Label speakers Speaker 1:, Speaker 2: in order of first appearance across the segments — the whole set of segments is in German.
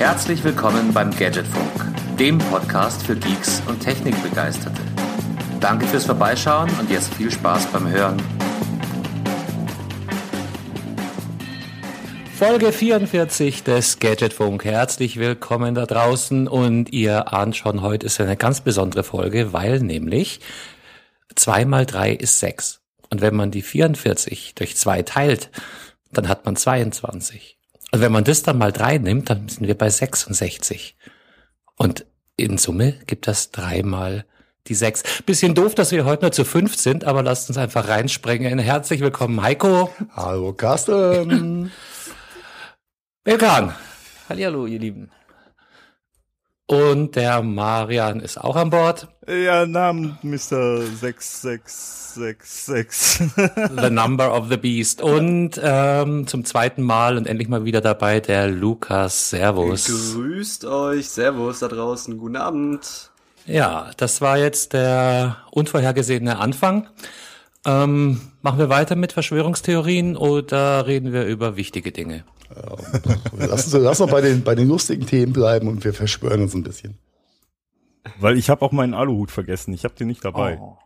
Speaker 1: Herzlich willkommen beim Gadgetfunk, dem Podcast für Geeks und Technikbegeisterte. Danke fürs Vorbeischauen und jetzt viel Spaß beim Hören.
Speaker 2: Folge 44 des Gadgetfunk. Herzlich willkommen da draußen und ihr ahnt schon, heute ist eine ganz besondere Folge, weil nämlich 2 mal 3 ist 6. Und wenn man die 44 durch 2 teilt, dann hat man 22. Und wenn man das dann mal 3 nimmt, dann sind wir bei 66. Und in Summe gibt das dreimal die 6. Bisschen doof, dass wir heute nur zu 5 sind, aber lasst uns einfach reinspringen. Herzlich willkommen, Heiko.
Speaker 3: Hallo, Carsten.
Speaker 2: Belkan.
Speaker 4: Hallihallo, ihr Lieben.
Speaker 2: Und der Marian ist auch an Bord.
Speaker 5: Ja, Namen Mr. 6666.
Speaker 2: the Number of the Beast. Und ähm, zum zweiten Mal und endlich mal wieder dabei der Lukas. Servus.
Speaker 6: Grüßt euch. Servus da draußen. Guten Abend.
Speaker 2: Ja, das war jetzt der unvorhergesehene Anfang. Ähm, machen wir weiter mit Verschwörungstheorien oder reden wir über wichtige Dinge?
Speaker 3: Lass uns, lass uns bei den, bei den lustigen Themen bleiben und wir verschwören uns ein bisschen.
Speaker 5: Weil ich habe auch meinen Aluhut vergessen. Ich habe den nicht dabei. Oh.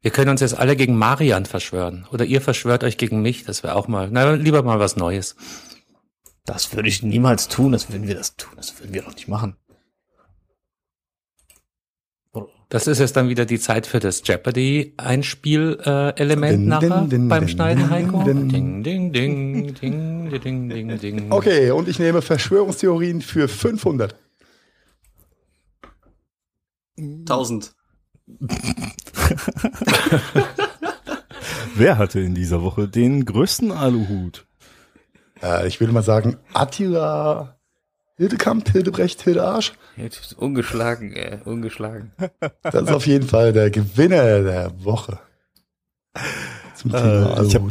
Speaker 2: Wir können uns jetzt alle gegen Marian verschwören. Oder ihr verschwört euch gegen mich. Das wäre auch mal, na, lieber mal was Neues.
Speaker 4: Das würde ich niemals tun. Das würden wir das tun. Das würden wir doch nicht machen.
Speaker 2: Das ist jetzt dann wieder die Zeit für das Jeopardy-Einspiel-Element nachher din, beim din, Schneiden, Heiko. Ding, ding, ding, ding, ding,
Speaker 3: ding, ding. Okay, und ich nehme Verschwörungstheorien für 500.
Speaker 6: 1000.
Speaker 5: Wer hatte in dieser Woche den größten Aluhut?
Speaker 3: Äh, ich würde mal sagen, Attila Hildekamp, Hildebrecht, Hildearsch.
Speaker 4: Ungeschlagen, äh, ungeschlagen.
Speaker 3: Das ist auf jeden Fall der Gewinner der Woche.
Speaker 5: Zum Thema äh, ich habe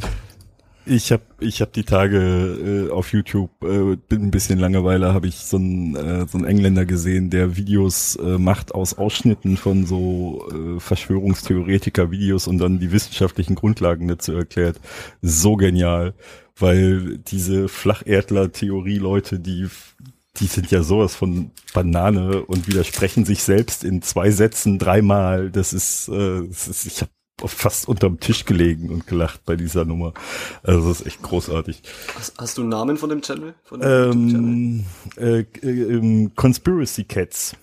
Speaker 5: ich hab, ich hab die Tage äh, auf YouTube, äh, bin ein bisschen Langeweile, habe ich so einen, äh, so einen Engländer gesehen, der Videos äh, macht aus Ausschnitten von so äh, Verschwörungstheoretiker-Videos und dann die wissenschaftlichen Grundlagen dazu erklärt. So genial, weil diese Flacherdler-Theorie-Leute, die die sind ja sowas von Banane und widersprechen sich selbst in zwei Sätzen dreimal. Das ist, äh, das ist ich habe fast unterm Tisch gelegen und gelacht bei dieser Nummer. Also das ist echt großartig.
Speaker 6: Hast, hast du einen Namen von dem Channel? Von
Speaker 5: dem ähm, äh, äh, Conspiracy Cats.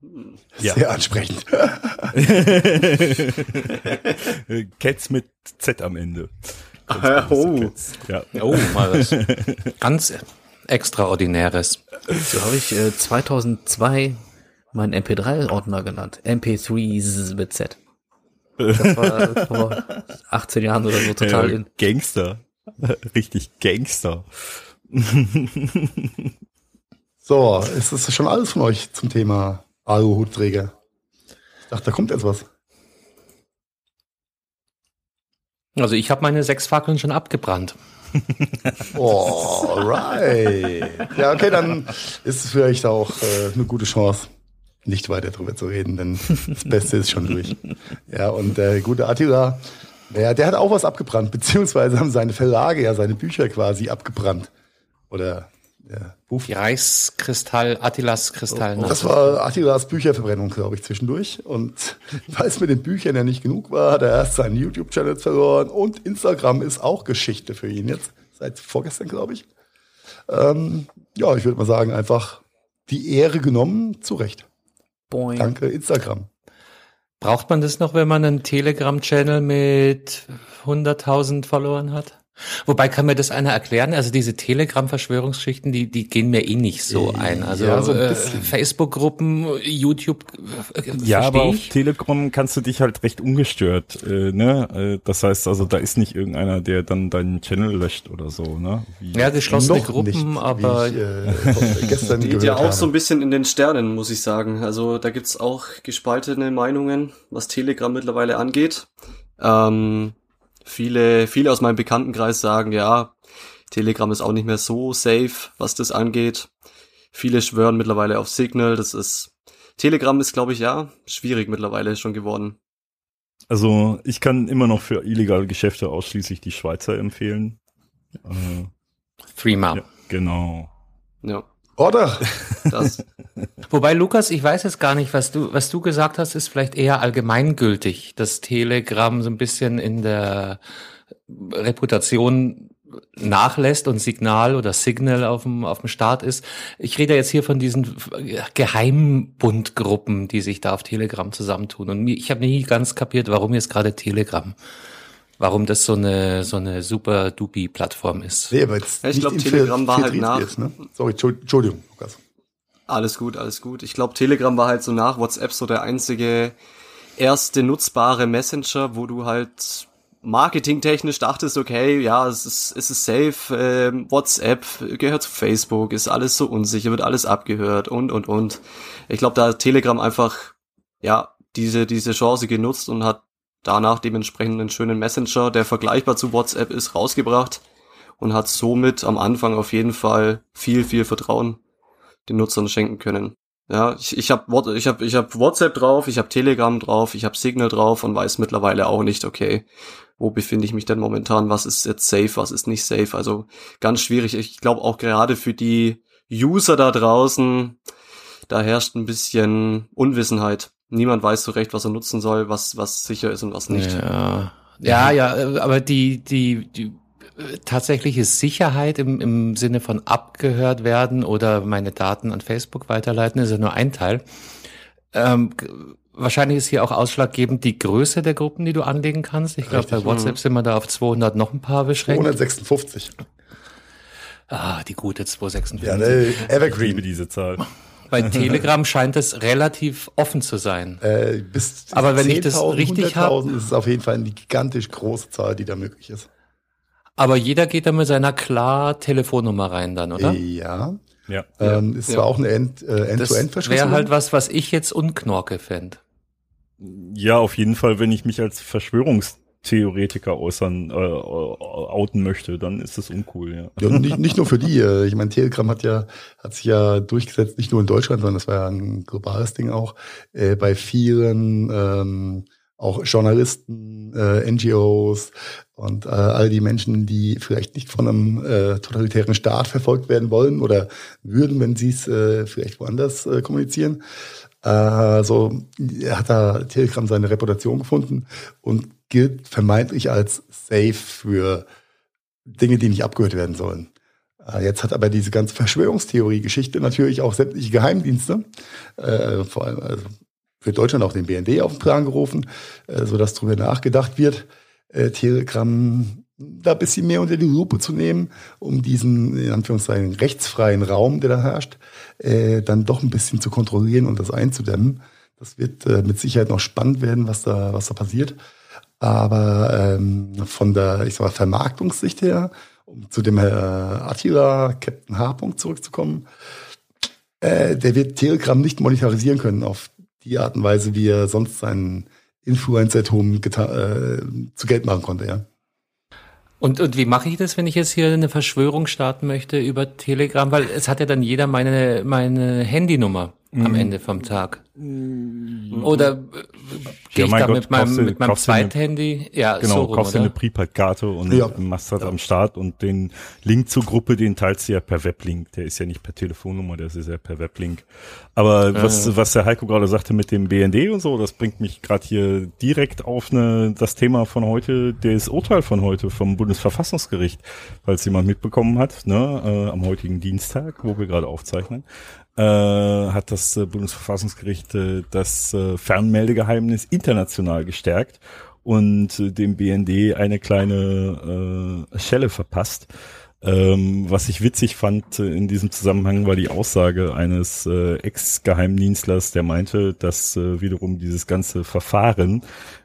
Speaker 3: Hm. Ja. Sehr ansprechend.
Speaker 5: Cats mit Z am Ende.
Speaker 2: oh. Ja. oh, mal was ganz Extraordinäres.
Speaker 4: So habe ich äh, 2002 meinen MP3-Ordner genannt. MP3s mit Z. Das war vor 18 Jahren oder so total
Speaker 5: ja, in. Gangster. Richtig Gangster.
Speaker 3: so, ist das schon alles von euch zum Thema Aluhutträger? Ich dachte, da kommt jetzt was.
Speaker 2: Also ich habe meine sechs Fackeln schon abgebrannt.
Speaker 3: Alright. Ja, okay, dann ist es vielleicht auch äh, eine gute Chance, nicht weiter drüber zu reden, denn das Beste ist schon durch. Ja, und der gute Attila, der, der hat auch was abgebrannt, beziehungsweise haben seine Verlage ja seine Bücher quasi abgebrannt. Oder
Speaker 2: der Buch. Die Reichskristall, Attilas Kristall.
Speaker 3: Oh, das war Attilas Bücherverbrennung, glaube ich, zwischendurch. Und weil es mit den Büchern ja nicht genug war, hat er erst seinen YouTube-Channel verloren und Instagram ist auch Geschichte für ihn jetzt. Seit vorgestern, glaube ich. Ähm, ja, ich würde mal sagen, einfach die Ehre genommen, zu Recht. Boing. Danke, Instagram.
Speaker 2: Braucht man das noch, wenn man einen Telegram-Channel mit 100.000 verloren hat? Wobei kann mir das einer erklären? Also diese Telegram-Verschwörungsgeschichten, die, die gehen mir eh nicht so ein. Also ja, so äh, Facebook-Gruppen, YouTube.
Speaker 5: Äh, ja, aber auf Telegram kannst du dich halt recht ungestört. Äh, ne? Äh, das heißt also, da ist nicht irgendeiner, der dann deinen Channel löscht oder so. Ne?
Speaker 2: Wie ja, geschlossene Gruppen, nicht, aber
Speaker 6: ich, äh, gestern geht ja auch habe. so ein bisschen in den Sternen, muss ich sagen. Also da gibt's auch gespaltene Meinungen, was Telegram mittlerweile angeht. Ähm, Viele, viele aus meinem Bekanntenkreis sagen, ja, Telegram ist auch nicht mehr so safe, was das angeht. Viele schwören mittlerweile auf Signal. Das ist, Telegram ist, glaube ich, ja, schwierig mittlerweile schon geworden.
Speaker 5: Also, ich kann immer noch für illegale Geschäfte ausschließlich die Schweizer empfehlen.
Speaker 2: Äh, Threema.
Speaker 5: Ja. Genau.
Speaker 3: Ja. Oder?
Speaker 2: Das. Wobei, Lukas, ich weiß jetzt gar nicht, was du, was du gesagt hast, ist vielleicht eher allgemeingültig, dass Telegram so ein bisschen in der Reputation nachlässt und Signal oder Signal auf dem, auf dem Start ist. Ich rede jetzt hier von diesen Geheimbundgruppen, die sich da auf Telegram zusammentun. Und ich habe nie ganz kapiert, warum jetzt gerade Telegram warum das so eine so eine super dupi Plattform ist.
Speaker 6: Nee, aber jetzt ich glaube Telegram war halt nach. Ist,
Speaker 3: ne? Sorry, Entschuldigung, Lukas.
Speaker 6: Alles gut, alles gut. Ich glaube Telegram war halt so nach WhatsApp so der einzige erste nutzbare Messenger, wo du halt marketingtechnisch dachtest, okay, ja, es ist, es ist safe, äh, WhatsApp gehört zu Facebook, ist alles so unsicher, wird alles abgehört und, und, und. Ich glaube, da hat Telegram einfach, ja, diese, diese Chance genutzt und hat danach dementsprechend einen schönen Messenger, der vergleichbar zu WhatsApp ist, rausgebracht und hat somit am Anfang auf jeden Fall viel, viel Vertrauen den Nutzern schenken können. Ja, ich, ich habe ich hab, ich hab WhatsApp drauf, ich habe Telegram drauf, ich habe Signal drauf und weiß mittlerweile auch nicht, okay, wo befinde ich mich denn momentan, was ist jetzt safe, was ist nicht safe. Also ganz schwierig. Ich glaube auch gerade für die User da draußen, da herrscht ein bisschen Unwissenheit niemand weiß so recht, was er nutzen soll, was, was sicher ist und was nicht.
Speaker 2: Ja, ja, ja aber die, die, die tatsächliche Sicherheit im, im Sinne von abgehört werden oder meine Daten an Facebook weiterleiten, ist ja nur ein Teil. Ähm, wahrscheinlich ist hier auch ausschlaggebend die Größe der Gruppen, die du anlegen kannst. Ich glaube, bei WhatsApp sind wir da auf 200 noch ein paar beschränkt.
Speaker 3: 256.
Speaker 2: Ah, die gute 256. Ja,
Speaker 3: ne, Evergreen.
Speaker 5: Diese Zahl.
Speaker 2: Bei Telegram scheint es relativ offen zu sein.
Speaker 3: Äh, bis
Speaker 2: Aber wenn ich das richtig habe,
Speaker 3: ist es auf jeden Fall eine gigantisch große Zahl, die da möglich ist.
Speaker 2: Aber jeder geht da mit seiner klar Telefonnummer rein dann, oder?
Speaker 3: Ja. Ja. Ähm, ist ja. zwar auch eine äh, End-to-End-Verschlüsselung. Das
Speaker 2: wäre halt was, was ich jetzt unknorke fände.
Speaker 5: Ja, auf jeden Fall, wenn ich mich als Verschwörungs Theoretiker äußern, äh, outen möchte, dann ist das uncool, ja.
Speaker 3: ja nicht, nicht nur für die. Äh, ich meine, Telegram hat ja, hat sich ja durchgesetzt, nicht nur in Deutschland, sondern das war ja ein globales Ding auch, äh, bei vielen, ähm, auch Journalisten, äh, NGOs und äh, all die Menschen, die vielleicht nicht von einem äh, totalitären Staat verfolgt werden wollen oder würden, wenn sie es äh, vielleicht woanders äh, kommunizieren. Äh, so hat da Telegram seine Reputation gefunden und gilt vermeintlich als safe für Dinge, die nicht abgehört werden sollen. Äh, jetzt hat aber diese ganze Verschwörungstheorie-Geschichte natürlich auch sämtliche Geheimdienste, äh, vor allem also für Deutschland auch den BND auf den Plan gerufen, äh, sodass darüber nachgedacht wird, äh, Telegram da ein bisschen mehr unter die Lupe zu nehmen, um diesen, in Anführungszeichen, rechtsfreien Raum, der da herrscht, äh, dann doch ein bisschen zu kontrollieren und das einzudämmen. Das wird äh, mit Sicherheit noch spannend werden, was da, was da passiert. Aber ähm, von der, ich sag mal, Vermarktungssicht her, um zu dem äh, Attila, Captain H. zurückzukommen, äh, der wird Telegram nicht monetarisieren können auf die Art und Weise, wie er sonst seinen Influencer-Tum äh, zu Geld machen konnte, ja.
Speaker 2: Und, und wie mache ich das, wenn ich jetzt hier eine Verschwörung starten möchte über Telegram? Weil es hat ja dann jeder meine, meine Handynummer. Am Ende vom Tag. Mhm. Oder gehe ja, ich da Gott, mit meinem, mit meinem Zweithandy?
Speaker 5: Ja, genau, so rum, kaufst du eine Prepaid-Karte und ja. machst das ja. am Start und den Link zur Gruppe, den teilst du ja per Weblink. Der ist ja nicht per Telefonnummer, der ist ja per Weblink. Aber was, was der Heiko gerade sagte mit dem BND und so, das bringt mich gerade hier direkt auf eine, das Thema von heute, das Urteil von heute vom Bundesverfassungsgericht, falls jemand mitbekommen hat, ne, äh, am heutigen Dienstag, wo wir gerade aufzeichnen äh, hat das äh, Bundesverfassungsgericht äh, das Fernmeldegeheimnis international gestärkt und dem BND eine kleine Schelle verpasst. Ähm, was ich witzig fand in diesem Zusammenhang war die Aussage eines Ex-Geheimdienstlers, der meinte, dass wiederum dieses ganze Verfahren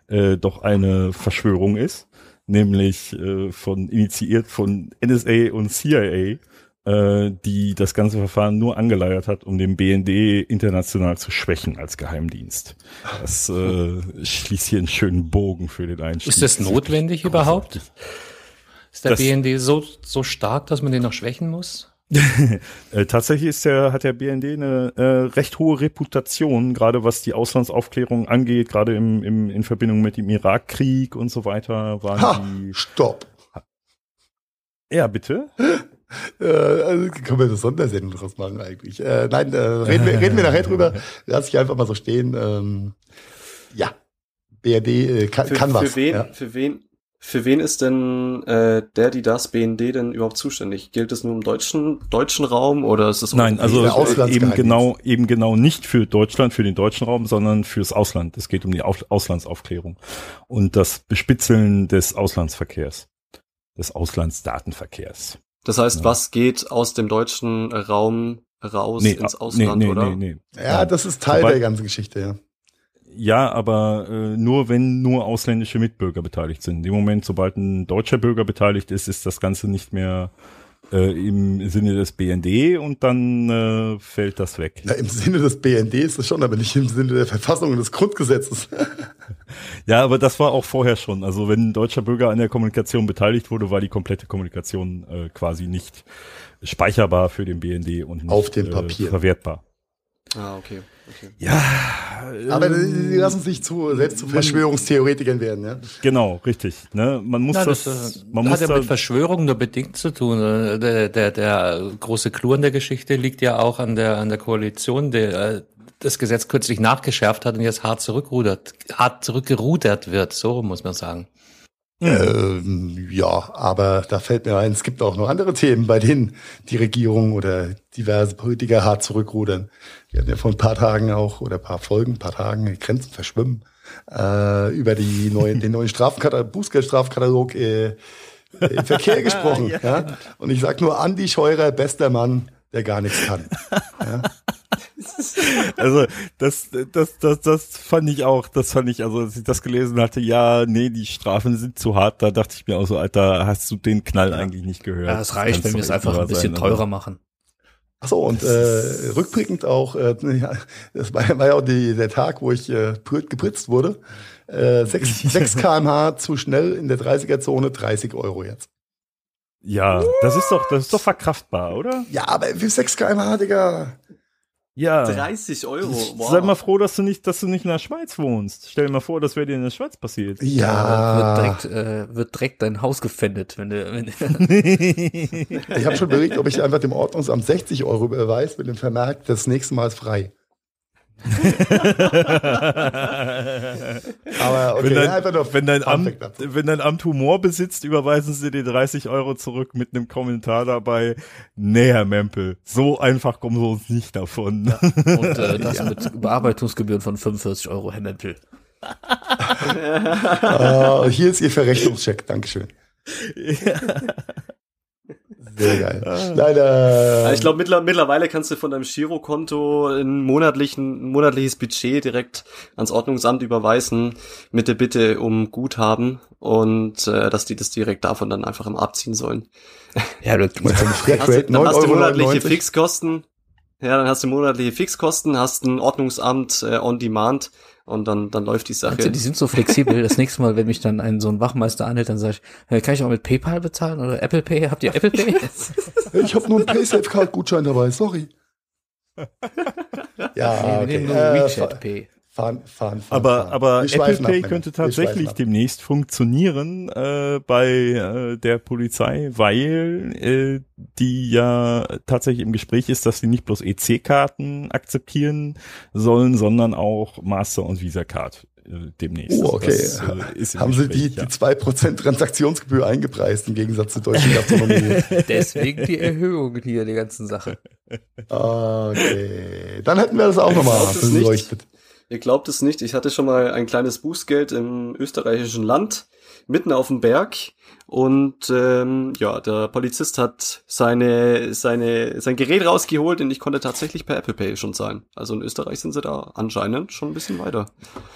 Speaker 5: doch eine Verschwörung ist, nämlich von initiiert von NSA und CIA äh, die das ganze Verfahren nur angeleiert hat, um den BND international zu schwächen als Geheimdienst. Das äh, schließt hier einen schönen Bogen für den Einstieg.
Speaker 2: Ist das notwendig überhaupt? Ist der das, BND so, so stark, dass man den noch schwächen muss?
Speaker 5: äh, tatsächlich ist der, hat der BND eine äh, recht hohe Reputation, gerade was die Auslandsaufklärung angeht, gerade im, im, in Verbindung mit dem Irakkrieg und so weiter. Waren
Speaker 3: ha, die, stopp.
Speaker 5: Ja, bitte.
Speaker 3: äh, also können wir eine Sondersendung draus machen eigentlich. Äh, nein, äh, reden, wir, reden wir nachher drüber. Lass ich einfach mal so stehen. Ähm, ja, BRD äh, kann,
Speaker 6: für,
Speaker 3: kann
Speaker 6: was.
Speaker 3: Für
Speaker 6: wen,
Speaker 3: ja.
Speaker 6: für wen, für wen ist denn äh, der, die das BND denn überhaupt zuständig? Gilt es nur im deutschen deutschen Raum oder ist es
Speaker 5: Nein, also eben genau eben genau nicht für Deutschland, für den deutschen Raum, sondern fürs Ausland. Es geht um die Auf Auslandsaufklärung und das Bespitzeln des Auslandsverkehrs, des Auslandsdatenverkehrs.
Speaker 6: Das heißt, ja. was geht aus dem deutschen Raum raus nee, ins Ausland,
Speaker 5: nee, nee,
Speaker 6: oder?
Speaker 5: Nee, nee.
Speaker 3: Ja, das ist Teil Sobald, der ganzen Geschichte, ja.
Speaker 5: Ja, aber äh, nur wenn nur ausländische Mitbürger beteiligt sind. Im Moment, sobald ein deutscher Bürger beteiligt ist, ist das Ganze nicht mehr äh, im Sinne des BND und dann äh, fällt das weg.
Speaker 3: Ja, Im Sinne des BND ist es schon, aber nicht im Sinne der Verfassung und des Grundgesetzes.
Speaker 5: ja, aber das war auch vorher schon. Also wenn ein deutscher Bürger an der Kommunikation beteiligt wurde, war die komplette Kommunikation äh, quasi nicht speicherbar für den BND und nicht
Speaker 3: Auf dem Papier.
Speaker 5: Äh, verwertbar.
Speaker 6: Ah, okay. okay.
Speaker 5: Ja.
Speaker 3: Aber ähm, die lassen sich zu, selbst zu Verschwörungstheoretikern werden, ja?
Speaker 5: Genau, richtig. Ne? Man muss Na, das, das,
Speaker 2: äh, man hat muss ja mit Verschwörung nur bedingt zu tun. Äh, der, der, der große Clou an der Geschichte liegt ja auch an der, an der Koalition, der äh, das Gesetz kürzlich nachgeschärft hat und jetzt hart zurückrudert, hart zurückgerudert wird. So muss man sagen.
Speaker 3: Ähm, ja, aber da fällt mir ein, es gibt auch noch andere Themen, bei denen die Regierung oder diverse Politiker hart zurückrudern. Wir hatten ja vor ein paar Tagen auch, oder ein paar Folgen, ein paar Tagen, Grenzen verschwimmen, äh, über die neuen, den neuen Strafkatalog, Bußgeldstrafkatalog äh, im Verkehr gesprochen. ja. ja. Und ich sag nur Andi Scheurer, bester Mann, der gar nichts kann. Ja.
Speaker 5: Also das, das, das, das fand ich auch, das fand ich, also als ich das gelesen hatte, ja, nee, die Strafen sind zu hart, da dachte ich mir auch so, Alter, hast du den Knall eigentlich nicht gehört?
Speaker 4: Ja, es reicht, wenn wir es einfach ein bisschen sein, teurer oder? machen.
Speaker 3: Ach so, und äh, rückblickend auch, äh, ja, das war, war ja auch die, der Tag, wo ich äh, gepritzt wurde. Äh, 6, 6 kmh zu schnell in der 30er-Zone, 30 Euro jetzt.
Speaker 5: Ja, das ist doch, das ist doch verkraftbar, oder?
Speaker 3: Ja, aber für 6 kmh, Digga.
Speaker 6: Ja. 30 Euro. Wow.
Speaker 5: Sei mal froh, dass du nicht, dass du nicht in der Schweiz wohnst. Stell dir mal vor, das wäre dir in der Schweiz passiert.
Speaker 3: Ja.
Speaker 4: Wird direkt, äh, wird direkt dein Haus gefändet, wenn du. Wenn
Speaker 3: ich habe schon überlegt, ob ich einfach dem Ordnungsamt 60 Euro überweise mit dem Vermerk, das nächste Mal ist frei.
Speaker 5: Aber okay, wenn dein, einfach nur wenn dein, Amt, wenn dein Amt Humor besitzt, überweisen sie dir 30 Euro zurück mit einem Kommentar dabei. Nee, Herr Mempel, so einfach kommen sie uns nicht davon. Ja.
Speaker 4: Und äh, das ja. mit Bearbeitungsgebühren von 45 Euro, Herr Mempel.
Speaker 3: uh, hier ist Ihr Verrechnungscheck, Dankeschön. Ja. Sehr geil. Ah. Leider.
Speaker 6: Ich glaube, mittlerweile kannst du von deinem Girokonto ein, monatlichen, ein monatliches Budget direkt ans Ordnungsamt überweisen mit der Bitte um Guthaben und äh, dass die das direkt davon dann einfach immer abziehen sollen.
Speaker 3: Ja, du
Speaker 6: hast, du, dann hast du monatliche Fixkosten. Ja, dann hast du monatliche Fixkosten, hast ein Ordnungsamt äh, on Demand und dann, dann läuft die Sache.
Speaker 4: Also, die sind so flexibel. Das nächste Mal, wenn mich dann ein so ein Wachmeister anhält, dann sage ich, kann ich auch mit PayPal bezahlen oder Apple Pay? Habt ihr Apple Pay?
Speaker 3: ich habe nur einen PaySafe-Card-Gutschein dabei, sorry. ja, okay. Wir
Speaker 4: nur WeChat äh, Pay.
Speaker 3: Fahren, fahren, fahren.
Speaker 5: Aber,
Speaker 3: fahren.
Speaker 5: aber Apple Pay ab, könnte tatsächlich demnächst funktionieren äh, bei äh, der Polizei, weil äh, die ja tatsächlich im Gespräch ist, dass sie nicht bloß EC-Karten akzeptieren sollen, sondern auch Master- und Visa-Card äh, demnächst.
Speaker 3: Oh, okay. Das, äh, Haben Sie die, ja. die 2% Transaktionsgebühr eingepreist im Gegensatz zur deutschen Gastronomie?
Speaker 4: Deswegen die Erhöhung hier, die ganzen Sache.
Speaker 3: Okay. Dann hätten wir das auch nochmal beleuchtet.
Speaker 6: Ihr glaubt es nicht, ich hatte schon mal ein kleines Bußgeld im österreichischen Land, mitten auf dem Berg. Und ähm, ja, der Polizist hat seine, seine, sein Gerät rausgeholt und ich konnte tatsächlich per Apple Pay schon zahlen. Also in Österreich sind sie da anscheinend schon ein bisschen weiter.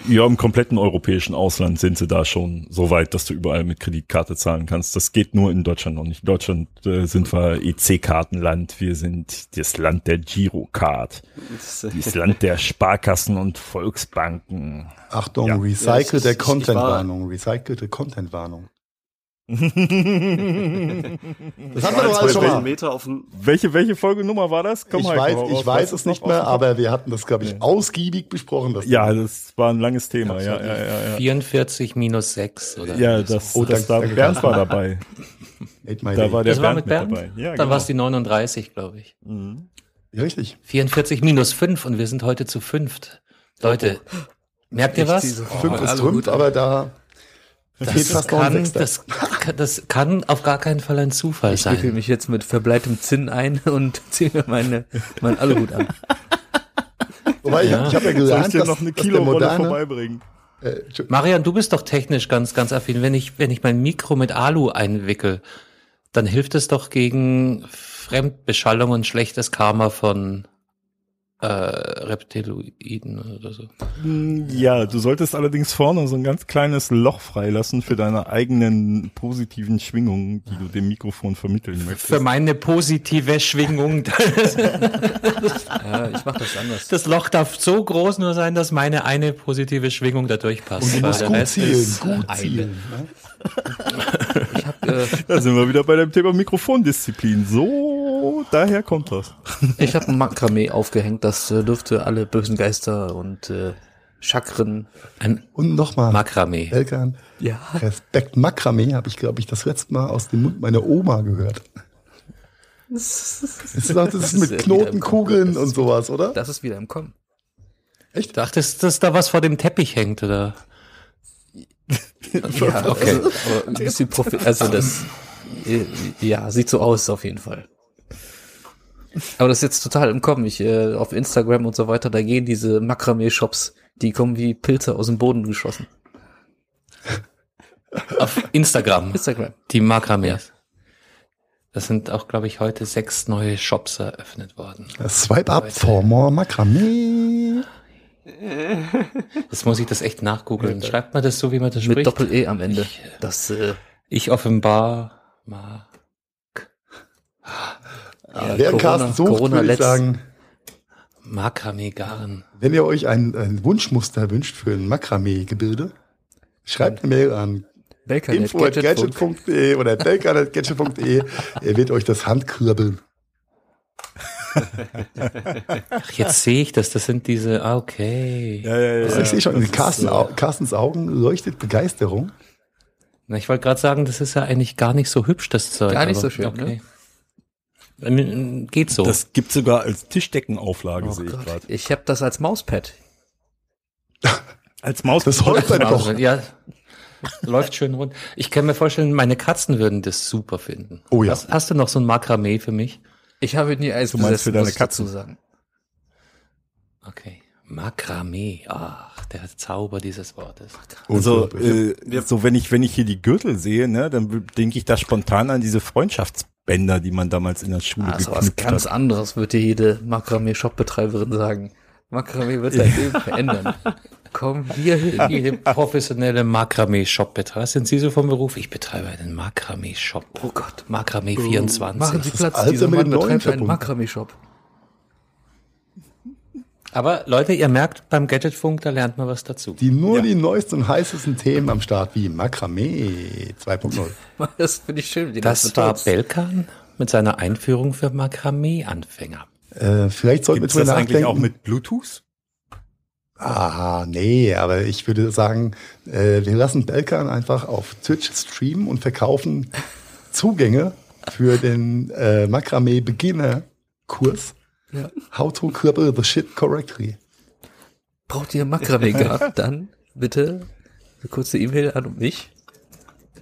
Speaker 5: Ja, im kompletten europäischen Ausland sind sie da schon so weit, dass du überall mit Kreditkarte zahlen kannst. Das geht nur in Deutschland noch nicht. In Deutschland äh, sind wir EC-Kartenland. Wir sind das Land der Girocard. Das Land der Sparkassen und Volksbanken.
Speaker 3: Achtung, ja. recycelte Content-Warnung. Recycelte Content-Warnung
Speaker 6: das haben wir doch alles schon mal. Meter auf
Speaker 5: welche, welche Folgenummer war das?
Speaker 3: Komm ich halt weiß, ich weiß es nicht mehr, aber wir hatten das, glaube ich, nee. ausgiebig besprochen.
Speaker 5: Das ja, das war ein langes Thema. Ja, ja, ja, ja,
Speaker 2: 44 minus 6. Oder
Speaker 5: ja, das, oh, das, da, Bernd war dabei.
Speaker 2: Da war der das Bernd war mit, Bernd. dabei. Ja, Dann genau. war es die 39, glaube ich. Mhm.
Speaker 3: Ja, richtig.
Speaker 2: 44 minus 5 und wir sind heute zu fünft. Leute, oh. merkt ihr was?
Speaker 3: Oh, 5 ist Trümpf, aber da
Speaker 2: das kann, das, das kann auf gar keinen Fall ein Zufall
Speaker 4: ich
Speaker 2: sein.
Speaker 4: Ich wickel mich jetzt mit verbleitem Zinn ein und ziehe mir meine, mein Aluhut an.
Speaker 3: Wobei, ja. ich, ich habe ja gelernt, Soll ich dir
Speaker 5: noch eine Kilorolle vorbeibringen?
Speaker 2: Äh, Marian, du bist doch technisch ganz, ganz affin. Wenn ich, wenn ich mein Mikro mit Alu einwickel, dann hilft es doch gegen Fremdbeschallung und schlechtes Karma von äh, Reptiloiden oder so.
Speaker 5: Hm, ja, du solltest allerdings vorne so ein ganz kleines Loch freilassen für deine eigenen positiven Schwingungen, die du dem Mikrofon vermitteln möchtest.
Speaker 2: Für meine positive Schwingung.
Speaker 4: ja, ich mach das anders.
Speaker 2: Das Loch darf so groß nur sein, dass meine eine positive Schwingung da durchpasst.
Speaker 3: Und du musst gut zielen, gut zielen. Ne?
Speaker 5: ich hab, äh, da sind wir wieder bei dem Thema Mikrofondisziplin. So, daher kommt das.
Speaker 4: Ich habe ein Makramee aufgehängt, das äh, dürfte alle bösen Geister und äh, Chakren.
Speaker 3: Ein und nochmal.
Speaker 2: Makramee.
Speaker 3: Elkan. Ja. Respekt Makramee habe ich, glaube ich, das letzte Mal aus dem Mund meiner Oma gehört. Das ist, das ist mit Knotenkugeln und sowas, oder?
Speaker 4: Das ist wieder im Kommen.
Speaker 2: Echt? Dachtest du, dass da was vor dem Teppich hängt, oder?
Speaker 4: ja, okay. Also, aber ein bisschen Profi also das, ja, sieht so aus auf jeden Fall. Aber das ist jetzt total im Kommen. Ich, äh, auf Instagram und so weiter, da gehen diese Makramee-Shops, die kommen wie Pilze aus dem Boden geschossen.
Speaker 2: Auf Instagram.
Speaker 4: Instagram.
Speaker 2: Die Makramees. Das sind auch, glaube ich, heute sechs neue Shops eröffnet worden.
Speaker 3: Swipe up for more Makramee.
Speaker 2: Jetzt muss ich das echt nachgoogeln. Schreibt man das so, wie man das
Speaker 4: Mit
Speaker 2: spricht?
Speaker 4: Mit Doppel-E am Ende.
Speaker 2: Ich, das, äh, ich offenbar mag.
Speaker 3: Ja, Während Carsten sucht, Corona würde ich sagen,
Speaker 2: Makramee-Garn.
Speaker 3: Wenn ihr euch ein, ein Wunschmuster wünscht für ein Makramee-Gebilde, schreibt eine Mail an info.gadget.de oder belkan.gadget.de. er wird euch das handkribbeln.
Speaker 2: Ach, jetzt sehe ich das. Das sind diese, ah, okay.
Speaker 3: Ja, ja, ja, also ich sehe schon, in Carsten, so. Carstens Augen leuchtet Begeisterung.
Speaker 2: Na, ich wollte gerade sagen, das ist ja eigentlich gar nicht so hübsch, das Zeug.
Speaker 4: Gar nicht so schön, okay.
Speaker 2: Ne? Geht so.
Speaker 5: Das gibt sogar als Tischdeckenauflage, oh sehe ich gerade.
Speaker 4: Ich habe das als Mauspad.
Speaker 3: als Mauspad? Das heute doch.
Speaker 2: Ja, läuft schön rund. Ich kann mir vorstellen, meine Katzen würden das super finden.
Speaker 3: Oh ja.
Speaker 2: Hast, hast du noch so ein Makramee für mich?
Speaker 4: Ich habe nie Eis
Speaker 5: du meinst für deine Katze
Speaker 4: sagen.
Speaker 2: Okay. Makramee, ach, der Zauber dieses Wortes.
Speaker 5: Also, äh, so wenn ich wenn ich hier die Gürtel sehe, ne, dann denke ich da spontan an diese Freundschaftsbänder, die man damals in der Schule ah, geknüpft was
Speaker 4: ganz
Speaker 5: hat.
Speaker 4: anderes würde jede Makramee-Shop-Betreiberin sagen. Makramee wird sein Leben verändern. Komm hier hin.
Speaker 2: Jede professionelle Makramee-Shop-Betreiber. Sind Sie so vom Beruf? Ich betreibe einen Makramee-Shop.
Speaker 4: Oh Gott.
Speaker 2: Makramee 24.
Speaker 4: Machen Sie Platz, dieser Mann betreibt einen Makramee-Shop.
Speaker 2: Aber Leute, ihr merkt, beim Gadgetfunk, da lernt man was dazu.
Speaker 3: Die nur ja. die neuesten und heißesten Themen am Start, wie Makramee 2.0.
Speaker 4: Das finde ich schön.
Speaker 2: Das, das war Belkan mit seiner Einführung für Makramee-Anfänger.
Speaker 3: Äh, vielleicht sollten
Speaker 5: Gibt's wir das nachdenken. eigentlich auch mit Bluetooth?
Speaker 3: Ah, nee, aber ich würde sagen, äh, wir lassen Belkan einfach auf Twitch streamen und verkaufen Zugänge für den äh, Makramee Beginner Kurs. Ja. How to cribble the shit correctly.
Speaker 4: Braucht ihr Makramee gerade? Dann bitte eine kurze E-Mail an mich.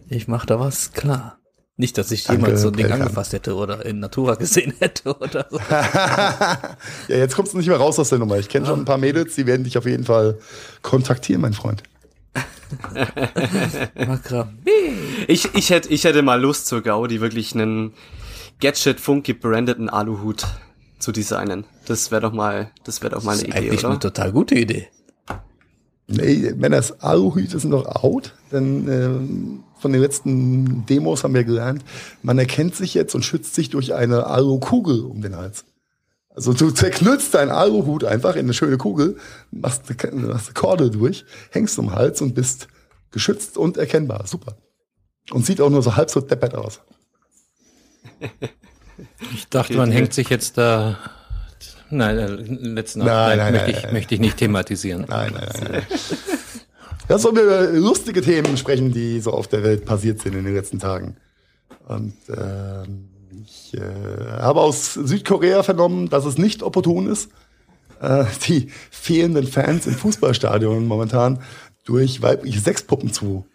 Speaker 4: Ich mach da was klar. Nicht, dass ich Danke, jemals so ein Ding Belkan. angefasst hätte oder in Natura gesehen hätte oder so.
Speaker 3: ja, jetzt kommst du nicht mehr raus aus der Nummer. Ich kenne schon ein paar Mädels, die werden dich auf jeden Fall kontaktieren, mein Freund.
Speaker 6: ich, ich, hätte, ich hätte mal Lust zur Gaudi wirklich einen Gadget Funky brandeten Aluhut zu designen. Das wäre doch mal, das wäre doch mal eine Idee,
Speaker 4: eigentlich oder? eine total gute Idee.
Speaker 3: Nee, Männers Aluhüte sind doch out, denn äh, von den letzten Demos haben wir gelernt, man erkennt sich jetzt und schützt sich durch eine Alukugel um den Hals. Also du zerknüllst deinen Aluhut einfach in eine schöne Kugel, machst, machst eine Korde durch, hängst um den Hals und bist geschützt und erkennbar. Super. Und sieht auch nur so halb so deppert aus.
Speaker 2: Ich dachte, man hängt sich jetzt da Nein, äh, letzten nein, nein, nein, möchte, ich, möchte ich nicht thematisieren.
Speaker 3: Nein, nein, nein. nein. Lass uns über lustige Themen sprechen, die so auf der Welt passiert sind in den letzten Tagen. Und äh, ich äh, habe aus Südkorea vernommen, dass es nicht opportun ist, äh, die fehlenden Fans im Fußballstadion momentan durch weibliche Sexpuppen zu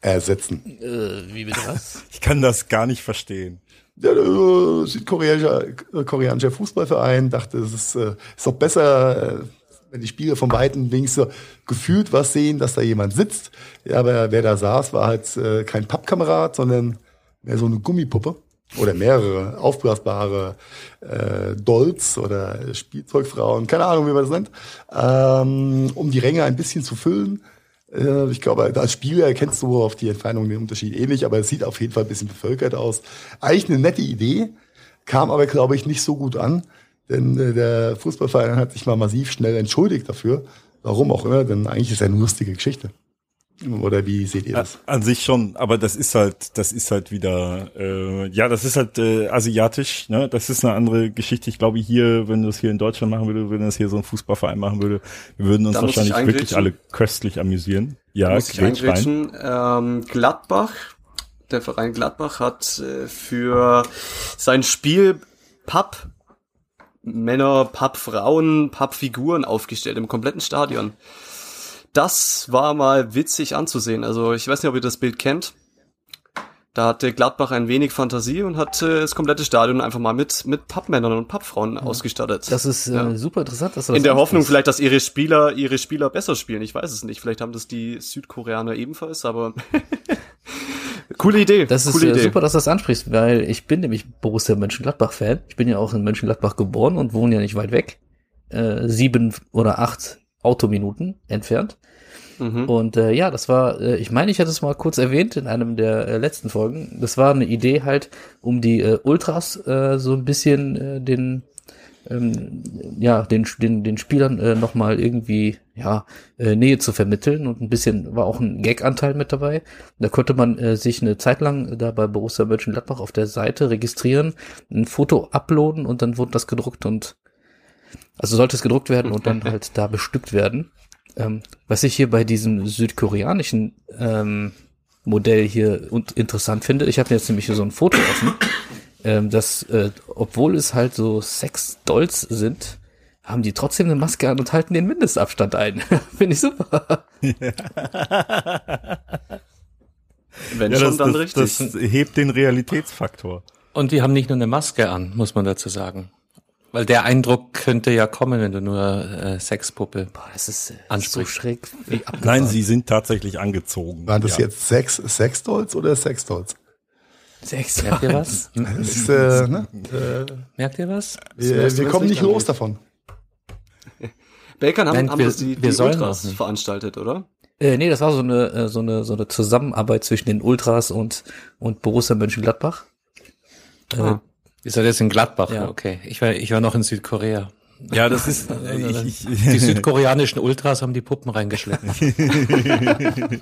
Speaker 3: ersetzen.
Speaker 4: Äh, wie bitte was?
Speaker 5: Ich kann das gar nicht verstehen.
Speaker 3: Der äh, südkoreanische äh, koreanische Fußballverein dachte, es ist, äh, ist doch besser, äh, wenn die Spieler von Weitem wenigstens so gefühlt was sehen, dass da jemand sitzt. Ja, aber wer da saß, war halt äh, kein Pappkamerad, sondern mehr so eine Gummipuppe oder mehrere aufblasbare äh, Dolls oder Spielzeugfrauen, keine Ahnung, wie man das nennt, ähm, um die Ränge ein bisschen zu füllen. Äh, ich glaube, als Spieler erkennst du auf die Entfernung den Unterschied ähnlich, aber es sieht auf jeden Fall ein bisschen bevölkert aus. Eigentlich eine nette Idee, kam aber, glaube ich, nicht so gut an, denn äh, der Fußballverein hat sich mal massiv schnell entschuldigt dafür. Warum auch immer, denn eigentlich ist es eine lustige Geschichte. Oder wie seht ihr das?
Speaker 5: An sich schon, aber das ist halt, das ist halt wieder, äh, ja, das ist halt äh, asiatisch, ne? Das ist eine andere Geschichte. Ich glaube hier, wenn du es hier in Deutschland machen würde, wenn das hier so ein Fußballverein machen würde, wir würden uns wahrscheinlich wirklich alle köstlich amüsieren. Ja,
Speaker 6: muss ich eingrätschen. Ähm, Gladbach, der Verein Gladbach hat äh, für sein Spiel Papp Männer, Pappfrauen, Pappfiguren aufgestellt im kompletten Stadion das war mal witzig anzusehen. Also ich weiß nicht, ob ihr das Bild kennt. Da hatte Gladbach ein wenig Fantasie und hat äh, das komplette Stadion einfach mal mit mit Pappmännern und Pappfrauen ja. ausgestattet.
Speaker 4: Das ist äh, ja. super interessant.
Speaker 6: Dass du In der Hoffnung vielleicht, dass ihre Spieler ihre Spieler besser spielen. Ich weiß es nicht. Vielleicht haben das die Südkoreaner ebenfalls, aber coole Idee.
Speaker 4: Das ist
Speaker 6: coole
Speaker 4: äh, super, dass du das ansprichst, weil ich bin nämlich Borussia Mönchengladbach-Fan. Ich bin ja auch in Mönchengladbach geboren und wohne ja nicht weit weg. Äh, sieben oder acht Autominuten entfernt. Mhm. Und äh, ja, das war, äh, ich meine, ich hatte es mal kurz erwähnt in einem der äh, letzten Folgen. Das war eine Idee halt, um die äh, Ultras äh, so ein bisschen äh, den ähm, ja, den, den, den Spielern äh, nochmal irgendwie ja, äh, Nähe zu vermitteln und ein bisschen war auch ein Gag-Anteil mit dabei. Da konnte man äh, sich eine Zeit lang da bei Borussia Mönchengladbach auf der Seite registrieren, ein Foto uploaden und dann wurde das gedruckt und also sollte es gedruckt werden und dann halt da bestückt werden. Ähm, was ich hier bei diesem südkoreanischen ähm, Modell hier und interessant finde, ich habe jetzt nämlich hier so ein Foto offen, ähm, dass äh, obwohl es halt so Sex-Dolls sind, haben die trotzdem eine Maske an und halten den Mindestabstand ein. finde ich super.
Speaker 5: Wenn ja, schon, das, dann das, richtig. Das hebt den Realitätsfaktor.
Speaker 2: Und die haben nicht nur eine Maske an, muss man dazu sagen. Weil der Eindruck könnte ja kommen, wenn du nur äh, Sexpuppe
Speaker 4: Boah, das ist äh, so schräg.
Speaker 5: Nein, sie sind tatsächlich angezogen.
Speaker 3: Waren das ja. jetzt Sex, Sexdolls oder Sexdolls?
Speaker 2: Sex. Merkt ihr was?
Speaker 3: ist, äh, ne?
Speaker 2: äh, Merkt ihr was?
Speaker 3: Wir, wir kommen nicht los davon.
Speaker 6: Bacon haben, Nein, haben wir, das die, die wir Ultras veranstaltet, oder?
Speaker 4: Äh, nee, das war so eine, äh, so eine, so eine Zusammenarbeit zwischen den Ultras und, und Borussia Mönchengladbach.
Speaker 2: Äh, ah. Ihr seid jetzt in Gladbach, ja. okay. Ich war, ich war noch in Südkorea.
Speaker 5: Ja, das ist. Ich,
Speaker 2: ich, die südkoreanischen Ultras haben die Puppen reingeschleppt.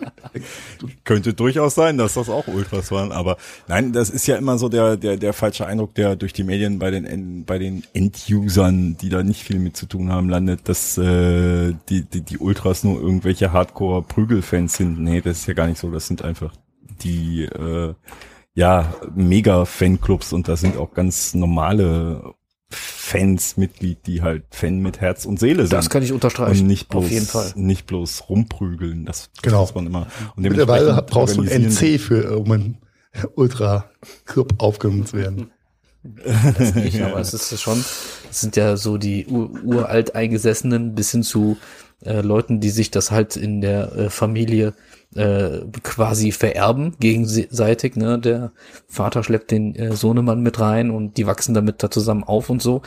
Speaker 5: Könnte durchaus sein, dass das auch Ultras waren, aber nein, das ist ja immer so der der der falsche Eindruck, der durch die Medien bei den bei den Endusern, die da nicht viel mit zu tun haben, landet, dass äh, die, die die Ultras nur irgendwelche Hardcore Prügelfans sind. Nee, das ist ja gar nicht so. Das sind einfach die äh, ja, mega Fanclubs und da sind auch ganz normale Fans Mitglied, die halt Fan mit Herz und Seele sind.
Speaker 4: Das kann ich unterstreichen.
Speaker 5: Und nicht bloß,
Speaker 4: Auf jeden Fall.
Speaker 5: nicht bloß rumprügeln. Das,
Speaker 3: genau. muss man immer. Und Mittlerweile brauchst du ein NC für, um ein Ultra-Club aufgenommen zu werden.
Speaker 4: Das nicht, aber es ist schon, es sind ja so die uralt eingesessenen bis hin zu äh, Leuten, die sich das halt in der äh, Familie äh, quasi vererben gegenseitig. Ne? Der Vater schleppt den äh, Sohnemann mit rein und die wachsen damit da zusammen auf und so.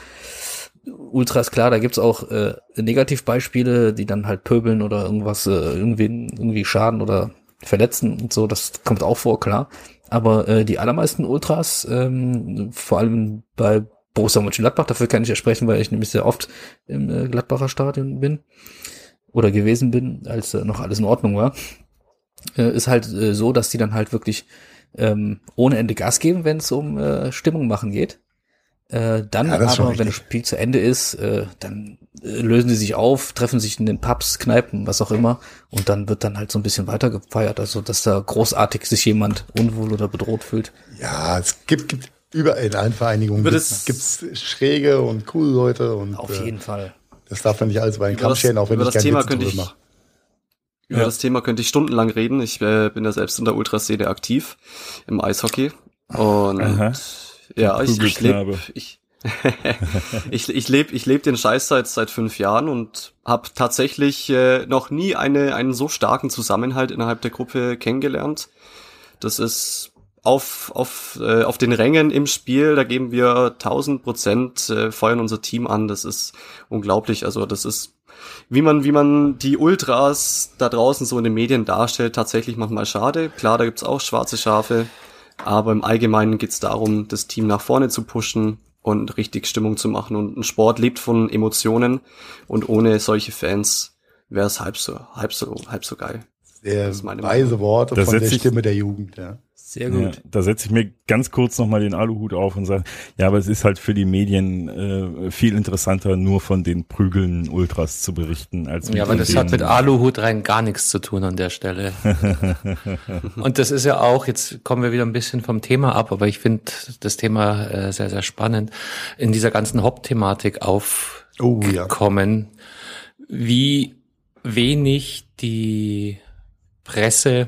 Speaker 4: Ultra ist klar, da gibt's auch äh, Negativbeispiele, die dann halt pöbeln oder irgendwas äh, irgendwie, irgendwie schaden oder verletzen und so. Das kommt auch vor, klar. Aber äh, die allermeisten Ultras, ähm, vor allem bei Borussia Mönchengladbach, dafür kann ich ja sprechen, weil ich nämlich sehr oft im äh, Gladbacher Stadion bin oder gewesen bin, als äh, noch alles in Ordnung war äh, ist halt äh, so, dass die dann halt wirklich ähm, ohne Ende Gas geben, wenn es um äh, Stimmung machen geht. Äh, dann ja, aber, wenn das Spiel zu Ende ist, äh, dann äh, lösen sie sich auf, treffen sich in den Pubs, Kneipen, was auch immer, und dann wird dann halt so ein bisschen weiter gefeiert, also dass da großartig sich jemand unwohl oder bedroht fühlt.
Speaker 3: Ja, es gibt, gibt überall in allen Vereinigungen gibt es schräge und coole Leute und
Speaker 4: auf jeden äh, Fall.
Speaker 3: Das darf man nicht alles bei den Kampf scheren, auch wenn ich
Speaker 6: gerne Thema Witze mache. Über ja. das Thema könnte ich stundenlang reden. Ich äh, bin ja selbst in der Ultraszene aktiv im Eishockey. Und Aha. ja, ich, ich lebe ich, ich, ich lebe ich leb den Scheiß seit, seit fünf Jahren und habe tatsächlich äh, noch nie eine, einen so starken Zusammenhalt innerhalb der Gruppe kennengelernt. Das ist auf, auf, äh, auf den Rängen im Spiel, da geben wir 1000 Prozent, äh, feuern unser Team an. Das ist unglaublich. Also das ist wie man, wie man die Ultras da draußen so in den Medien darstellt, tatsächlich manchmal schade. Klar, da gibt's auch schwarze Schafe, aber im Allgemeinen geht's darum, das Team nach vorne zu pushen und richtig Stimmung zu machen. Und ein Sport lebt von Emotionen und ohne solche Fans wäre es halb so, halb so, halb so geil.
Speaker 3: Sehr weise Worte
Speaker 5: von
Speaker 3: der Stimme der Jugend, ja.
Speaker 5: Sehr gut. Ja, da setze ich mir ganz kurz nochmal den Aluhut auf und sage, ja, aber es ist halt für die Medien äh, viel interessanter, nur von den Prügeln Ultras zu berichten. Als
Speaker 2: ja, aber das hat mit Aluhut rein gar nichts zu tun an der Stelle. und das ist ja auch, jetzt kommen wir wieder ein bisschen vom Thema ab, aber ich finde das Thema äh, sehr, sehr spannend, in dieser ganzen Hauptthematik aufgekommen, oh, ja. wie wenig die Presse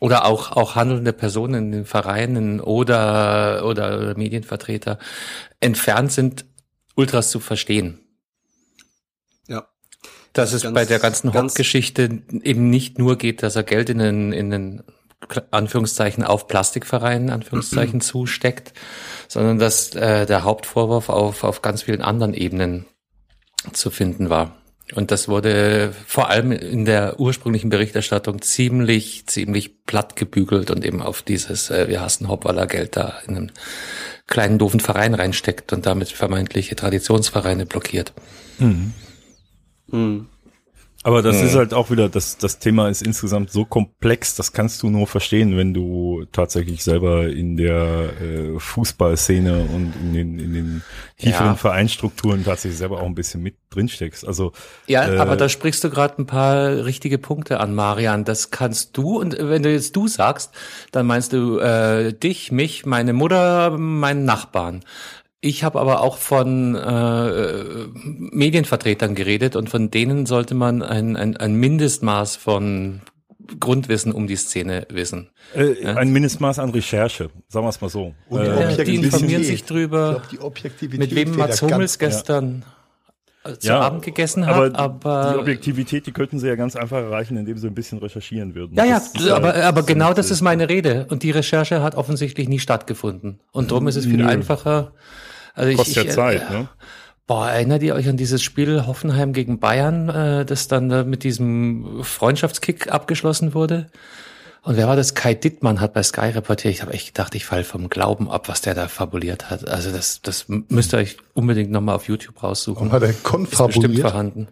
Speaker 2: oder auch, auch handelnde Personen in den Vereinen oder, oder Medienvertreter entfernt sind, Ultras zu verstehen.
Speaker 6: Ja.
Speaker 2: Dass es ganz, bei der ganzen Hauptgeschichte eben nicht nur geht, dass er Geld in den, in den Anführungszeichen auf Plastikvereinen Anführungszeichen zusteckt, sondern dass äh, der Hauptvorwurf auf, auf ganz vielen anderen Ebenen zu finden war. Und das wurde vor allem in der ursprünglichen Berichterstattung ziemlich, ziemlich platt gebügelt und eben auf dieses, äh, wir hassen Hopp, weil er Geld da in einen kleinen doofen Verein reinsteckt und damit vermeintliche Traditionsvereine blockiert. Mhm.
Speaker 5: Mhm. Aber das ja. ist halt auch wieder, das, das Thema ist insgesamt so komplex, das kannst du nur verstehen, wenn du tatsächlich selber in der äh, Fußballszene und in den, in den tieferen ja. Vereinsstrukturen tatsächlich selber auch ein bisschen mit drinsteckst. Also
Speaker 2: Ja, äh, aber da sprichst du gerade ein paar richtige Punkte an, Marian. Das kannst du, und wenn du jetzt du sagst, dann meinst du äh, dich, mich, meine Mutter, meinen Nachbarn. Ich habe aber auch von äh, Medienvertretern geredet und von denen sollte man ein, ein, ein Mindestmaß von Grundwissen um die Szene wissen.
Speaker 5: Äh, ja? Ein Mindestmaß an Recherche, sagen wir es mal so.
Speaker 2: Und äh, die informieren sich drüber, glaub, mit wem Mats Hummels gestern ja. zu ja, Abend gegessen hat. Aber, aber
Speaker 5: die Objektivität, die könnten sie ja ganz einfach erreichen, indem sie ein bisschen recherchieren würden.
Speaker 2: Ja, ja, aber, aber genau das ist meine Rede. Und die Recherche hat offensichtlich nie stattgefunden. Und darum ist es viel Nö. einfacher,
Speaker 5: also Kostet ich, ja Zeit, äh, ne?
Speaker 2: Boah, erinnert ihr euch an dieses Spiel Hoffenheim gegen Bayern, äh, das dann äh, mit diesem Freundschaftskick abgeschlossen wurde? Und wer war das? Kai Dittmann hat bei Sky reportiert. Ich habe echt gedacht, ich falle vom Glauben ab, was der da fabuliert hat. Also das, das müsst ihr euch unbedingt nochmal auf YouTube raussuchen.
Speaker 3: Und hat er konfabuliert?
Speaker 2: Ist bestimmt vorhanden.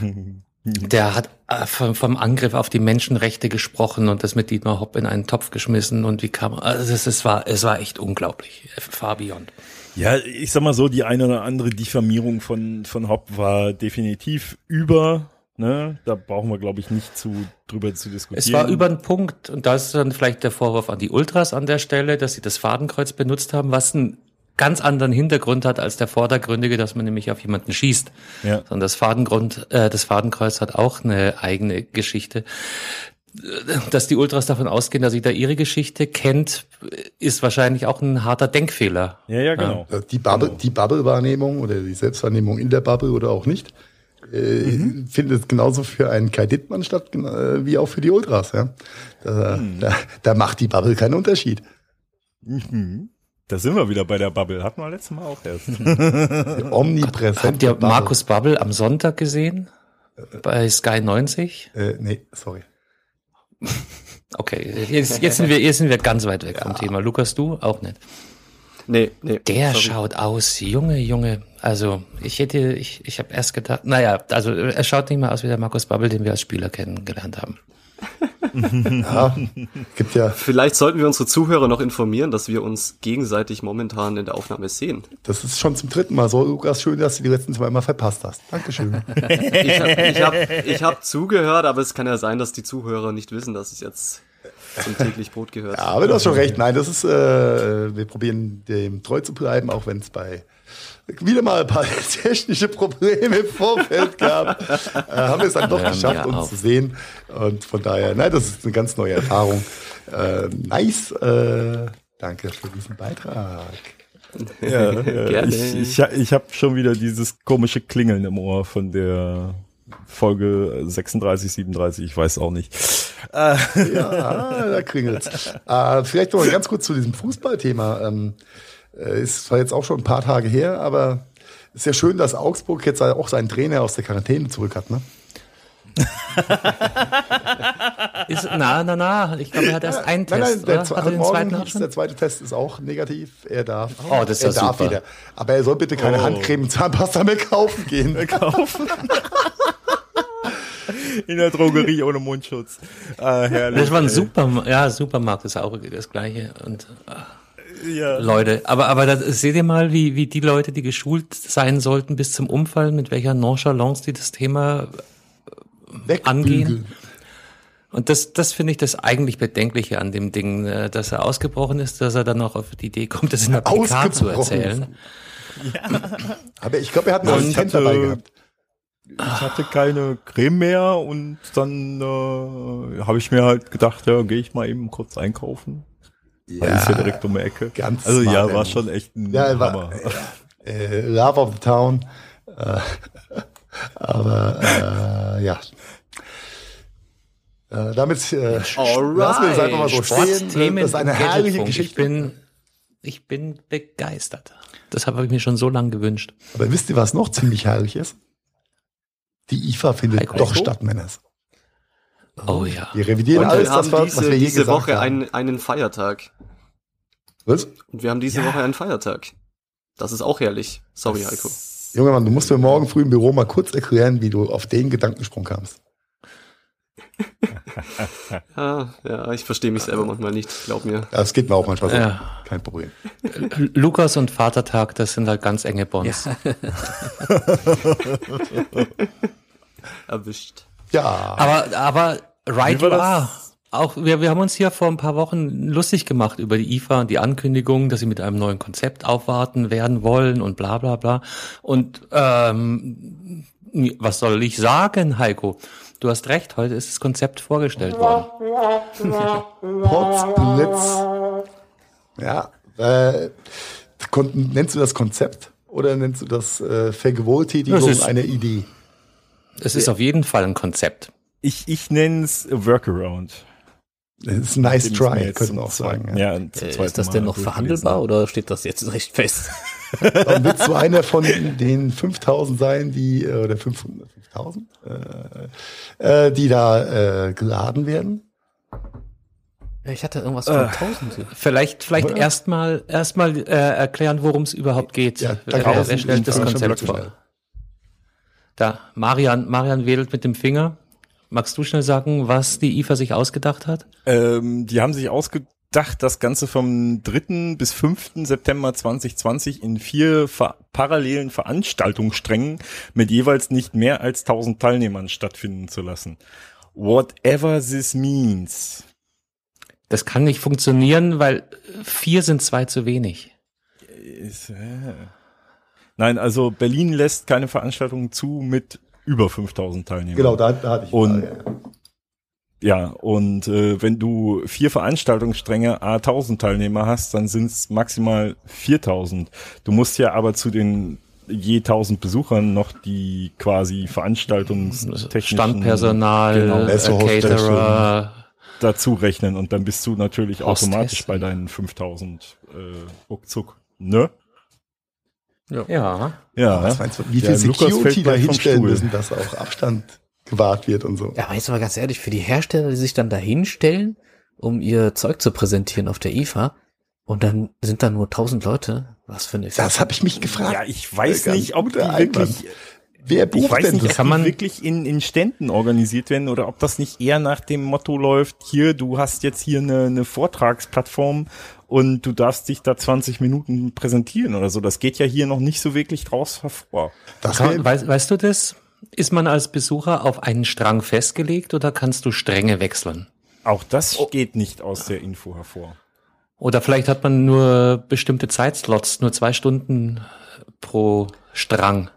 Speaker 2: Der hat äh, vom, Angriff auf die Menschenrechte gesprochen und das mit Dietmar Hopp in einen Topf geschmissen und wie kam, also es, es war, es war echt unglaublich. Fabian.
Speaker 5: Ja, ich sag mal so, die eine oder andere Diffamierung von, von Hopp war definitiv über, ne? Da brauchen wir, glaube ich, nicht zu, drüber zu diskutieren.
Speaker 2: Es war über den Punkt, und da ist dann vielleicht der Vorwurf an die Ultras an der Stelle, dass sie das Fadenkreuz benutzt haben, was einen ganz anderen Hintergrund hat als der vordergründige, dass man nämlich auf jemanden schießt. Ja. Sondern das Fadengrund, äh, das Fadenkreuz hat auch eine eigene Geschichte dass die Ultras davon ausgehen, dass jeder ihre Geschichte kennt, ist wahrscheinlich auch ein harter Denkfehler.
Speaker 5: Ja, ja, genau.
Speaker 3: Ja. Die Bubble, genau. die Bubble-Wahrnehmung oder die Selbstwahrnehmung in der Bubble oder auch nicht, äh, mhm. findet genauso für einen Kai Dittmann statt, äh, wie auch für die Ultras, ja. Da, mhm. da, da macht die Bubble keinen Unterschied.
Speaker 5: Mhm. Da sind wir wieder bei der Bubble. Hatten wir letztes Mal auch erst.
Speaker 3: Omnipräsent.
Speaker 2: Habt ihr Markus Bubble am Sonntag gesehen? Bei Sky 90?
Speaker 3: Äh, nee, sorry.
Speaker 2: Okay, jetzt, jetzt, sind wir, jetzt sind wir ganz weit weg ja. vom Thema. Lukas, du auch nicht?
Speaker 6: Nee, nee.
Speaker 2: Der sorry. schaut aus, Junge, Junge. Also ich hätte, ich, ich habe erst gedacht, naja, also er schaut nicht mal aus wie der Markus Babbel, den wir als Spieler kennengelernt haben.
Speaker 6: ja, gibt ja. Vielleicht sollten wir unsere Zuhörer noch informieren, dass wir uns gegenseitig momentan in der Aufnahme sehen.
Speaker 3: Das ist schon zum dritten Mal so, Lukas. Schön, dass du die letzten zwei Mal verpasst hast. Dankeschön.
Speaker 6: ich habe hab, hab zugehört, aber es kann ja sein, dass die Zuhörer nicht wissen, dass es jetzt zum täglich Brot gehört.
Speaker 3: Ja, aber du hast schon recht. Nein, das ist, äh, wir probieren dem treu zu bleiben, auch wenn es bei wieder mal ein paar technische Probleme im Vorfeld gab, äh, haben wir es dann doch ja, geschafft, uns auch. zu sehen. Und von daher, nein, das ist eine ganz neue Erfahrung. Äh, nice. Äh, danke für diesen Beitrag.
Speaker 5: Ja, ja ich, ich, ich habe schon wieder dieses komische Klingeln im Ohr von der Folge 36, 37, ich weiß auch nicht.
Speaker 3: Äh. Ja, da klingelt's. Äh, vielleicht noch mal ganz kurz zu diesem Fußballthema. Ähm, äh, ist zwar jetzt auch schon ein paar Tage her, aber ist ja schön, dass Augsburg jetzt auch seinen Trainer aus der Quarantäne zurück hat, ne?
Speaker 2: ist, na, na, na, ich glaube, er hat erst einen
Speaker 3: nein,
Speaker 2: Test.
Speaker 3: Nein, der, hat den zweiten hieß, der zweite Test ist auch negativ. Er darf.
Speaker 2: Oh, das ist er ja darf super. wieder.
Speaker 3: Aber er soll bitte keine oh. Handcreme und Zahnpasta mehr kaufen gehen. Mehr kaufen.
Speaker 5: In der Drogerie ohne Mundschutz.
Speaker 2: Ah, herrlich. Das war ein Supermarkt. Ja, Supermarkt ist auch das gleiche. Und, ach ja. Leute. Aber, aber da seht ihr mal, wie, wie die Leute, die geschult sein sollten bis zum Umfallen, mit welcher Nonchalance die das Thema äh, Wegbügeln. angehen. Und das, das finde ich das eigentlich Bedenkliche an dem Ding, äh, dass er ausgebrochen ist, dass er dann auch auf die Idee kommt, das in der PK zu erzählen.
Speaker 3: Ja. Aber ich glaube, er hat einen Assistent dabei gehabt.
Speaker 5: Ich hatte keine Creme mehr und dann äh, habe ich mir halt gedacht, ja, gehe ich mal eben kurz einkaufen. Ja, ist ja direkt um die Ecke. Ganz also ja, war schon echt ein ja, Hammer. War,
Speaker 3: äh, Love of the Town. Äh, aber äh, ja. Äh, damit äh, lassen wir es einfach mal so stehen. Das ist eine herrliche Geschichte.
Speaker 2: Ich bin, ich bin begeistert. Das habe ich mir schon so lange gewünscht.
Speaker 3: Aber wisst ihr, was noch ziemlich herrlich ist? Die IFA findet Heiko. doch statt, Männers.
Speaker 2: Oh ja.
Speaker 3: Wir revidieren
Speaker 6: Und
Speaker 3: alles,
Speaker 6: wir das, was, diese, wir diese Woche haben. Einen, einen Feiertag.
Speaker 3: Was?
Speaker 6: Und wir haben diese ja. Woche einen Feiertag. Das ist auch herrlich. Sorry, das Heiko.
Speaker 3: Junge Mann, du musst mir morgen früh im Büro mal kurz erklären, wie du auf den Gedankensprung kamst.
Speaker 6: ja, ja, ich verstehe mich selber manchmal nicht, glaub mir.
Speaker 3: Das geht mir auch manchmal so. Ja. Kein Problem.
Speaker 2: Lukas und Vatertag, das sind halt ganz enge Bonds. Ja.
Speaker 6: Erwischt.
Speaker 3: Ja.
Speaker 2: Aber, aber right you are. Auch wir, wir haben uns hier vor ein paar Wochen lustig gemacht über die IFA und die Ankündigung, dass sie mit einem neuen Konzept aufwarten werden wollen und bla bla bla. Und ähm, was soll ich sagen, Heiko? Du hast recht, heute ist das Konzept vorgestellt worden.
Speaker 3: Potsblitz. Ja, äh, nennst du das Konzept oder nennst du das äh, Vergewohltätigung einer Idee?
Speaker 2: Es ist auf jeden Fall ein Konzept.
Speaker 5: Ich, ich nenne es Workaround.
Speaker 3: Das ist ein nice try, könnte man auch sagen.
Speaker 2: Ja, ja äh, ist das denn noch verhandelbar oder steht das jetzt recht fest?
Speaker 3: Dann willst du einer von den 5000 sein, die, äh, oder 500, 5000, äh, äh, die da äh, geladen werden?
Speaker 2: Ich hatte irgendwas von äh, 1000. Vielleicht, vielleicht erstmal erstmal äh, erklären, worum es überhaupt geht. Ja, wer, wer stellt das Konzept vor? Da, Marian, Marian wedelt mit dem Finger. Magst du schnell sagen, was die IFA sich ausgedacht hat?
Speaker 5: Ähm, die haben sich ausgedacht, das Ganze vom 3. bis 5. September 2020 in vier ver parallelen Veranstaltungssträngen mit jeweils nicht mehr als 1000 Teilnehmern stattfinden zu lassen. Whatever this means.
Speaker 2: Das kann nicht funktionieren, weil vier sind zwei zu wenig.
Speaker 5: Ist, äh Nein, also Berlin lässt keine Veranstaltungen zu mit über 5000 Teilnehmern.
Speaker 3: Genau, da, da hatte ich
Speaker 5: und mal, ja. ja, und äh, wenn du vier Veranstaltungsstränge a 1000 Teilnehmer hast, dann sind es maximal 4000. Du musst ja aber zu den je 1000 Besuchern noch die quasi veranstaltungstechnischen
Speaker 2: Standpersonal, genau, äh, Caterer
Speaker 5: dazu rechnen und dann bist du natürlich Hostess. automatisch bei deinen 5000 äh, ruckzuck, ne?
Speaker 2: Ja. Ja.
Speaker 3: ja. Was meinst du, wie viel Security da hinstellen müssen, dass auch Abstand gewahrt wird und so?
Speaker 2: Ja, weißt du mal ganz ehrlich, für die Hersteller, die sich dann da hinstellen, um ihr Zeug zu präsentieren auf der IFA, und dann sind da nur tausend Leute, was für eine
Speaker 3: Das habe ich mich gefragt.
Speaker 5: Ja, ich weiß nicht, ob die wirklich Wer bucht ich weiß denn nicht, das? Kann man wirklich in, in Ständen organisiert werden oder ob das nicht eher nach dem Motto läuft, hier, du hast jetzt hier eine, eine Vortragsplattform und du darfst dich da 20 Minuten präsentieren oder so. Das geht ja hier noch nicht so wirklich draus hervor.
Speaker 2: Das kann, weißt, weißt du das? Ist man als Besucher auf einen Strang festgelegt oder kannst du Stränge wechseln?
Speaker 5: Auch das oh. geht nicht aus der Info hervor.
Speaker 2: Oder vielleicht hat man nur bestimmte Zeitslots, nur zwei Stunden pro Strang.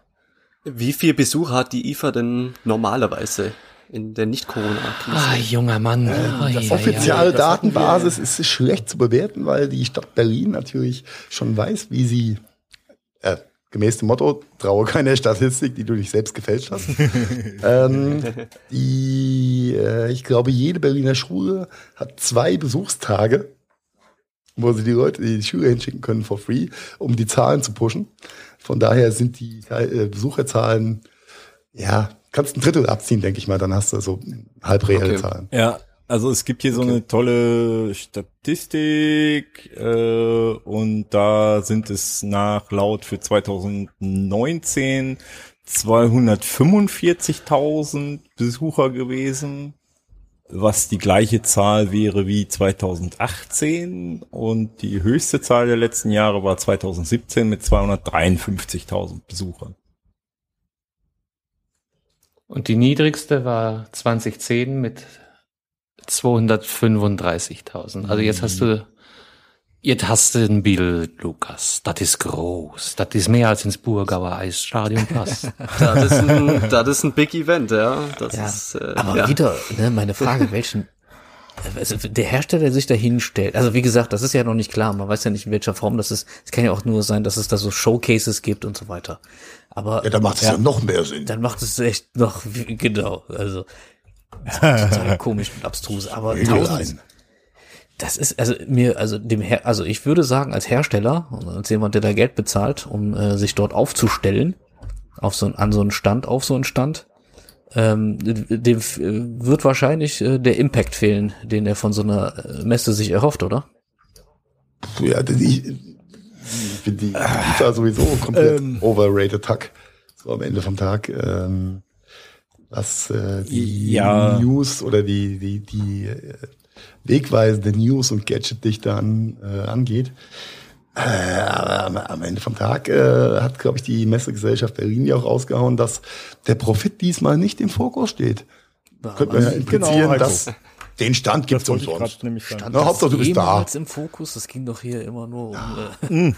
Speaker 6: Wie viel Besucher hat die IFA denn normalerweise in der Nicht-Corona-Krise?
Speaker 2: Ah, junger Mann. Äh,
Speaker 3: die offizielle Datenbasis ist schlecht zu bewerten, weil die Stadt Berlin natürlich schon weiß, wie sie äh, gemäß dem Motto, traue keine Statistik, die du nicht selbst gefälscht hast. ähm, die, äh, ich glaube, jede Berliner Schule hat zwei Besuchstage, wo sie die Leute, die Schüler hinschicken können for free, um die Zahlen zu pushen. Von daher sind die äh, Besucherzahlen, ja, kannst ein Drittel abziehen, denke ich mal, dann hast du so halb reelle okay. Zahlen.
Speaker 5: Ja, also es gibt hier okay. so eine tolle Statistik äh, und da sind es nach laut für 2019 245.000 Besucher gewesen, was die gleiche Zahl wäre wie 2018 und die höchste Zahl der letzten Jahre war 2017 mit 253.000 Besuchern.
Speaker 2: Und die niedrigste war 2010 mit 235.000. Also jetzt hast du, jetzt hast du ein Bild, Lukas. Das ist groß. Das ist mehr als ins Burgauer Eisstadion passt.
Speaker 6: das, ist ein, das ist ein Big Event, ja. Das
Speaker 4: ja.
Speaker 6: Ist,
Speaker 4: äh, Aber ja. wieder, ne, meine Frage, welchen, also der Hersteller, der sich da hinstellt, also wie gesagt, das ist ja noch nicht klar, man weiß ja nicht, in welcher Form das ist. Es kann ja auch nur sein, dass es da so Showcases gibt und so weiter. Aber
Speaker 3: ja, dann macht es ja, ja, noch mehr Sinn.
Speaker 4: Dann macht es echt noch genau. Also total komisch und abstrus. Aber tausend, das ist also mir also dem Her also ich würde sagen als Hersteller als jemand der da Geld bezahlt um äh, sich dort aufzustellen auf so an so einen Stand auf so einen Stand ähm, dem äh, wird wahrscheinlich äh, der Impact fehlen den er von so einer äh, Messe sich erhofft oder
Speaker 3: ja ich, ich finde die IFA sowieso komplett ähm, overrated Tag so am Ende vom Tag ähm, was äh, die ja. News oder die, die, die äh, wegweisende News- und Gadget-Dichte an, äh, angeht. Äh, aber am Ende vom Tag äh, hat, glaube ich, die Messegesellschaft Berlin ja auch rausgehauen, dass der Profit diesmal nicht im Fokus steht. Da Könnte man ja implizieren, genau, dass den Stand gibt es umsonst.
Speaker 4: Stand Na, Hauptsache du bist da. im Fokus, das ging doch hier immer nur um... Äh,
Speaker 5: mm.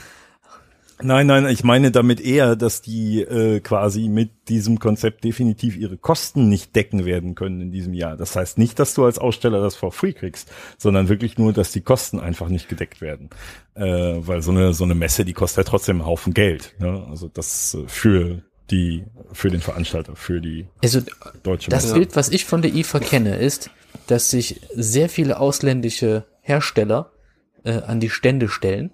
Speaker 5: Nein, nein, ich meine damit eher, dass die äh, quasi mit diesem Konzept definitiv ihre Kosten nicht decken werden können in diesem Jahr. Das heißt nicht, dass du als Aussteller das for free kriegst, sondern wirklich nur, dass die Kosten einfach nicht gedeckt werden. Äh, weil so eine so eine Messe, die kostet ja trotzdem einen Haufen Geld. Ne? Also das äh, für die für den Veranstalter, für die
Speaker 4: also, deutsche Messe. Das Bild, was ich von der IFA kenne, ist, dass sich sehr viele ausländische Hersteller äh, an die Stände stellen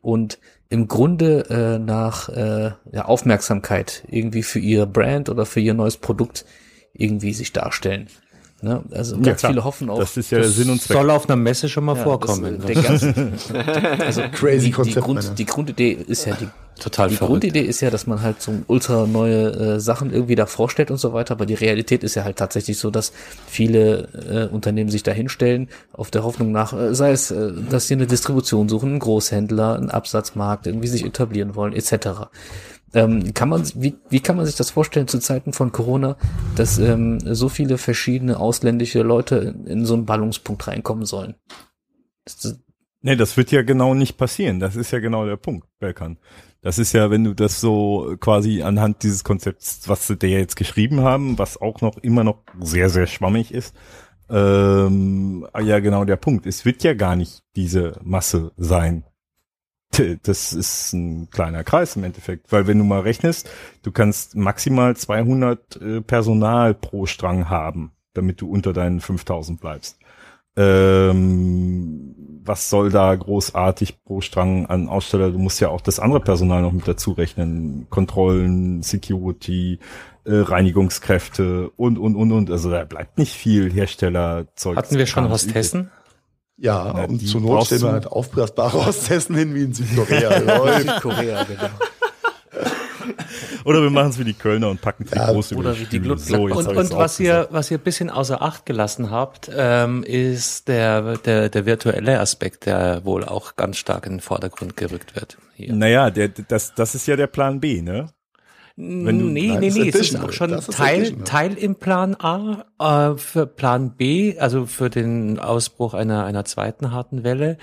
Speaker 4: und im Grunde äh, nach äh, ja, Aufmerksamkeit irgendwie für ihr Brand oder für ihr neues Produkt irgendwie sich darstellen. Ne? Also ganz ja, viele hoffen auch.
Speaker 5: Das ist ja der Sinn und
Speaker 2: Zweck. Soll auf einer Messe schon mal ja, vorkommen. Das,
Speaker 4: der ganze, also Crazy die, Konzept. Die, Grund, die Grundidee ist ja die
Speaker 2: Total
Speaker 4: Die verrückt. Grundidee ist ja, dass man halt so ultra neue äh, Sachen irgendwie da vorstellt und so weiter, aber die Realität ist ja halt tatsächlich so, dass viele äh, Unternehmen sich da hinstellen, auf der Hoffnung nach, äh, sei es, äh, dass sie eine Distribution suchen, einen Großhändler, einen Absatzmarkt, irgendwie sich etablieren wollen, etc. Ähm, kann man, wie, wie kann man sich das vorstellen zu Zeiten von Corona, dass ähm, so viele verschiedene ausländische Leute in, in so einen Ballungspunkt reinkommen sollen?
Speaker 5: Das, Nee, das wird ja genau nicht passieren. Das ist ja genau der Punkt, Belkan. Das ist ja, wenn du das so quasi anhand dieses Konzepts, was sie dir jetzt geschrieben haben, was auch noch immer noch sehr, sehr schwammig ist, ähm, ja genau der Punkt. Es wird ja gar nicht diese Masse sein. Das ist ein kleiner Kreis im Endeffekt, weil wenn du mal rechnest, du kannst maximal 200 äh, Personal pro Strang haben, damit du unter deinen 5000 bleibst. Ähm, was soll da großartig pro Strang an Aussteller? Du musst ja auch das andere Personal noch mit dazu rechnen. Kontrollen, Security, äh, Reinigungskräfte und, und, und, und. Also da bleibt nicht viel Herstellerzeug.
Speaker 2: Hatten wir schon Hostessen?
Speaker 3: Ja, Na, und zur Not stellen wir halt aufblasbare Hostessen hin wie in Südkorea.
Speaker 4: Südkorea, genau.
Speaker 5: oder wir machen es wie die Kölner und packen es ja, groß
Speaker 2: oder über die, die so, Und, und was ihr, was ihr bisschen außer Acht gelassen habt, ähm, ist der, der, der virtuelle Aspekt, der wohl auch ganz stark in den Vordergrund gerückt wird.
Speaker 5: Hier. Naja, der, das, das ist ja der Plan B, ne?
Speaker 2: Wenn du, nee, nein, nee, nee, es ist auch schon Teil, Teil im Plan A. Äh, für Plan B, also für den Ausbruch einer, einer zweiten harten Welle,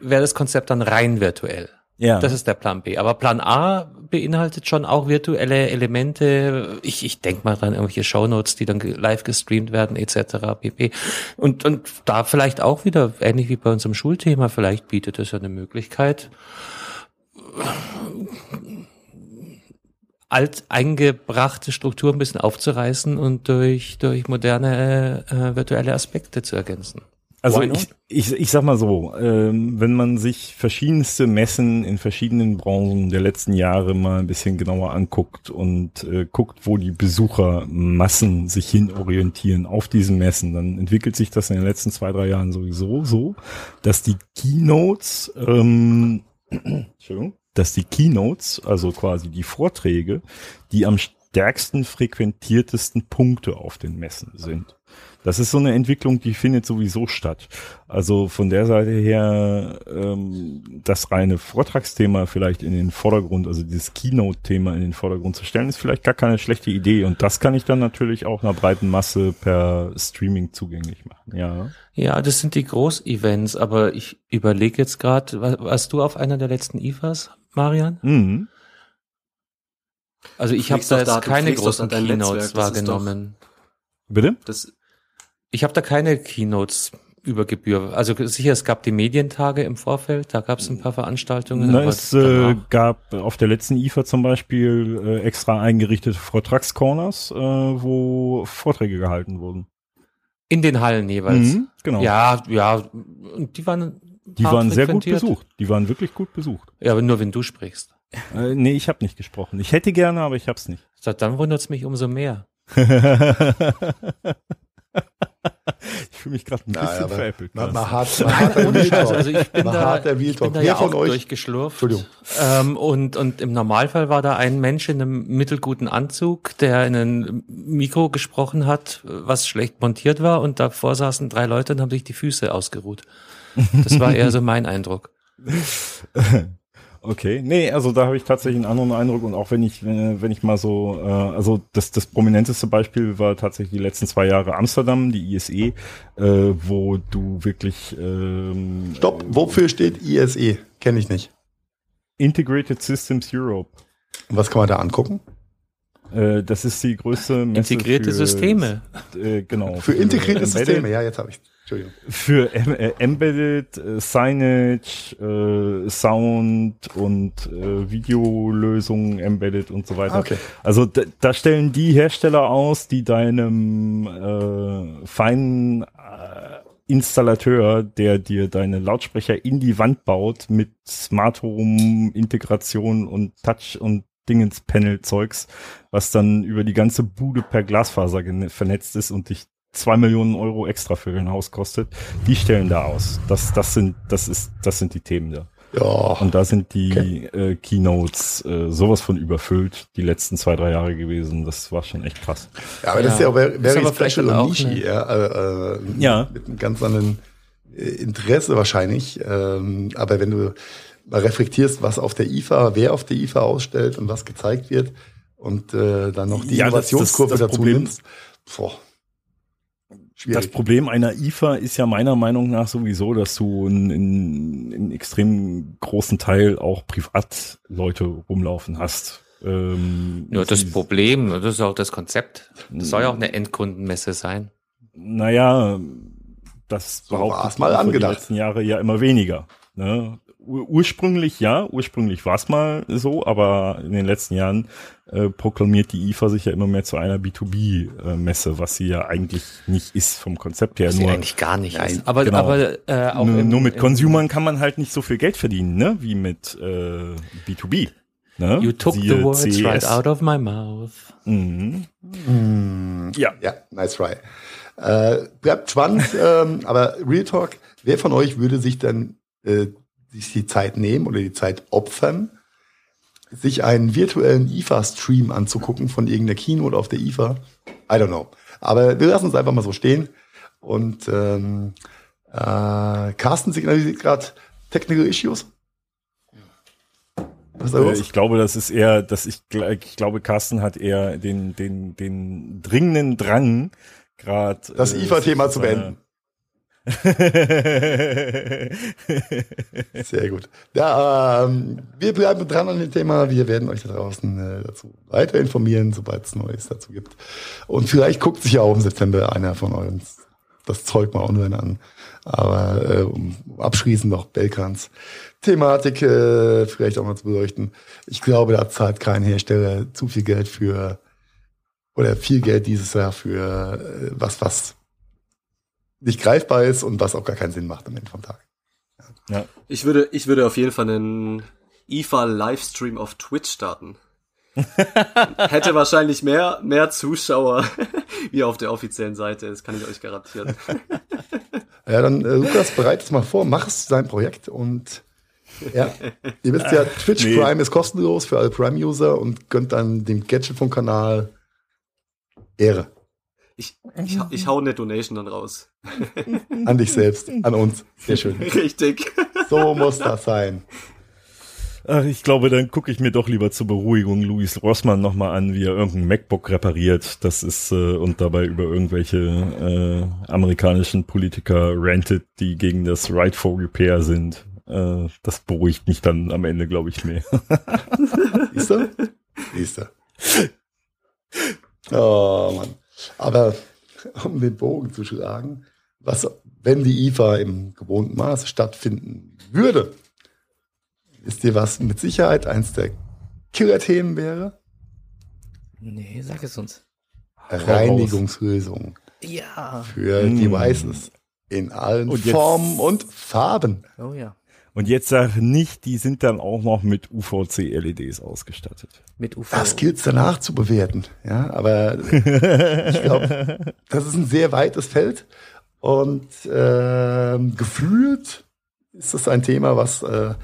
Speaker 2: wäre das Konzept dann rein virtuell. Ja. Das ist der Plan B. Aber Plan A beinhaltet schon auch virtuelle Elemente. Ich, ich denke mal dran, irgendwelche Shownotes, die dann live gestreamt werden, etc. pp. Und, und da vielleicht auch wieder, ähnlich wie bei unserem Schulthema, vielleicht bietet es ja eine Möglichkeit, alt eingebrachte Struktur ein bisschen aufzureißen und durch, durch moderne äh, virtuelle Aspekte zu ergänzen.
Speaker 5: Also ich, ich, ich sag mal so, ähm, wenn man sich verschiedenste Messen in verschiedenen Branchen der letzten Jahre mal ein bisschen genauer anguckt und äh, guckt, wo die Besuchermassen sich hin orientieren auf diesen Messen, dann entwickelt sich das in den letzten zwei, drei Jahren sowieso so, dass die Keynotes, ähm, Entschuldigung, dass die Keynotes, also quasi die Vorträge, die am stärksten frequentiertesten Punkte auf den Messen sind. Das ist so eine Entwicklung, die findet sowieso statt. Also von der Seite her ähm, das reine Vortragsthema vielleicht in den Vordergrund, also dieses Keynote-Thema in den Vordergrund zu stellen, ist vielleicht gar keine schlechte Idee. Und das kann ich dann natürlich auch einer breiten Masse per Streaming zugänglich machen. Ja.
Speaker 2: Ja, das sind die Groß-Events, aber ich überlege jetzt gerade, warst du auf einer der letzten IFAs, Marian? Mhm. Also ich habe da jetzt da, keine großen Keynotes wahrgenommen.
Speaker 5: Bitte?
Speaker 2: Das, ich habe da keine Keynotes über Gebühr. Also sicher, es gab die Medientage im Vorfeld, da gab es ein paar Veranstaltungen.
Speaker 5: Na, es äh, gab auf der letzten IFA zum Beispiel äh, extra eingerichtete Vortragscorners, äh, wo Vorträge gehalten wurden.
Speaker 2: In den Hallen jeweils. Mhm,
Speaker 5: genau.
Speaker 2: Ja, ja, und die waren
Speaker 5: die waren sehr gut besucht. Die waren wirklich gut besucht.
Speaker 2: Ja, aber nur wenn du sprichst.
Speaker 5: Äh, nee, ich habe nicht gesprochen. Ich hätte gerne, aber ich hab's nicht.
Speaker 2: Dann wundert's mich umso mehr.
Speaker 5: ich fühle mich gerade ein bisschen naja, veräppelt.
Speaker 3: Man, man, hat, man hat
Speaker 2: Ohne Scheiß, also ich bin man da, hat der ich bin da ja auch euch? durchgeschlurft. Entschuldigung. Ähm, und, und im Normalfall war da ein Mensch in einem mittelguten Anzug, der in ein Mikro gesprochen hat, was schlecht montiert war und davor saßen drei Leute und haben sich die Füße ausgeruht. Das war eher so mein Eindruck.
Speaker 5: Okay, nee, also da habe ich tatsächlich einen anderen Eindruck und auch wenn ich, wenn, wenn ich mal so, äh, also das, das prominenteste Beispiel war tatsächlich die letzten zwei Jahre Amsterdam, die ISE, äh, wo du wirklich ähm,
Speaker 3: Stopp, wofür steht ISE? Kenne ich nicht.
Speaker 5: Integrated Systems Europe.
Speaker 3: Und was kann man da angucken?
Speaker 5: Äh, das ist die größte
Speaker 2: Messe Integrierte für, Systeme.
Speaker 5: Äh, genau.
Speaker 3: Für, integrierte Systeme, ja, jetzt habe ich.
Speaker 5: Für äh, Embedded, äh, Signage, äh, Sound und äh, Videolösungen Embedded und so weiter. Okay. Also da, da stellen die Hersteller aus, die deinem äh, feinen äh, Installateur, der dir deine Lautsprecher in die Wand baut mit Smart Home Integration und Touch und Dingens Panel Zeugs, was dann über die ganze Bude per Glasfaser vernetzt ist und dich zwei Millionen Euro extra für ein Haus kostet, die stellen da aus. Das, das sind, das ist, das sind die Themen da. Ja. Und da sind die okay. äh, Keynotes äh, sowas von überfüllt die letzten zwei, drei Jahre gewesen. Das war schon echt krass.
Speaker 3: Ja, aber das ist ja auch very, very special und niche, ne? ja, äh, äh, ja. Mit einem ganz anderen äh, Interesse wahrscheinlich. Ähm, aber wenn du mal reflektierst, was auf der IFA, wer auf der IFA ausstellt und was gezeigt wird und äh, dann noch die ja, Innovationskurve das, das, das dazu Problem, nimmst, boah.
Speaker 5: Schwierig. Das Problem einer IFA ist ja meiner Meinung nach sowieso, dass du in, in, in extrem großen Teil auch Privatleute rumlaufen hast.
Speaker 2: Ähm, Nur das Problem, das ist auch das Konzept. Das soll ja auch eine Endkundenmesse sein.
Speaker 5: Naja, das
Speaker 3: so behauptet mal angedacht.
Speaker 5: die letzten Jahre ja immer weniger. Ne? Ursprünglich ja, ursprünglich war es mal so, aber in den letzten Jahren äh, proklamiert die IFA sich ja immer mehr zu einer B2B-Messe, äh, was sie ja eigentlich nicht ist vom Konzept her.
Speaker 2: Was
Speaker 5: nur,
Speaker 2: eigentlich gar nicht
Speaker 5: ist. Aber, genau. aber äh, auch nur, im, nur mit Consumern kann man halt nicht so viel Geld verdienen, ne, wie mit äh, B2B.
Speaker 2: Ne? You took Siehe the words CES. right out of my mouth.
Speaker 3: Mhm. Mhm. Ja. Ja, nice try. Äh, bleibt spannend, ähm, aber Real Talk, wer von euch würde sich dann äh, sich die Zeit nehmen oder die Zeit opfern, sich einen virtuellen IFA-Stream anzugucken von irgendeiner Keynote auf der IFA. I don't know. Aber wir lassen es einfach mal so stehen. Und ähm, äh, Carsten signalisiert gerade Technical Issues.
Speaker 5: Los? Ich glaube, das ist eher, dass ich, ich glaube, Carsten hat eher den, den, den dringenden Drang, gerade
Speaker 3: das äh, IFA-Thema zu beenden. Sehr gut. Ja, ähm, wir bleiben dran an dem Thema. Wir werden euch da draußen äh, dazu weiter informieren, sobald es Neues dazu gibt. Und vielleicht guckt sich ja auch im September einer von uns das Zeug mal online an. Aber äh, um abschließend noch Belkans Thematik äh, vielleicht auch mal zu beleuchten. Ich glaube, da zahlt kein Hersteller zu viel Geld für oder viel Geld dieses Jahr für äh, was, was nicht greifbar ist und was auch gar keinen Sinn macht am Ende vom Tag.
Speaker 6: Ja. Ich würde, ich würde auf jeden Fall einen IFA Livestream auf Twitch starten. Hätte wahrscheinlich mehr, mehr Zuschauer wie auf der offiziellen Seite, das kann ich euch garantieren.
Speaker 3: Ja, dann äh, Lukas, bereite es mal vor, mach es sein Projekt und ja, ihr wisst ja, Twitch nee. Prime ist kostenlos für alle Prime-User und gönnt dann dem Gadget vom Kanal Ehre.
Speaker 6: Ich, ich, ich hau eine Donation dann raus.
Speaker 3: An dich selbst, an uns. Sehr schön.
Speaker 6: Richtig.
Speaker 3: So muss das sein.
Speaker 5: Ach, ich glaube, dann gucke ich mir doch lieber zur Beruhigung Louis Rossmann nochmal an, wie er irgendein MacBook repariert. Das ist äh, und dabei über irgendwelche äh, amerikanischen Politiker rantet, die gegen das Right for Repair sind. Äh, das beruhigt mich dann am Ende, glaube ich, mehr.
Speaker 3: Siehst du? Siehst du. Oh Mann. Aber um den Bogen zu schlagen, was, wenn die IFA im gewohnten Maße stattfinden würde, ist dir was mit Sicherheit eins der Killer-Themen wäre?
Speaker 4: Nee, sag es uns.
Speaker 3: Reinigungslösungen.
Speaker 4: Ja.
Speaker 3: Für mm. Devices in allen und Formen und Farben.
Speaker 4: Oh ja.
Speaker 5: Und jetzt sag nicht, die sind dann auch noch mit UVC-LEDs ausgestattet.
Speaker 3: Mit UV. Das gilt danach zu bewerten. Ja, aber ich glaube, das ist ein sehr weites Feld und äh, gefühlt ist das ein Thema, was äh,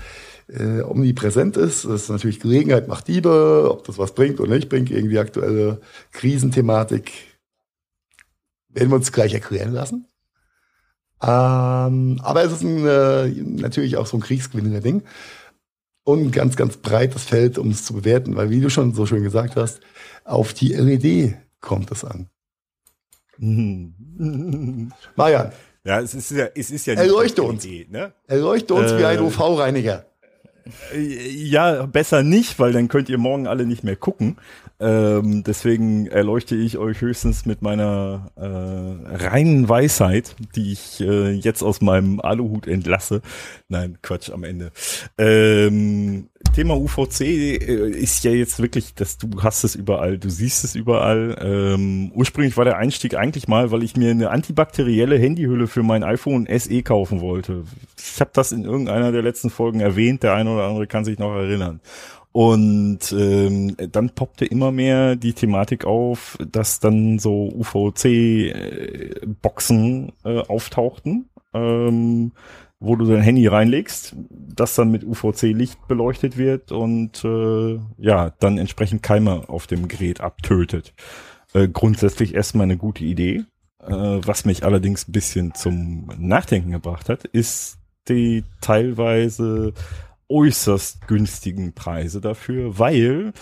Speaker 3: äh, omnipräsent ist. Das ist natürlich Gelegenheit macht Diebe, ob das was bringt oder nicht bringt, irgendwie aktuelle Krisenthematik. Werden wir uns gleich erklären lassen. Ähm, aber es ist ein, äh, natürlich auch so ein kriegsgewinnender Ding. Und ein ganz, ganz breites Feld, um es zu bewerten, weil wie du schon so schön gesagt hast, auf die LED kommt es an. Marian.
Speaker 5: Ja, es ist ja, es ist ja
Speaker 3: Erleuchte uns. LED, ne? Erleuchte uns äh, wie ein UV-Reiniger.
Speaker 5: Äh, ja, besser nicht, weil dann könnt ihr morgen alle nicht mehr gucken. Ähm, deswegen erleuchte ich euch höchstens mit meiner äh, reinen Weisheit, die ich äh, jetzt aus meinem Aluhut entlasse. Nein, Quatsch am Ende. Ähm, Thema UVC äh, ist ja jetzt wirklich, dass du hast es überall, du siehst es überall. Ähm, ursprünglich war der Einstieg eigentlich mal, weil ich mir eine antibakterielle Handyhülle für mein iPhone SE kaufen wollte. Ich habe das in irgendeiner der letzten Folgen erwähnt, der eine oder andere kann sich noch erinnern. Und ähm, dann poppte immer mehr die Thematik auf, dass dann so UVC-Boxen äh, auftauchten, ähm, wo du dein Handy reinlegst, das dann mit UVC-Licht beleuchtet wird und äh, ja, dann entsprechend Keime auf dem Gerät abtötet. Äh, grundsätzlich erstmal eine gute Idee. Äh, was mich allerdings ein bisschen zum Nachdenken gebracht hat, ist die teilweise äußerst günstigen Preise dafür, weil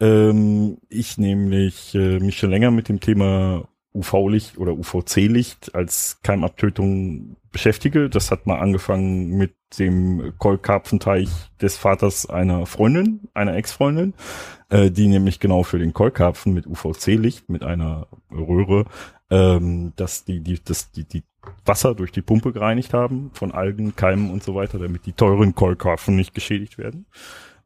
Speaker 5: ähm, ich nämlich äh, mich schon länger mit dem Thema UV-Licht oder UVC-Licht als Keimabtötung beschäftige. Das hat mal angefangen mit dem Kolkarpfenteich des Vaters einer Freundin, einer Ex-Freundin, äh, die nämlich genau für den Kolkarpfen mit UVC-Licht, mit einer Röhre, ähm, dass die, die, das, die, die Wasser durch die Pumpe gereinigt haben von Algen, Keimen und so weiter, damit die teuren Kolkarpfen nicht geschädigt werden.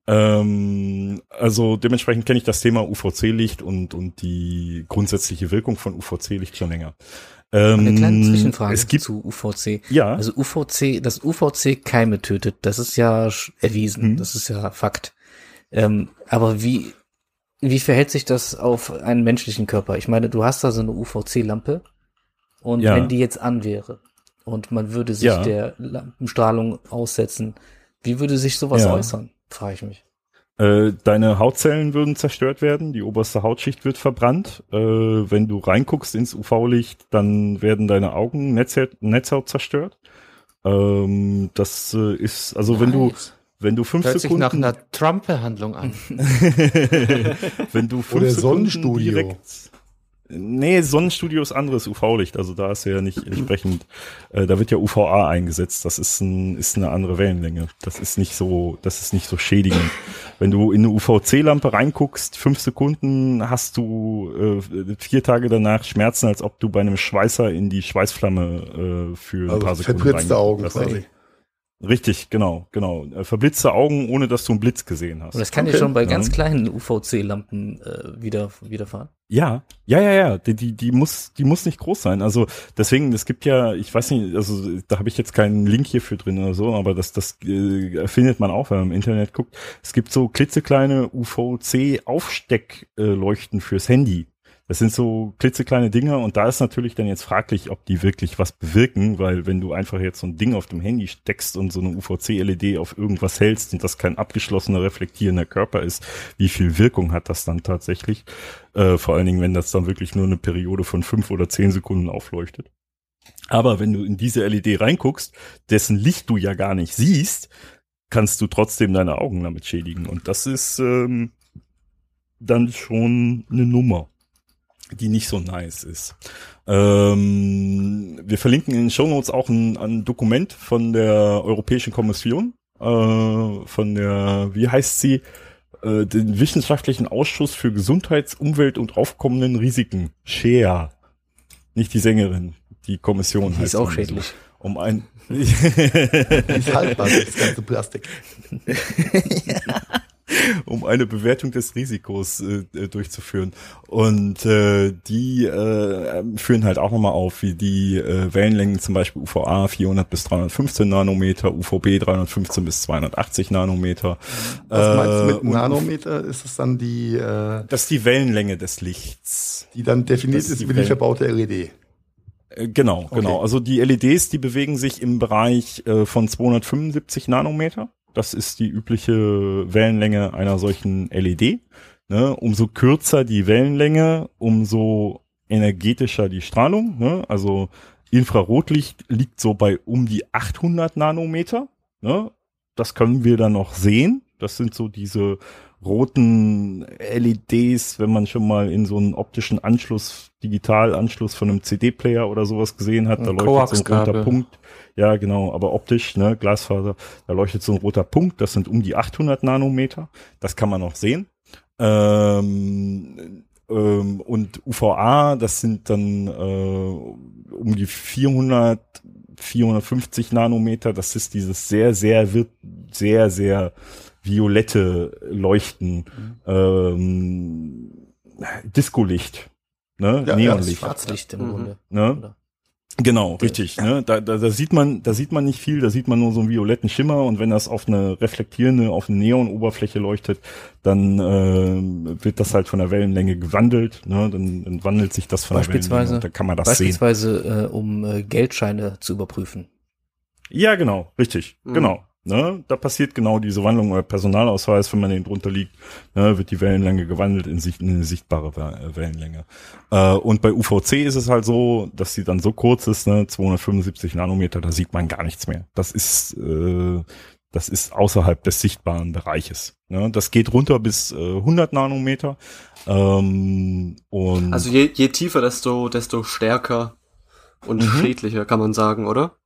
Speaker 5: Ähm, also dementsprechend kenne ich das Thema UVC-Licht und, und die grundsätzliche Wirkung von UVC-Licht schon länger.
Speaker 4: Ähm, Eine kleine Zwischenfrage es gibt, zu UVC.
Speaker 5: Ja.
Speaker 4: Also UVC, dass UVC Keime tötet, das ist ja erwiesen, hm. das ist ja Fakt. Ähm, aber wie, wie verhält sich das auf einen menschlichen Körper? Ich meine, du hast da so eine UVC-Lampe und ja. wenn die jetzt an wäre und man würde sich ja. der Lampenstrahlung aussetzen, wie würde sich sowas ja. äußern? Frage ich mich.
Speaker 5: Äh, deine Hautzellen würden zerstört werden, die oberste Hautschicht wird verbrannt. Äh, wenn du reinguckst ins UV-Licht, dann werden deine Augen, Netzhaut, Netzhaut zerstört. Ähm, das äh, ist, also nice. wenn du wenn du fünf
Speaker 2: Hört
Speaker 5: Sekunden
Speaker 2: sich nach einer Trump-Behandlung an.
Speaker 5: wenn du fünf
Speaker 3: Oder
Speaker 5: Sekunden
Speaker 3: Sonnenstudio.
Speaker 5: direkt Nee, Sonnenstudio ist anderes UV-Licht, also da ist ja nicht entsprechend, äh, da wird ja UVA eingesetzt, das ist, ein, ist eine andere Wellenlänge. Das ist nicht so, das ist nicht so schädigend. Wenn du in eine UVC-Lampe reinguckst, fünf Sekunden hast du äh, vier Tage danach Schmerzen, als ob du bei einem Schweißer in die Schweißflamme äh, für
Speaker 3: Also
Speaker 5: ein paar Sekunden
Speaker 3: verpritzte Augen quasi.
Speaker 5: Richtig, genau, genau. Äh, Verblitzte Augen, ohne dass du einen Blitz gesehen hast.
Speaker 4: Und das kann
Speaker 3: Okay.
Speaker 4: ja schon bei
Speaker 5: Ja.
Speaker 4: ganz kleinen UVC-Lampen äh, wieder, widerfahren.
Speaker 5: Ja, ja, ja, ja. Die, die, die muss, die muss nicht groß sein. Also deswegen, es gibt ja, ich weiß nicht, also da habe ich jetzt keinen Link hierfür drin oder so, aber das, das äh, findet man auch, wenn man im Internet guckt. Es gibt so klitzekleine UVC-Aufsteckleuchten fürs Handy. Das sind so klitzekleine Dinger und da ist natürlich dann jetzt fraglich, ob die wirklich was bewirken, weil wenn du einfach jetzt so ein Ding auf dem Handy steckst und so eine UVC-LED auf irgendwas hältst und das kein abgeschlossener reflektierender Körper ist, wie viel Wirkung hat das dann tatsächlich? Äh, vor allen Dingen, wenn das dann wirklich nur eine Periode von fünf oder zehn Sekunden aufleuchtet. Aber wenn du in diese LED reinguckst, dessen Licht du ja gar nicht siehst, kannst du trotzdem deine Augen damit schädigen. Und das ist ähm, dann schon eine Nummer, die nicht so nice ist. Ähm, wir verlinken in den Show Notes auch ein, ein Dokument von der Europäischen Kommission, äh, von der, wie heißt sie, äh, den Wissenschaftlichen Ausschuss für Gesundheits-, Umwelt- und aufkommenden Risiken, SHEA. Nicht die Sängerin, die Kommission
Speaker 4: Die
Speaker 5: heißt
Speaker 4: ist auch
Speaker 5: so.
Speaker 4: schädlich.
Speaker 5: Um ein
Speaker 3: ist haltbar, das ganze Plastik.
Speaker 5: um eine Bewertung des Risikos äh, äh, durchzuführen. Und äh, die äh, führen halt auch nochmal auf, wie die äh, Wellenlängen zum Beispiel UVA 400 bis 315 Nanometer, UVB 315 bis 280 Nanometer.
Speaker 3: Was meinst du
Speaker 5: Äh,
Speaker 3: mit
Speaker 5: und
Speaker 3: Nanometer? Ist es dann die, äh,
Speaker 5: Das ist die Wellenlänge des Lichts.
Speaker 3: die dann definiert
Speaker 5: ist
Speaker 3: ist
Speaker 5: die
Speaker 3: über die verbaute LED?
Speaker 5: Äh, Genau, genau. Also die LEDs, die bewegen sich im Bereich äh, von 275 Nanometer. Das ist die übliche Wellenlänge einer solchen LED. Ne? Umso kürzer die Wellenlänge, umso energetischer die Strahlung. Ne? Also Infrarotlicht liegt so bei um die 800 Nanometer. Ne? Das können wir dann noch sehen. Das sind so diese roten LEDs, wenn man schon mal in so einen optischen Anschluss, Digitalanschluss von einem CD-Player oder sowas gesehen hat, da leuchtet so ein roter Punkt. Ja, genau, aber optisch, ne, Glasfaser, da leuchtet so ein roter Punkt, das sind um die 800 Nanometer, das kann man noch sehen. Ähm, ähm, und UVA, das sind dann äh, um die 400, 450 Nanometer, das ist dieses sehr, sehr, wird sehr, sehr violette Leuchten, ähm, Discolicht, ne,
Speaker 3: Ja, ja,
Speaker 5: Neonlicht.
Speaker 4: Schwarzlicht im
Speaker 6: Mhm.
Speaker 4: Grunde.
Speaker 5: Ne?
Speaker 4: Oder?
Speaker 5: Genau, richtig. Ne? Da, da, da sieht man, da sieht man nicht viel, da sieht man nur so einen violetten Schimmer und wenn das auf eine reflektierende, auf eine Neonoberfläche leuchtet, dann äh, wird das halt von der Wellenlänge gewandelt. Ne? Dann, dann wandelt sich das von der
Speaker 4: Beispielsweise-
Speaker 5: Wellenlänge und dann kann man das sehen.
Speaker 4: Beispielsweise, äh, um äh, Geldscheine zu überprüfen.
Speaker 5: Ja, genau, richtig,
Speaker 6: Mhm.
Speaker 5: genau. Ne, da passiert genau diese Wandlung oder Personalausweis, wenn man den drunter liegt, ne, wird die Wellenlänge gewandelt in, sich, in eine sichtbare äh, Wellenlänge. Äh, und bei UVC ist es halt so, dass sie dann so kurz ist, ne, 275 Nanometer, da sieht man gar nichts mehr. Das ist, äh, das ist außerhalb des sichtbaren Bereiches. Ne? Das geht runter bis äh, 100 Nanometer. Ähm, und
Speaker 6: Also je, je tiefer, desto, desto stärker und
Speaker 5: Mhm.
Speaker 6: schädlicher, kann man sagen, oder?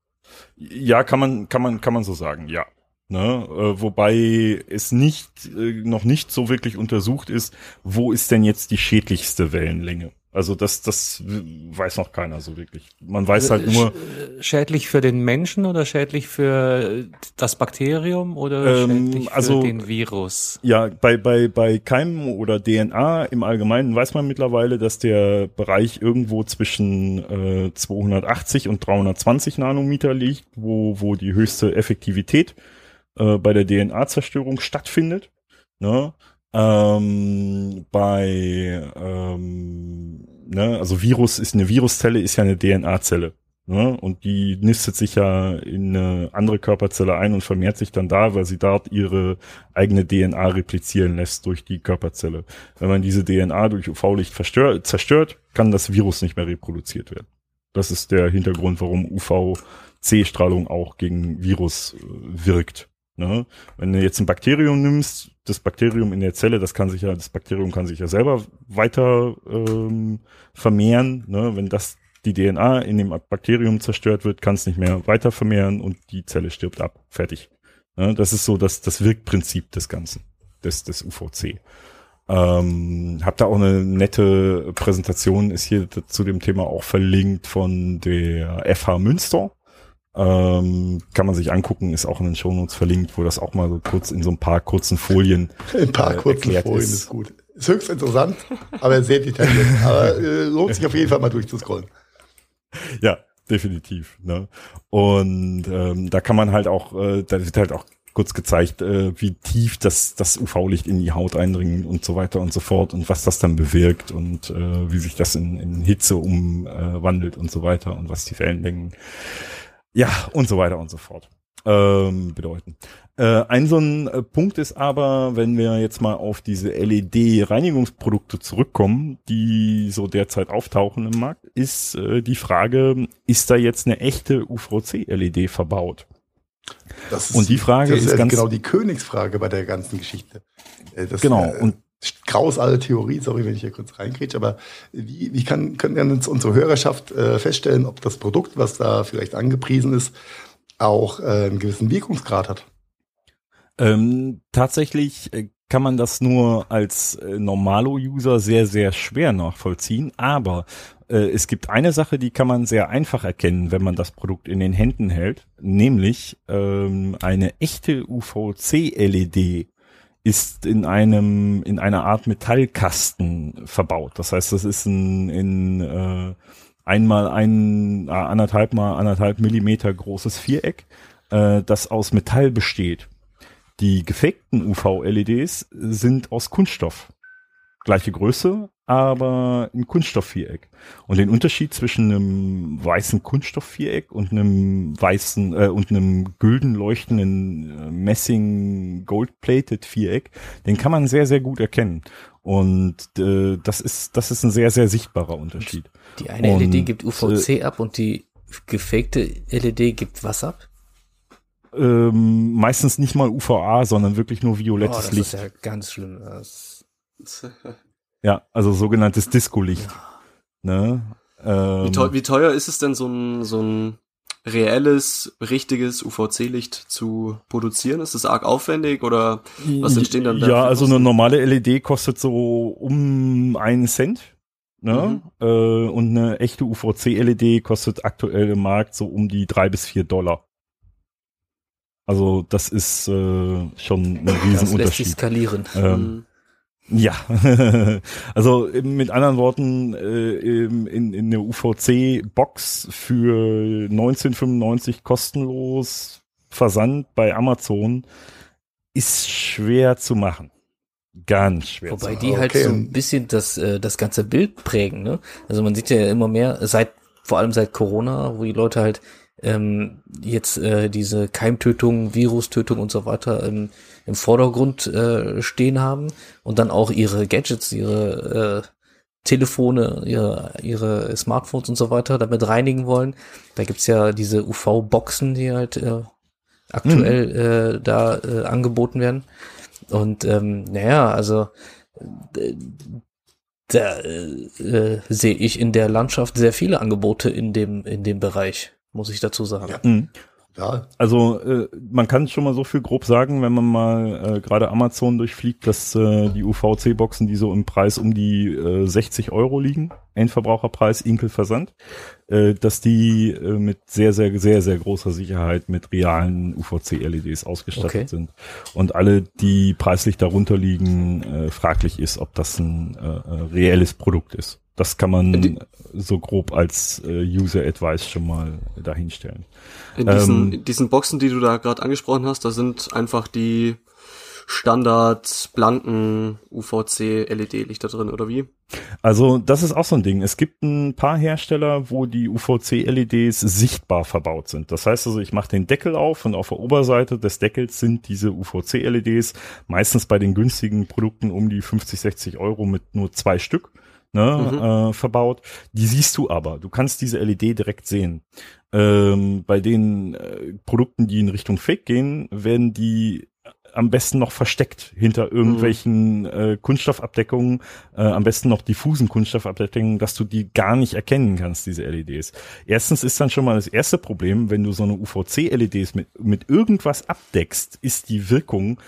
Speaker 5: Ja, kann man, kann man, kann man so sagen, ja. Ne? Äh, wobei es nicht, äh, noch nicht so wirklich untersucht ist, wo ist denn jetzt die schädlichste Wellenlänge? Also das, das weiß noch keiner so wirklich. Man weiß halt nur,
Speaker 2: Sch- Schädlich für den Menschen oder schädlich für das Bakterium oder
Speaker 5: Ähm,
Speaker 2: schädlich für
Speaker 5: also-
Speaker 2: den Virus?
Speaker 5: ja, bei, bei, bei Keimen oder DNA im Allgemeinen weiß man mittlerweile, dass der Bereich irgendwo zwischen äh, 280 und 320 Nanometer liegt, wo, wo die höchste Effektivität äh, bei der DNA-Zerstörung stattfindet. Ne? Ähm, bei, ähm, ne, also Virus ist eine Viruszelle, ist ja eine DNA-Zelle. Ne? Und die nistet sich ja in eine andere Körperzelle ein und vermehrt sich dann da, weil sie dort ihre eigene DNA replizieren lässt durch die Körperzelle. Wenn man diese DNA durch UV-Licht zerstört, kann das Virus nicht mehr reproduziert werden. Das ist der Hintergrund, warum UVC-Strahlung auch gegen Virus äh, wirkt. Ne? Wenn du jetzt ein Bakterium nimmst, das Bakterium in der Zelle, das kann sich ja, das Bakterium kann sich ja selber weiter ähm, vermehren. Ne? Wenn das die DNA in dem Bakterium zerstört wird, kann es nicht mehr weiter vermehren und die Zelle stirbt ab. Fertig. Ja, das ist so das, das Wirkprinzip des Ganzen, des, des UVC. Ähm, hab da auch eine nette Präsentation, ist hier zu dem Thema auch verlinkt von der FH Münster. Ähm, kann man sich angucken, ist auch in den Shownotes verlinkt, wo das auch mal so kurz in so ein paar kurzen Folien.
Speaker 3: Ein paar äh, kurzen Folien ist. ist gut. Ist höchst interessant, aber sehr detailliert. aber äh, lohnt sich auf jeden Fall mal durchzuscrollen.
Speaker 5: ja, definitiv. Ne? Und ähm, da kann man halt auch, äh, da wird halt auch kurz gezeigt, äh, wie tief das, das UV-Licht in die Haut eindringt und so weiter und so fort und was das dann bewirkt und äh, wie sich das in, in Hitze umwandelt äh, und so weiter und was die Wellenlängen, ja, und so weiter und so fort ähm, bedeuten. Äh, ein so ein äh, Punkt ist aber, wenn wir jetzt mal auf diese LED-Reinigungsprodukte zurückkommen, die so derzeit auftauchen im Markt, ist äh, die Frage, ist da jetzt eine echte UVC-LED verbaut?
Speaker 3: Das ist, und die Frage ist, ist ganz genau die Königsfrage bei der ganzen Geschichte.
Speaker 5: Äh, das, genau. Äh,
Speaker 3: und graus alle Theorie, sorry, wenn ich hier kurz reinkriege, aber wie, wie kann, können wir uns unsere Hörerschaft äh, feststellen, ob das Produkt, was da vielleicht angepriesen ist, auch äh, einen gewissen Wirkungsgrad hat?
Speaker 5: Ähm, tatsächlich äh, kann man das nur als äh, Normalo-User sehr, sehr schwer nachvollziehen. Aber äh, es gibt eine Sache, die kann man sehr einfach erkennen, wenn man das Produkt in den Händen hält, nämlich ähm, eine echte UVC-LED ist in einem in einer Art Metallkasten verbaut. Das heißt, das ist ein in äh, einmal ein äh, anderthalb mal anderthalb Millimeter großes Viereck, äh, das aus Metall besteht. Die gefakten UV-LEDs sind aus Kunststoff. Gleiche Größe, aber ein Kunststoffviereck. Und den Unterschied zwischen einem weißen Kunststoffviereck und einem weißen äh, und einem gülden leuchtenden äh, Messing Gold-plated Viereck, den kann man sehr sehr gut erkennen. Und äh, das ist das ist ein sehr sehr sichtbarer Unterschied.
Speaker 4: Die eine und, LED gibt UVC äh, ab und die gefakte LED gibt was ab?
Speaker 5: ähm, meistens nicht mal UVA, sondern wirklich nur violettes oh, das Licht.
Speaker 4: Das ist ja ganz schlimm. Das
Speaker 5: ja, also sogenanntes Disco-Licht. Ne?
Speaker 6: Ähm, wie, teuer, wie teuer ist es denn, so ein, so ein reelles, richtiges UVC-Licht zu produzieren? Ist das arg aufwendig oder was entstehen dann
Speaker 5: da? Ja, also eine normale LED kostet so um einen Cent. Ne? Mhm. Äh, und eine echte UVC-LED kostet aktuell im Markt so um die drei bis vier Dollar. Also das ist äh, schon ein Riesenunterschied. Das lässt sich
Speaker 4: skalieren.
Speaker 5: Ähm, mhm. Ja, also mit anderen Worten, äh, in, in der UVC-Box für 1995 kostenlos Versand bei Amazon ist schwer zu machen. Ganz schwer.
Speaker 4: Wobei die halt okay. so ein bisschen das, äh, das ganze Bild prägen, ne? Also man sieht ja immer mehr, seit, vor allem seit Corona, wo die Leute halt ähm, jetzt äh, diese Keimtötung, Virustötung und so weiter im, im Vordergrund äh, stehen haben und dann auch ihre Gadgets, ihre äh, Telefone, ihre, ihre Smartphones und so weiter damit reinigen wollen. Da gibt's ja diese UV-Boxen, die halt äh, aktuell mhm. äh, da äh, angeboten werden. Und ähm, naja, also äh, da äh, sehe ich in der Landschaft sehr viele Angebote in dem in dem Bereich muss ich dazu sagen. Ja. Mhm.
Speaker 5: Ja. Also äh, man kann schon mal so viel grob sagen, wenn man mal äh, gerade Amazon durchfliegt, dass äh, die UVC-Boxen, die so im Preis um die äh, 60 Euro liegen, Endverbraucherpreis, Inkel-Versand, äh, dass die äh, mit sehr, sehr, sehr, sehr großer Sicherheit mit realen UVC-LEDs ausgestattet okay. sind. Und alle, die preislich darunter liegen, äh, fraglich ist, ob das ein äh, äh reelles Produkt ist. Das kann man die, so grob als äh, User Advice schon mal dahinstellen.
Speaker 6: In diesen, ähm, diesen Boxen, die du da gerade angesprochen hast, da sind einfach die Standard blanken UVC LED Lichter drin oder wie?
Speaker 5: Also das ist auch so ein Ding. Es gibt ein paar Hersteller, wo die UVC-LEDs sichtbar verbaut sind. Das heißt also, ich mache den Deckel auf und auf der Oberseite des Deckels sind diese UVC-LEDs meistens bei den günstigen Produkten um die 50, 60 Euro mit nur zwei Stück ne, mhm. äh, verbaut. Die siehst du aber. Du kannst diese LED direkt sehen. Ähm, bei den äh, Produkten, die in Richtung Fake gehen, werden die am besten noch versteckt hinter irgendwelchen mhm. äh, Kunststoffabdeckungen, äh, am besten noch diffusen Kunststoffabdeckungen, dass du die gar nicht erkennen kannst, diese LEDs. Erstens ist dann schon mal das erste Problem, wenn du so eine UVC-LEDs mit, mit irgendwas abdeckst, ist die Wirkung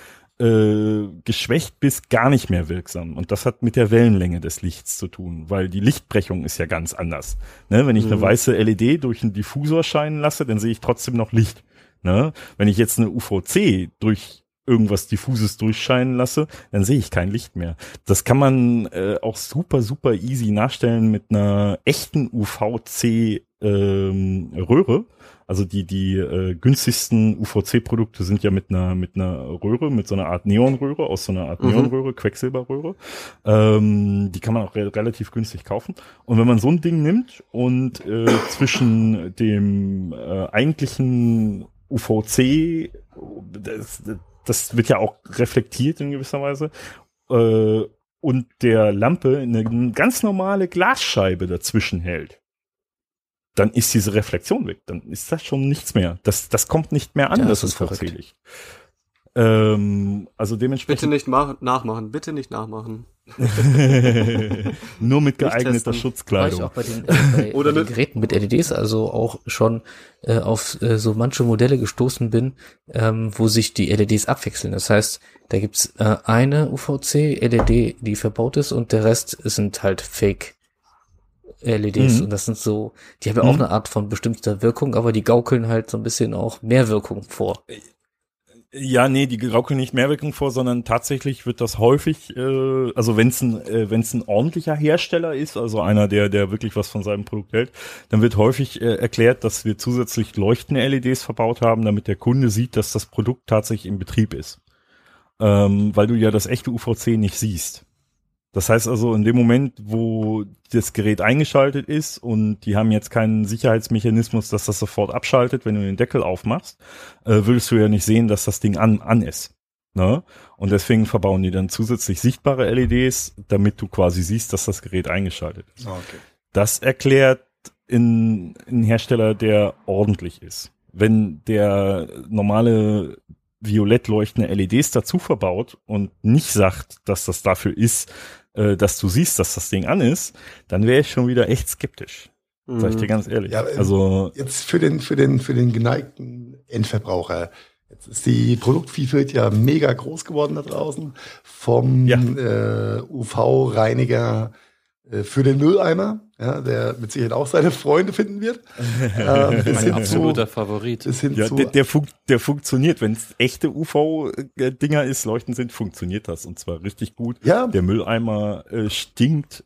Speaker 5: äh, geschwächt bis gar nicht mehr wirksam. Und das hat mit der Wellenlänge des Lichts zu tun, weil die Lichtbrechung ist ja ganz anders. Ne? Wenn ich mhm. eine weiße LED durch einen Diffusor scheinen lasse, dann sehe ich trotzdem noch Licht. Ne? Wenn ich jetzt eine UVC durch irgendwas diffuses durchscheinen lasse, dann sehe ich kein Licht mehr. Das kann man äh, auch super, super easy nachstellen mit einer echten UVC ähm, Röhre. Also die, die äh, günstigsten UVC-Produkte sind ja mit einer, mit einer Röhre, mit so einer Art Neonröhre, aus so einer Art mhm. Neonröhre, Quecksilberröhre. Ähm, die kann man auch re relativ günstig kaufen. Und wenn man so ein Ding nimmt und äh, zwischen dem äh, eigentlichen UVC, das, das wird ja auch reflektiert in gewisser Weise, äh, und der Lampe eine ganz normale Glasscheibe dazwischen hält, dann ist diese Reflexion weg. Dann ist das schon nichts mehr. Das, das kommt nicht mehr an, ja, das, das ist vorzählig. Ähm, also dementsprechend.
Speaker 6: Bitte nicht nachmachen, bitte nicht nachmachen.
Speaker 5: Nur mit geeigneter Schutzkleidung.
Speaker 4: War ich auch bei den, äh, bei, Oder bei den Geräten mit LEDs also auch schon äh, auf äh, so manche Modelle gestoßen bin, ähm, wo sich die LEDs abwechseln. Das heißt, da gibt's äh, eine UVC-LED, die verbaut ist und der Rest sind halt Fake. LEDs mhm. und das sind so, die haben ja auch mhm. eine Art von bestimmter Wirkung, aber die gaukeln halt so ein bisschen auch mehr Wirkung vor.
Speaker 5: Ja, nee, die gaukeln nicht Mehrwirkung vor, sondern tatsächlich wird das häufig, äh, also wenn es ein, äh, wenn's ein ordentlicher Hersteller ist, also einer, der, der wirklich was von seinem Produkt hält, dann wird häufig äh, erklärt, dass wir zusätzlich leuchtende LEDs verbaut haben, damit der Kunde sieht, dass das Produkt tatsächlich in Betrieb ist. Ähm, weil du ja das echte UVC nicht siehst. Das heißt also, in dem Moment, wo das Gerät eingeschaltet ist und die haben jetzt keinen Sicherheitsmechanismus, dass das sofort abschaltet, wenn du den Deckel aufmachst, äh, würdest du ja nicht sehen, dass das Ding an, an ist. Ne? Und deswegen verbauen die dann zusätzlich sichtbare LEDs, damit du quasi siehst, dass das Gerät eingeschaltet ist. Ah, okay. Das erklärt in, in Hersteller, der ordentlich ist. Wenn der normale violett leuchtende LEDs dazu verbaut und nicht sagt, dass das dafür ist, äh, dass du siehst, dass das Ding an ist, dann wäre ich schon wieder echt skeptisch. Mhm. Sag ich dir ganz ehrlich. Ja,
Speaker 3: also jetzt für den für den für den geneigten Endverbraucher. Jetzt ist die Produktvielfalt ja mega groß geworden da draußen. Vom ja. äh, UV-Reiniger äh, für den Mülleimer, ja, der mit Sicherheit auch seine Freunde finden wird.
Speaker 4: ähm, mein absoluter zu, Favorit.
Speaker 5: Ja, der, der, fun der funktioniert. Wenn es echte UV-Dinger ist, leuchten sind, funktioniert das und zwar richtig gut. Ja. Der Mülleimer äh, stinkt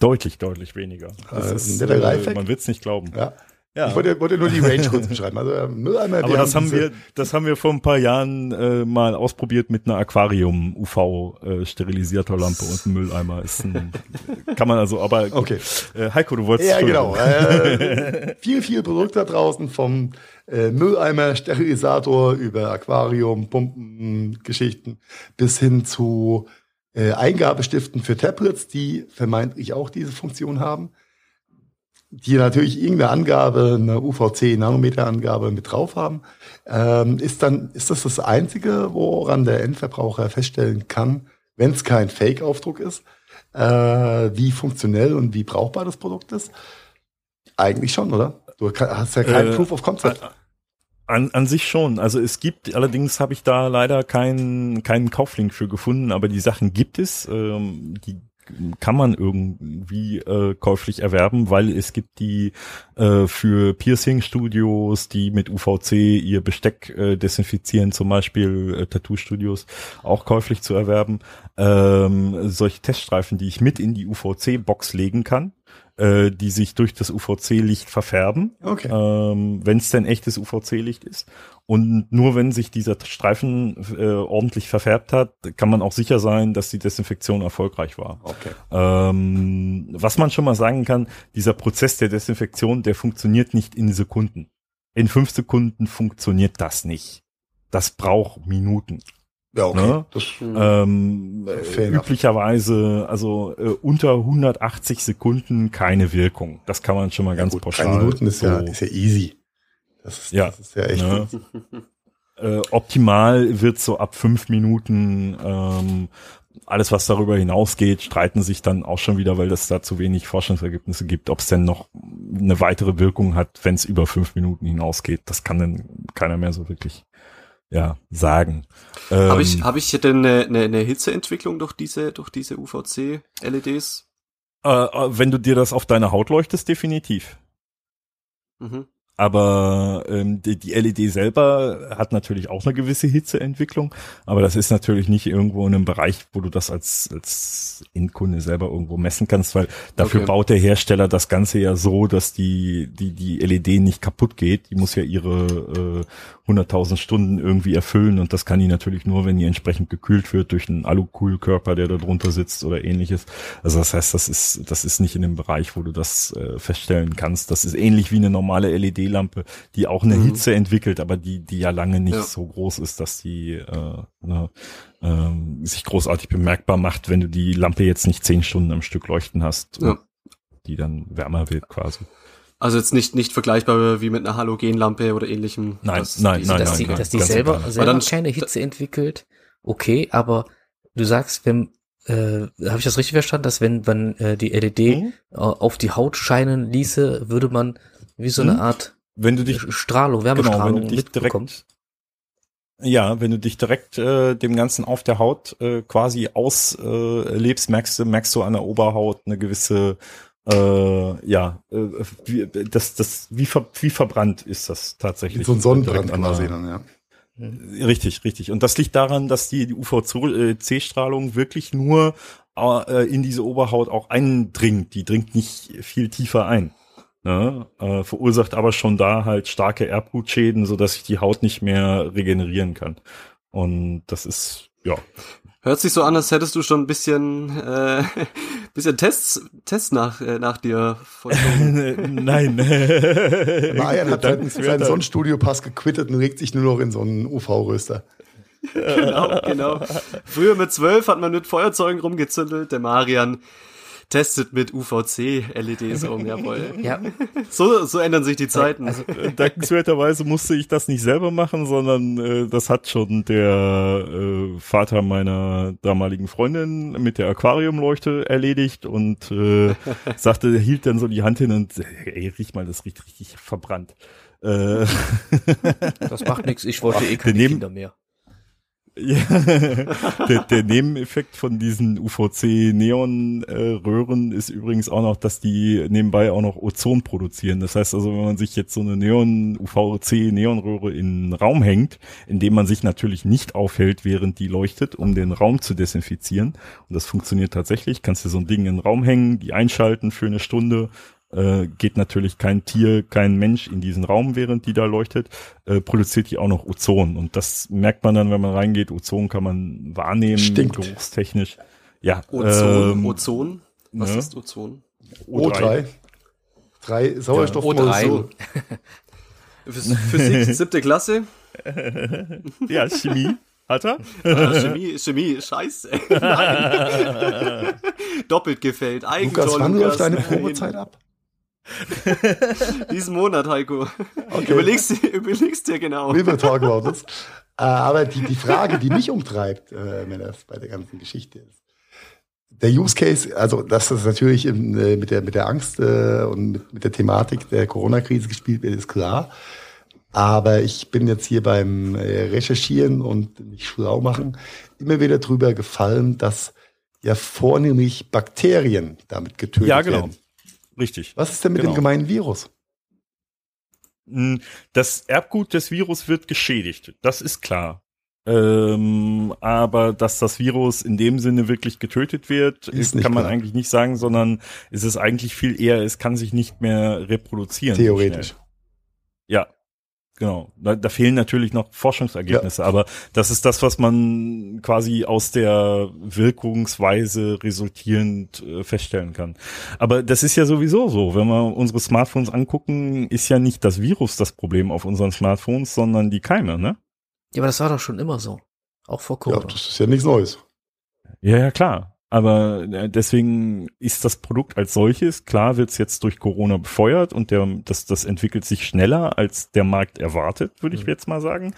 Speaker 5: deutlich, deutlich weniger. Das äh, ist, äh, man wird es nicht glauben.
Speaker 3: Ja. Ja. Ich wollte, wollte nur die Range kurz beschreiben. Also ähm, Mülleimer.
Speaker 5: Aber das haben, wir, das haben wir vor ein paar Jahren äh, mal ausprobiert mit einer Aquarium UV äh, Sterilisierterlampe und einem Mülleimer. Ist ein, kann man also, aber
Speaker 3: okay.
Speaker 5: Äh, Heiko, du wolltest
Speaker 3: ja genau. Äh, viel, viel Produkt da draußen vom äh, Mülleimer Sterilisator über Aquarium, Pumpen, Geschichten bis hin zu äh, Eingabestiften für Tablets, die vermeintlich auch diese Funktion haben die natürlich irgendeine Angabe, eine UVC-Nanometer-Angabe mit drauf haben, ähm, ist dann, ist das das Einzige, woran der Endverbraucher feststellen kann, wenn es kein Fake-Aufdruck ist, äh, wie funktionell und wie brauchbar das Produkt ist? Eigentlich schon, oder? Du hast ja kein äh, Proof of Concept.
Speaker 5: An, an sich schon. Also es gibt, allerdings habe ich da leider keinen keinen Kauflink für gefunden, aber die Sachen gibt es. Ähm, die kann man irgendwie äh, käuflich erwerben, weil es gibt die äh, für Piercing-Studios, die mit UVC ihr Besteck äh, desinfizieren, zum Beispiel äh, Tattoo-Studios, auch käuflich zu erwerben. Ähm, solche Teststreifen, die ich mit in die UVC-Box legen kann äh, die sich durch das UVC-Licht verfärben,
Speaker 3: Okay.
Speaker 5: ähm, wenn es denn echtes UVC-Licht ist. Und nur wenn sich dieser Streifen äh, ordentlich verfärbt hat, kann man auch sicher sein, dass die Desinfektion erfolgreich war.
Speaker 3: Okay.
Speaker 5: Ähm, was man schon mal sagen kann, dieser Prozess der Desinfektion, der funktioniert nicht in Sekunden. In fünf Sekunden funktioniert das nicht. Das braucht Minuten.
Speaker 3: Ja, okay.
Speaker 5: Ne?
Speaker 3: Das,
Speaker 5: Ähm, äh, üblicherweise, also äh, unter 180 Sekunden keine Wirkung. Das kann man schon mal ganz
Speaker 3: gut,
Speaker 5: pauschal.
Speaker 3: drei Minuten ist, ja,
Speaker 5: so-
Speaker 3: ist ja easy. Das ist,
Speaker 5: Ja.
Speaker 3: das ist ja echt.
Speaker 5: Ne? Äh, optimal wird so ab fünf Minuten ähm, alles, was darüber hinausgeht, streiten sich dann auch schon wieder, weil es da zu wenig Forschungsergebnisse gibt, ob es denn noch eine weitere Wirkung hat, wenn es über fünf Minuten hinausgeht. Das kann dann keiner mehr so wirklich ja sagen. Ähm,
Speaker 6: Habe ich, hab ich denn eine, eine, eine Hitzeentwicklung durch diese, durch diese UVC-LEDs?
Speaker 5: äh, äh, wenn du dir das auf deine Haut leuchtest, definitiv.
Speaker 6: Mhm.
Speaker 5: Aber ähm, die, die LED selber hat natürlich auch eine gewisse Hitzeentwicklung, aber das ist natürlich nicht irgendwo in einem Bereich, wo du das als, als Endkunde selber irgendwo messen kannst, weil dafür
Speaker 6: Okay.
Speaker 5: baut der Hersteller das Ganze ja so, dass die, die, die LED nicht kaputt geht. Die muss ja ihre äh, 100.000 Stunden irgendwie erfüllen und das kann die natürlich nur, wenn die entsprechend gekühlt wird durch einen Alukühlkörper, der da drunter sitzt oder ähnliches. Also das heißt, das ist, das ist nicht in dem Bereich, wo du das äh, feststellen kannst. Das ist ähnlich wie eine normale LED-Lampe, die auch eine
Speaker 6: Mhm.
Speaker 5: Hitze entwickelt, aber die, die ja lange nicht
Speaker 6: Ja.
Speaker 5: so groß ist, dass die äh, ne, ähm, sich großartig bemerkbar macht, wenn du die Lampe jetzt nicht zehn Stunden am Stück leuchten hast,
Speaker 6: Ja.
Speaker 5: und die dann wärmer wird quasi.
Speaker 6: Also jetzt nicht, nicht vergleichbar wie mit einer Halogenlampe oder ähnlichem.
Speaker 5: Nein,
Speaker 6: dass
Speaker 5: nein, nein,
Speaker 4: dass
Speaker 5: nein,
Speaker 4: die,
Speaker 5: nein,
Speaker 4: dass die
Speaker 5: ganz
Speaker 4: selber, selber
Speaker 6: dann-
Speaker 4: keine Hitze entwickelt, okay, aber du sagst, wenn, äh, habe ich das richtig verstanden, dass wenn man äh, die LED
Speaker 5: Mhm.
Speaker 4: äh, auf die Haut scheinen ließe, würde man wie so eine
Speaker 5: Mhm.
Speaker 4: Art
Speaker 5: Wenn du dich
Speaker 4: Strahlung,
Speaker 5: Genau,
Speaker 4: Wärmestrahlung
Speaker 5: wenn du dich direkt, ja, wenn du dich direkt äh, dem Ganzen auf der Haut äh, quasi auslebst, äh, merkst du, merkst du an der Oberhaut eine gewisse, äh, ja, äh, wie, das, das, wie, ver, wie verbrannt ist das tatsächlich?
Speaker 3: so ein Sonnenbrand
Speaker 5: an der-
Speaker 3: dann, ja.
Speaker 5: Richtig, richtig. Und das liegt daran, dass die, die UVC-Strahlung wirklich nur äh, in diese Oberhaut auch eindringt. Die dringt nicht viel tiefer ein. Ne? Äh, verursacht aber schon da halt starke Erbgutschäden, so dass sich die Haut nicht mehr regenerieren kann. Und das ist, ja.
Speaker 6: Hört sich so an, als hättest du schon ein bisschen, äh, bisschen Tests, Tests nach, äh, nach dir.
Speaker 5: Nein.
Speaker 3: Marian hat seinen, seinen
Speaker 5: Dankenswerter.
Speaker 3: Sonnenstudio-Pass gequittet und regt sich nur noch in so einen UV-Röster.
Speaker 6: genau, genau. Früher mit zwölf hat man mit Feuerzeugen rumgezündelt. Der Marian testet mit UVC-LEDs rum, jawohl.
Speaker 4: Ja,
Speaker 6: So, so ändern sich die Zeiten.
Speaker 4: also
Speaker 5: Äh, Dankenswerterweise musste ich das nicht selber machen, sondern äh, das hat schon der äh, Vater meiner damaligen Freundin mit der Aquariumleuchte erledigt und äh, sagte, er hielt dann so die Hand hin und äh, ey, riech mal, das riecht richtig verbrannt. Äh,
Speaker 4: das macht nichts, ich wollte eh keine
Speaker 5: Daneben-
Speaker 4: Kinder mehr.
Speaker 5: Ja, der, der Nebeneffekt von diesen UVC-Neon-Röhren ist übrigens auch noch, dass die nebenbei auch noch Ozon produzieren. Das heißt also, wenn man sich jetzt so eine Neon-UVC-Neonröhre in einen Raum hängt, in dem man sich natürlich nicht aufhält, während die leuchtet, um den Raum zu desinfizieren. Und das funktioniert tatsächlich. Kannst du so ein Ding in den Raum hängen, die einschalten für eine Stunde. Äh, geht natürlich kein Tier, kein Mensch in diesen Raum, während die da leuchtet, äh, produziert die auch noch Ozon. Und das merkt man dann, wenn man reingeht. Ozon kann man wahrnehmen,
Speaker 3: Stinkt.
Speaker 5: geruchstechnisch. Ja,
Speaker 6: Ozon,
Speaker 5: ähm,
Speaker 6: Ozon. Was
Speaker 5: ne?
Speaker 6: ist Ozon?
Speaker 3: O3. Drei Sauerstoffmoleküle.
Speaker 6: Phys- Physik, siebte Klasse.
Speaker 5: Ja, Chemie. Hat er?
Speaker 6: Ah, Chemie, Chemie, scheiße. Doppelt gefällt. Eigentor,
Speaker 3: Lukas, wann
Speaker 6: Lukas.
Speaker 3: läuft deine. Probezeit ab?
Speaker 6: Diesen Monat, Heiko.
Speaker 3: Okay.
Speaker 6: Überlegst, dir- überlegst dir genau.
Speaker 3: We will talk about this. Äh, aber die, die Frage, die mich umtreibt, äh, wenn das bei der ganzen Geschichte ist, der Use Case, also dass das natürlich im, äh, mit, der, mit der Angst äh, und mit, mit der Thematik der Corona-Krise gespielt wird, ist klar. Aber ich bin jetzt hier beim äh, Recherchieren und mich schlau machen immer wieder drüber gefallen, dass ja vornehmlich Bakterien damit getötet
Speaker 5: Ja, genau.
Speaker 3: werden.
Speaker 5: Richtig.
Speaker 3: Was ist denn mit
Speaker 5: Genau.
Speaker 3: dem gemeinen Virus?
Speaker 5: Mm, Das Erbgut des Virus wird geschädigt. Das ist klar. Ähm, aber dass das Virus in dem Sinne wirklich getötet wird, ist kann man klar. eigentlich nicht sagen, sondern es ist eigentlich viel eher, es kann sich nicht mehr reproduzieren.
Speaker 3: Theoretisch.
Speaker 5: Ja, Genau, da, da fehlen natürlich noch Forschungsergebnisse, ja. aber das ist das, was man quasi aus der Wirkungsweise resultierend äh, feststellen kann. Aber das ist ja sowieso so, wenn wir unsere Smartphones angucken, ist ja nicht das Virus das Problem auf unseren Smartphones, sondern die Keime, ne?
Speaker 4: Ja, aber das war doch schon immer so, auch vor Corona.
Speaker 3: Ja, das ist ja nichts Neues.
Speaker 5: Ja, ja, klar. Aber äh, deswegen ist das Produkt als solches, klar wird es jetzt durch Corona befeuert und der, das, das entwickelt sich schneller, als der Markt erwartet, würde ich mhm. jetzt mal sagen.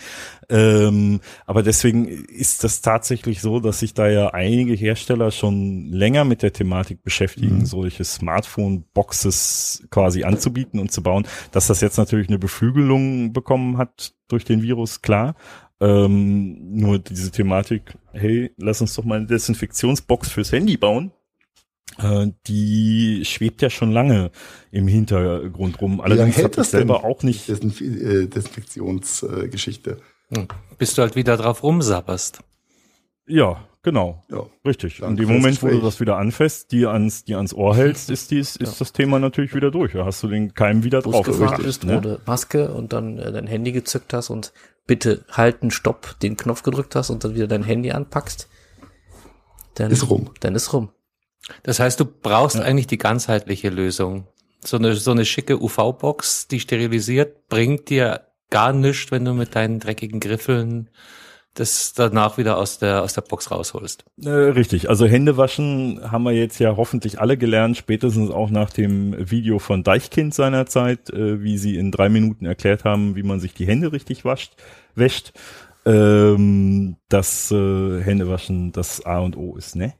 Speaker 5: Ähm, aber deswegen ist das tatsächlich so, dass sich da ja einige Hersteller schon länger mit der Thematik beschäftigen, mhm. solche Smartphone-Boxes quasi anzubieten und zu bauen. Dass das jetzt natürlich eine Beflügelung bekommen hat durch den Virus, klar. Ähm, nur diese Thematik, hey, lass uns doch mal eine Desinfektionsbox fürs Handy bauen. Äh, die schwebt ja schon lange im Hintergrund rum.
Speaker 3: Allerdings hat das selber auch nicht. Desinf äh, Desinfektionsgeschichte.
Speaker 2: Äh, hm. Bis du halt wieder drauf rumsapperst.
Speaker 5: Ja, genau. Ja. Richtig. Und im Moment, wo du das wieder anfasst, die ans, die ans Ohr hältst, ist dies, ist ja. das Thema natürlich wieder durch. Da hast du den Keim wieder drauf.
Speaker 4: gefahren bist, ne? Maske und dann äh, dein Handy gezückt hast und bitte halten, stopp, den Knopf gedrückt hast und dann wieder dein Handy anpackst, dann ist rum. Dann ist rum.
Speaker 2: Das heißt, du brauchst ja. eigentlich die ganzheitliche Lösung. So eine, so eine schicke UV-Box, die sterilisiert, bringt dir gar nichts, wenn du mit deinen dreckigen Griffeln das danach wieder aus der, aus der Box rausholst.
Speaker 5: Äh, richtig. Also Hände waschen haben wir jetzt ja hoffentlich alle gelernt, spätestens auch nach dem Video von Deichkind seinerzeit, äh, wie sie in drei Minuten erklärt haben, wie man sich die Hände richtig wascht, wäscht. Ähm, das äh, Händewaschen das A und O ist, ne?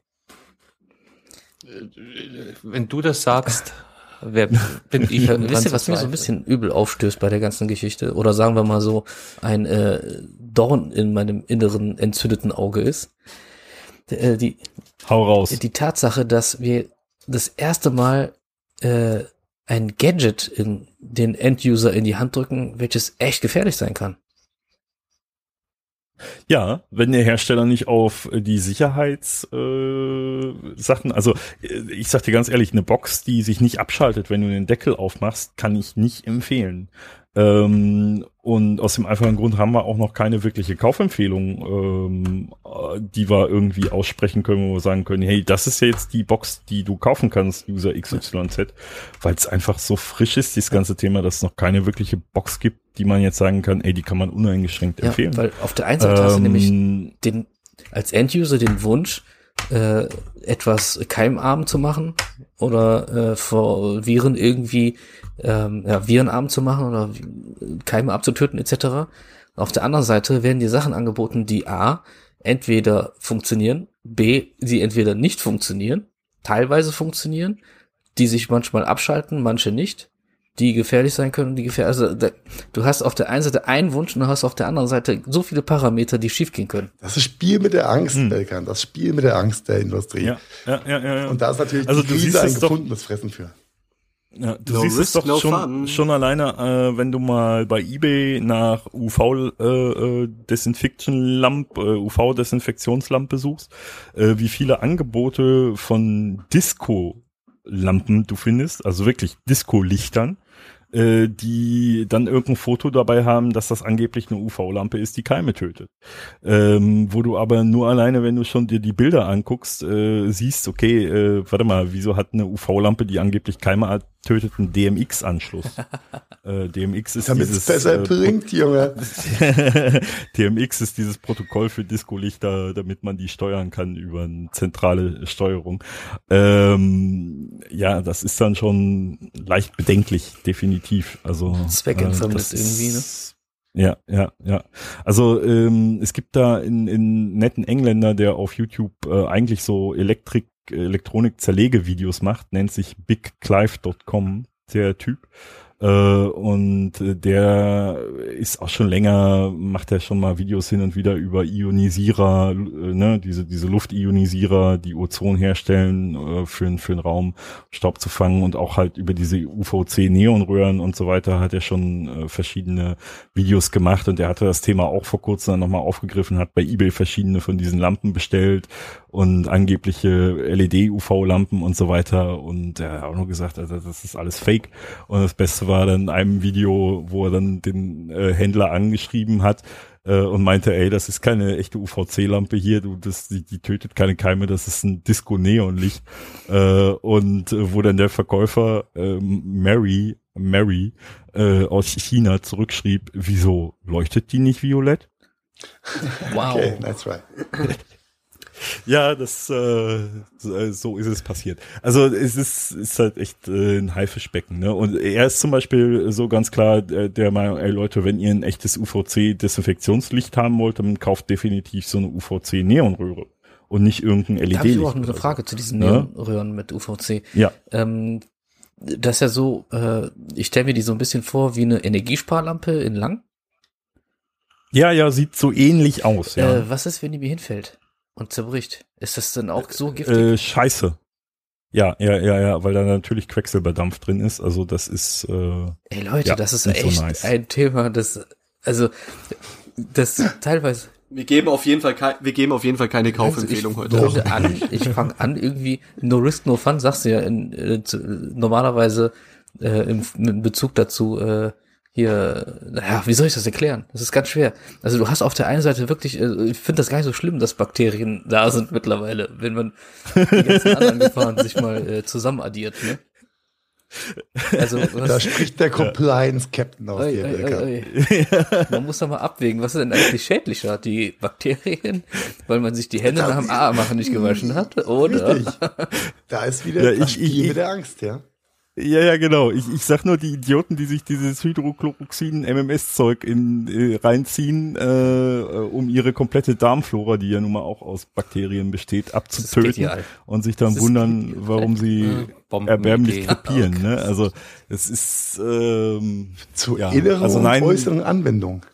Speaker 2: Wenn du das sagst, wer bin ich?
Speaker 4: Wisst ihr, was mir so ein bisschen übel aufstößt bei der ganzen Geschichte? Oder sagen wir mal so, ein äh, Dorn in meinem inneren entzündeten Auge ist? Äh, die,
Speaker 5: Hau raus.
Speaker 4: Die Tatsache, dass wir das erste Mal äh, ein Gadget in den End-User in die Hand drücken, welches echt gefährlich sein kann.
Speaker 5: Ja, wenn der Hersteller nicht auf die Sicherheitssachen, äh, also ich sag dir ganz ehrlich, eine Box, die sich nicht abschaltet, wenn du den Deckel aufmachst, kann ich nicht empfehlen. Ähm, und aus dem einfachen Grund haben wir auch noch keine wirkliche Kaufempfehlung, ähm, die wir irgendwie aussprechen können, wo wir sagen können, hey, das ist ja jetzt die Box, die du kaufen kannst, User XYZ, weil es einfach so frisch ist, dieses ganze Thema, dass es noch keine wirkliche Box gibt, die man jetzt sagen kann, ey, die kann man uneingeschränkt ja, empfehlen.
Speaker 4: Weil auf der einen Seite ähm, hast du nämlich ähm, den, als Enduser den Wunsch, äh, etwas keimarm zu machen oder äh, vor Viren irgendwie ähm, ja, virenarm zu machen oder Keime abzutöten etc. Auf der anderen Seite werden die Sachen angeboten, die A, entweder funktionieren, B, die entweder nicht funktionieren, teilweise funktionieren, die sich manchmal abschalten, manche nicht, die gefährlich sein können, die gefährlich, also da, du hast auf der einen Seite einen Wunsch und du hast auf der anderen Seite so viele Parameter, die schiefgehen können.
Speaker 3: Das ist Spiel mit der Angst, hm. Belkan, das Spiel mit der Angst der Industrie.
Speaker 5: Ja, ja, ja, ja.
Speaker 3: Und da ist natürlich also die Krise ein gefundenes Fressen für.
Speaker 5: Ja, du no siehst risk, es doch no schon, schon alleine, äh, wenn du mal bei eBay nach UV äh, äh, Desinfection Lamp, äh, UV Desinfektionslampe suchst, äh, wie viele Angebote von Disco Lampen du findest, also wirklich Disco Lichtern äh, die dann irgendein Foto dabei haben, dass das angeblich eine UV-Lampe ist, die Keime tötet. Ähm, wo du aber nur alleine, wenn du schon dir die Bilder anguckst, äh, siehst, okay, äh, warte mal, wieso hat eine UV-Lampe, die angeblich Keime tötet, einen DMX-Anschluss? äh, DMX ist
Speaker 3: Damit dieses, besser äh, bringt, Junge.
Speaker 5: DMX ist dieses Protokoll für Disco-Lichter, damit man die steuern kann über eine zentrale Steuerung. Ähm, ja, das ist dann schon leicht bedenklich, definitiv definitiv. Also
Speaker 4: zweckentfremdet äh, irgendwie, ne?
Speaker 5: Ja, ja, ja. Also ähm, es gibt da in, in netten Engländer, der auf YouTube äh, eigentlich so Elektrik, Elektronik-Zerlegevideos macht, nennt sich bigclive.com, der Typ. Äh, und der ist auch schon länger, macht er schon mal Videos hin und wieder über Ionisierer, äh, ne, diese, diese Luftionisierer, die Ozon herstellen äh, für, für den Raum, Staub zu fangen und auch halt über diese UVC-Neonröhren und so weiter hat er schon äh, verschiedene Videos gemacht und er hatte das Thema auch vor kurzem dann nochmal aufgegriffen, hat bei eBay verschiedene von diesen Lampen bestellt und angebliche LED-UV-Lampen und so weiter und er hat auch nur gesagt, also das ist alles Fake und das Beste war dann in einem Video, wo er dann den äh, Händler angeschrieben hat äh, und meinte, ey, das ist keine echte UVC-Lampe hier, du, das, die, die tötet keine Keime, das ist ein Disco-Neonlicht. Äh, und äh, wo dann der Verkäufer äh, Mary, Mary äh, aus China zurückschrieb, wieso leuchtet die nicht violett?
Speaker 3: Wow. Okay, that's right.
Speaker 5: Ja, das äh, so ist es passiert. Also es ist, ist halt echt äh, ein Haifischbecken. Ne? Und er ist zum Beispiel so ganz klar der, der Meinung, ey Leute, wenn ihr ein echtes UVC-Desinfektionslicht haben wollt, dann kauft definitiv so eine UVC-Neonröhre und nicht irgendein LED-Licht. Da habe ich
Speaker 4: auch eine Frage zu diesen Neonröhren ja? mit UVC.
Speaker 5: Ja.
Speaker 4: Ähm, das ist ja so, äh, ich stelle mir die so ein bisschen vor wie eine Energiesparlampe in lang.
Speaker 5: Ja, ja, sieht so ähnlich aus. Ja.
Speaker 4: Äh, was ist, wenn die mir hinfällt? Und zerbricht. Ist das denn auch so giftig?
Speaker 5: Äh, scheiße. Ja, ja, ja, ja, weil da natürlich Quecksilberdampf drin ist. Also das ist. Äh,
Speaker 4: Ey Leute, ja, das ist echt so nice. ein Thema, das also das teilweise.
Speaker 6: Wir geben auf jeden Fall kein, wir geben auf jeden Fall keine Kaufempfehlung
Speaker 4: also ich heute. An, ich fange an irgendwie No Risk No Fun, sagst du ja in, äh, normalerweise äh, im, in Bezug dazu. Äh, hier, naja, wie soll ich das erklären? Das ist ganz schwer. Also du hast auf der einen Seite wirklich, äh, ich finde das gar nicht so schlimm, dass Bakterien da sind mittlerweile, wenn man die ganzen anderen Gefahren sich mal äh, zusammen addiert, ne?
Speaker 3: Also, da spricht der Compliance-Captain aus oi, dir, oi,
Speaker 4: oi, Man muss da mal abwägen, was ist denn eigentlich schädlicher? Die Bakterien, weil man sich die Hände nach dem A machen nicht gewaschen hat, oder? Richtig.
Speaker 3: Da ist wieder ja, ich, ich, mit der Angst, ja.
Speaker 5: Ja, ja, genau. Ich, ich sag nur die Idioten, die sich dieses Hydrochloroxin MMS-Zeug in äh, reinziehen, äh, um ihre komplette Darmflora, die ja nun mal auch aus Bakterien besteht, abzutöten und sich dann wundern, warum sie äh, erbärmlich krepieren. okay. ne? Also es ist ähm,
Speaker 3: zu ja, inneren also nein, und äußeren Anwendung.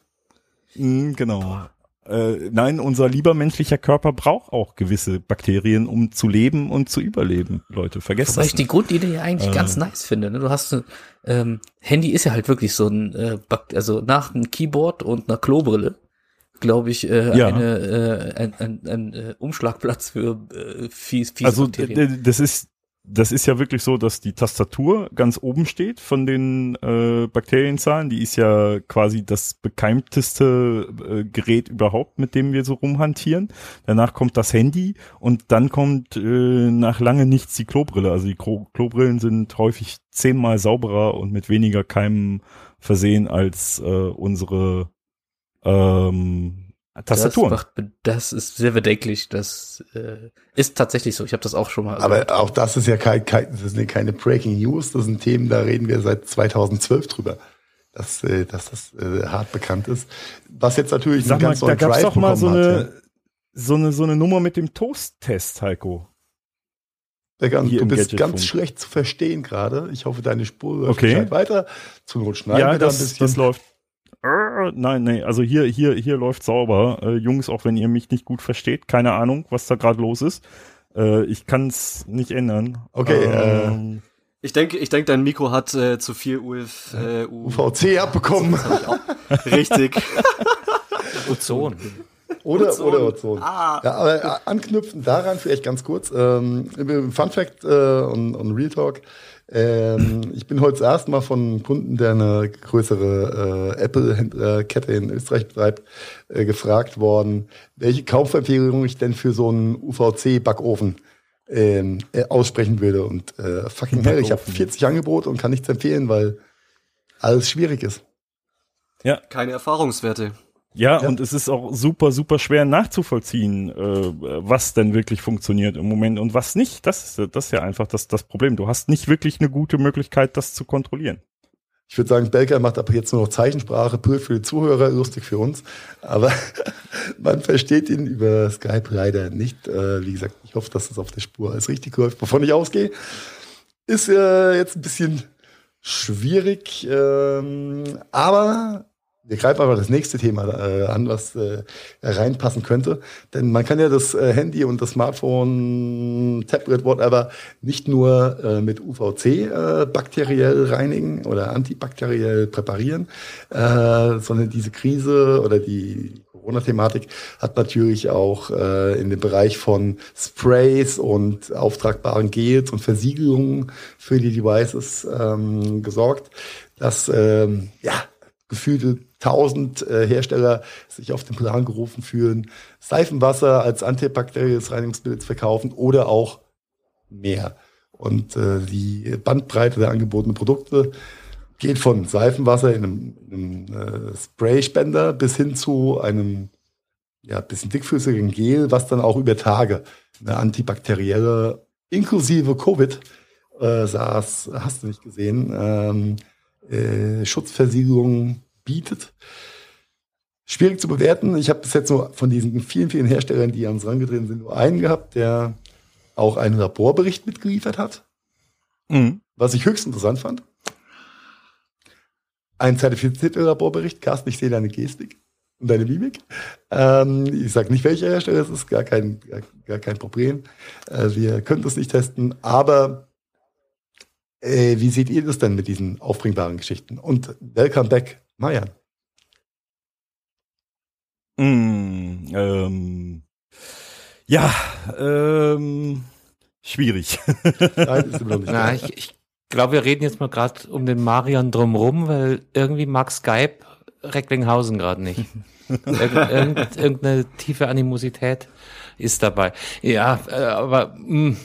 Speaker 5: Mh, genau äh, nein, unser lieber menschlicher Körper braucht auch gewisse Bakterien, um zu leben und zu überleben. Leute, vergesst Wobei das. Weil
Speaker 4: ich die Grundidee ja eigentlich äh, ganz nice finde. Ne? Du hast ähm, Handy ist ja halt wirklich so ein, äh, also nach einem Keyboard und einer Klobrille, glaube ich, äh, ja. eine, äh, ein, ein, ein äh, Umschlagplatz für äh, fies, fies
Speaker 5: Also das ist das ist ja wirklich so, dass die Tastatur ganz oben steht von den äh, Bakterienzahlen. Die ist ja quasi das bekeimteste äh, Gerät überhaupt, mit dem wir so rumhantieren. Danach kommt das Handy und dann kommt äh, nach lange nichts die Klobrille. Also die Klo Klobrillen sind häufig zehnmal sauberer und mit weniger Keimen versehen als äh, unsere ähm, Tastaturen. Das,
Speaker 4: macht, das ist sehr bedenklich. Das äh, ist tatsächlich so. Ich habe das auch schon mal.
Speaker 3: Aber gehört. auch das ist ja kein, kein, das sind keine Breaking News. Das sind Themen, da reden wir seit 2012 drüber, dass, äh, dass das äh, hart bekannt ist. Was jetzt natürlich
Speaker 5: Sag ganz mal, da gab's doch mal so eine, hat, so eine so eine Nummer mit dem Toast-Test, Heiko.
Speaker 3: Ganz, du bist ganz schlecht zu verstehen gerade. Ich hoffe, deine Spur
Speaker 5: läuft okay.
Speaker 3: weiter. Zur Not schneiden ja,
Speaker 5: wir da ein bisschen. Das läuft nein, nein, also hier, hier, hier läuft sauber. Äh, Jungs, auch wenn ihr mich nicht gut versteht, keine Ahnung, was da gerade los ist. Äh, ich kann es nicht ändern.
Speaker 3: Okay. Ähm,
Speaker 6: äh, ich denke, ich denke, dein Mikro hat äh, zu viel Uf,
Speaker 3: äh, UVC abbekommen.
Speaker 6: Richtig.
Speaker 4: Ozon.
Speaker 3: Oder Ozon. oder Ozon. Ah. Ja, aber äh, anknüpfend daran vielleicht ganz kurz. Ähm, Fun Fact äh, und, und Real Talk. Ähm, ich bin heute das erste Mal von einem Kunden, der eine größere äh, Apple-Kette in Österreich betreibt, äh, gefragt worden, welche Kaufempfehlung ich denn für so einen UVC-Backofen ähm, äh, aussprechen würde. Und äh, fucking hell, ich habe 40 Angebote und kann nichts empfehlen, weil alles schwierig ist.
Speaker 6: Ja. Keine Erfahrungswerte.
Speaker 5: Ja, ja, und es ist auch super, super schwer nachzuvollziehen, äh, was denn wirklich funktioniert im Moment und was nicht. Das ist, das ist ja einfach das, das Problem. Du hast nicht wirklich eine gute Möglichkeit, das zu kontrollieren.
Speaker 3: Ich würde sagen, Belker macht aber jetzt nur noch Zeichensprache, blöd für die Zuhörer, lustig für uns. Aber man versteht ihn über Skype leider nicht. Äh, wie gesagt, ich hoffe, dass es auf der Spur alles richtig läuft. Wovon ich ausgehe, ist äh, jetzt ein bisschen schwierig, ähm, aber wir greifen aber das nächste Thema äh, an, was äh, reinpassen könnte. Denn man kann ja das äh, Handy und das Smartphone, Tablet, whatever, nicht nur äh, mit UVC äh, bakteriell reinigen oder antibakteriell präparieren, äh, sondern diese Krise oder die Corona-Thematik hat natürlich auch in dem Bereich von Sprays und auftragbaren Gels und Versiegelungen für die Devices ähm, gesorgt, dass ähm, ja gefühlte 1000 äh, Hersteller sich auf den Plan gerufen fühlen, Seifenwasser als antibakterielles Reinigungsmittel zu verkaufen oder auch mehr. Und äh, die Bandbreite der angebotenen Produkte geht von Seifenwasser in einem, in einem äh, Sprayspender bis hin zu einem ja, bisschen dickflüssigen Gel, was dann auch über Tage eine antibakterielle, inklusive Covid, äh, SARS, hast du nicht gesehen, ähm, äh, Schutzversiegelung bietet. Schwierig zu bewerten. Ich habe bis jetzt nur von diesen vielen, vielen Herstellern, die an uns rangetreten sind, nur einen gehabt, der auch einen Laborbericht mitgeliefert hat. Mhm. Was ich höchst interessant fand. Ein zertifizierter Laborbericht. Carsten, ich sehe deine Gestik und deine Mimik. Ähm, ich sage nicht, welcher Hersteller es ist, gar kein, gar, gar kein Problem. Äh, wir können das nicht testen, aber äh, wie seht ihr das denn mit diesen aufbringbaren Geschichten? Und welcome back, Mayan.
Speaker 5: Mm, ähm, ja, ähm, schwierig.
Speaker 2: Nein, ist immer nicht Na, ich, ich glaube, wir reden jetzt mal gerade um den Marian drumrum, weil irgendwie mag Skype Recklinghausen gerade nicht. Irgend, irgendeine tiefe Animosität ist dabei. Ja, äh, aber mh, mm,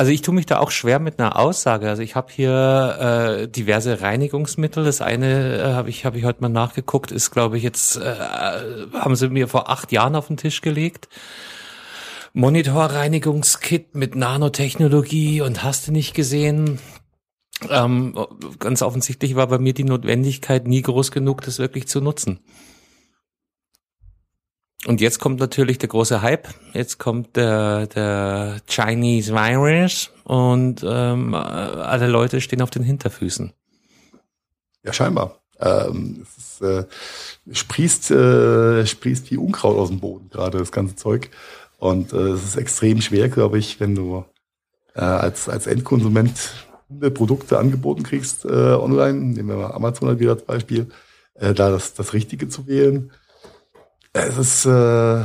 Speaker 2: also ich tue mich da auch schwer mit einer Aussage. Also ich habe hier äh, diverse Reinigungsmittel. Das eine äh, habe ich habe ich heute mal nachgeguckt, ist glaube ich jetzt äh, haben sie mir vor acht Jahren auf den Tisch gelegt. Monitorreinigungskit mit Nanotechnologie und hast du nicht gesehen? Ähm, ganz offensichtlich war bei mir die Notwendigkeit nie groß genug, das wirklich zu nutzen. Und jetzt kommt natürlich der große Hype. Jetzt kommt der, der Chinese Virus und ähm, alle Leute stehen auf den Hinterfüßen.
Speaker 3: Ja, scheinbar. Ähm, es äh, sprießt, äh, sprießt wie Unkraut aus dem Boden gerade das ganze Zeug. Und äh, es ist extrem schwer, glaube ich, wenn du äh, als, als Endkonsument Produkte angeboten kriegst äh, online, nehmen wir mal Amazon halt wieder als Beispiel, äh, da das, das Richtige zu wählen es ist äh,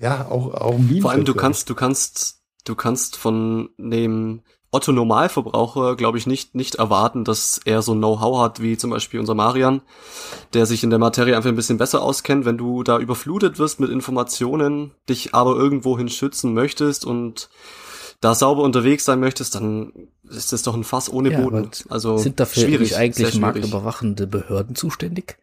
Speaker 3: ja auch auch
Speaker 6: ein Vor allem du kannst du kannst du kannst von dem Otto Normalverbraucher, glaube ich, nicht, nicht erwarten, dass er so ein Know-how hat, wie zum Beispiel unser Marian, der sich in der Materie einfach ein bisschen besser auskennt. Wenn du da überflutet wirst mit Informationen, dich aber irgendwohin schützen möchtest und da sauber unterwegs sein möchtest, dann ist das doch ein Fass ohne Boden.
Speaker 4: Ja, also sind dafür schwierig, eigentlich marktüberwachende Behörden zuständig?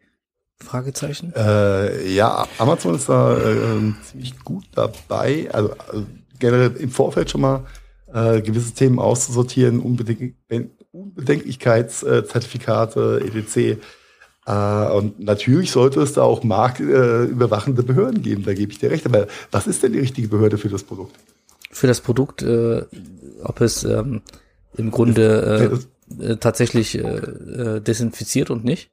Speaker 4: Fragezeichen?
Speaker 3: Äh, ja, Amazon ist da äh, ziemlich gut dabei. Also, also generell im Vorfeld schon mal äh, gewisse Themen auszusortieren, Unbedenk Unbedenklichkeitszertifikate, etc. Äh, und natürlich sollte es da auch marktüberwachende äh, Behörden geben, da gebe ich dir recht. Aber was ist denn die richtige Behörde für das Produkt?
Speaker 4: Für das Produkt, äh, ob es ähm, im Grunde äh, tatsächlich äh, desinfiziert und nicht?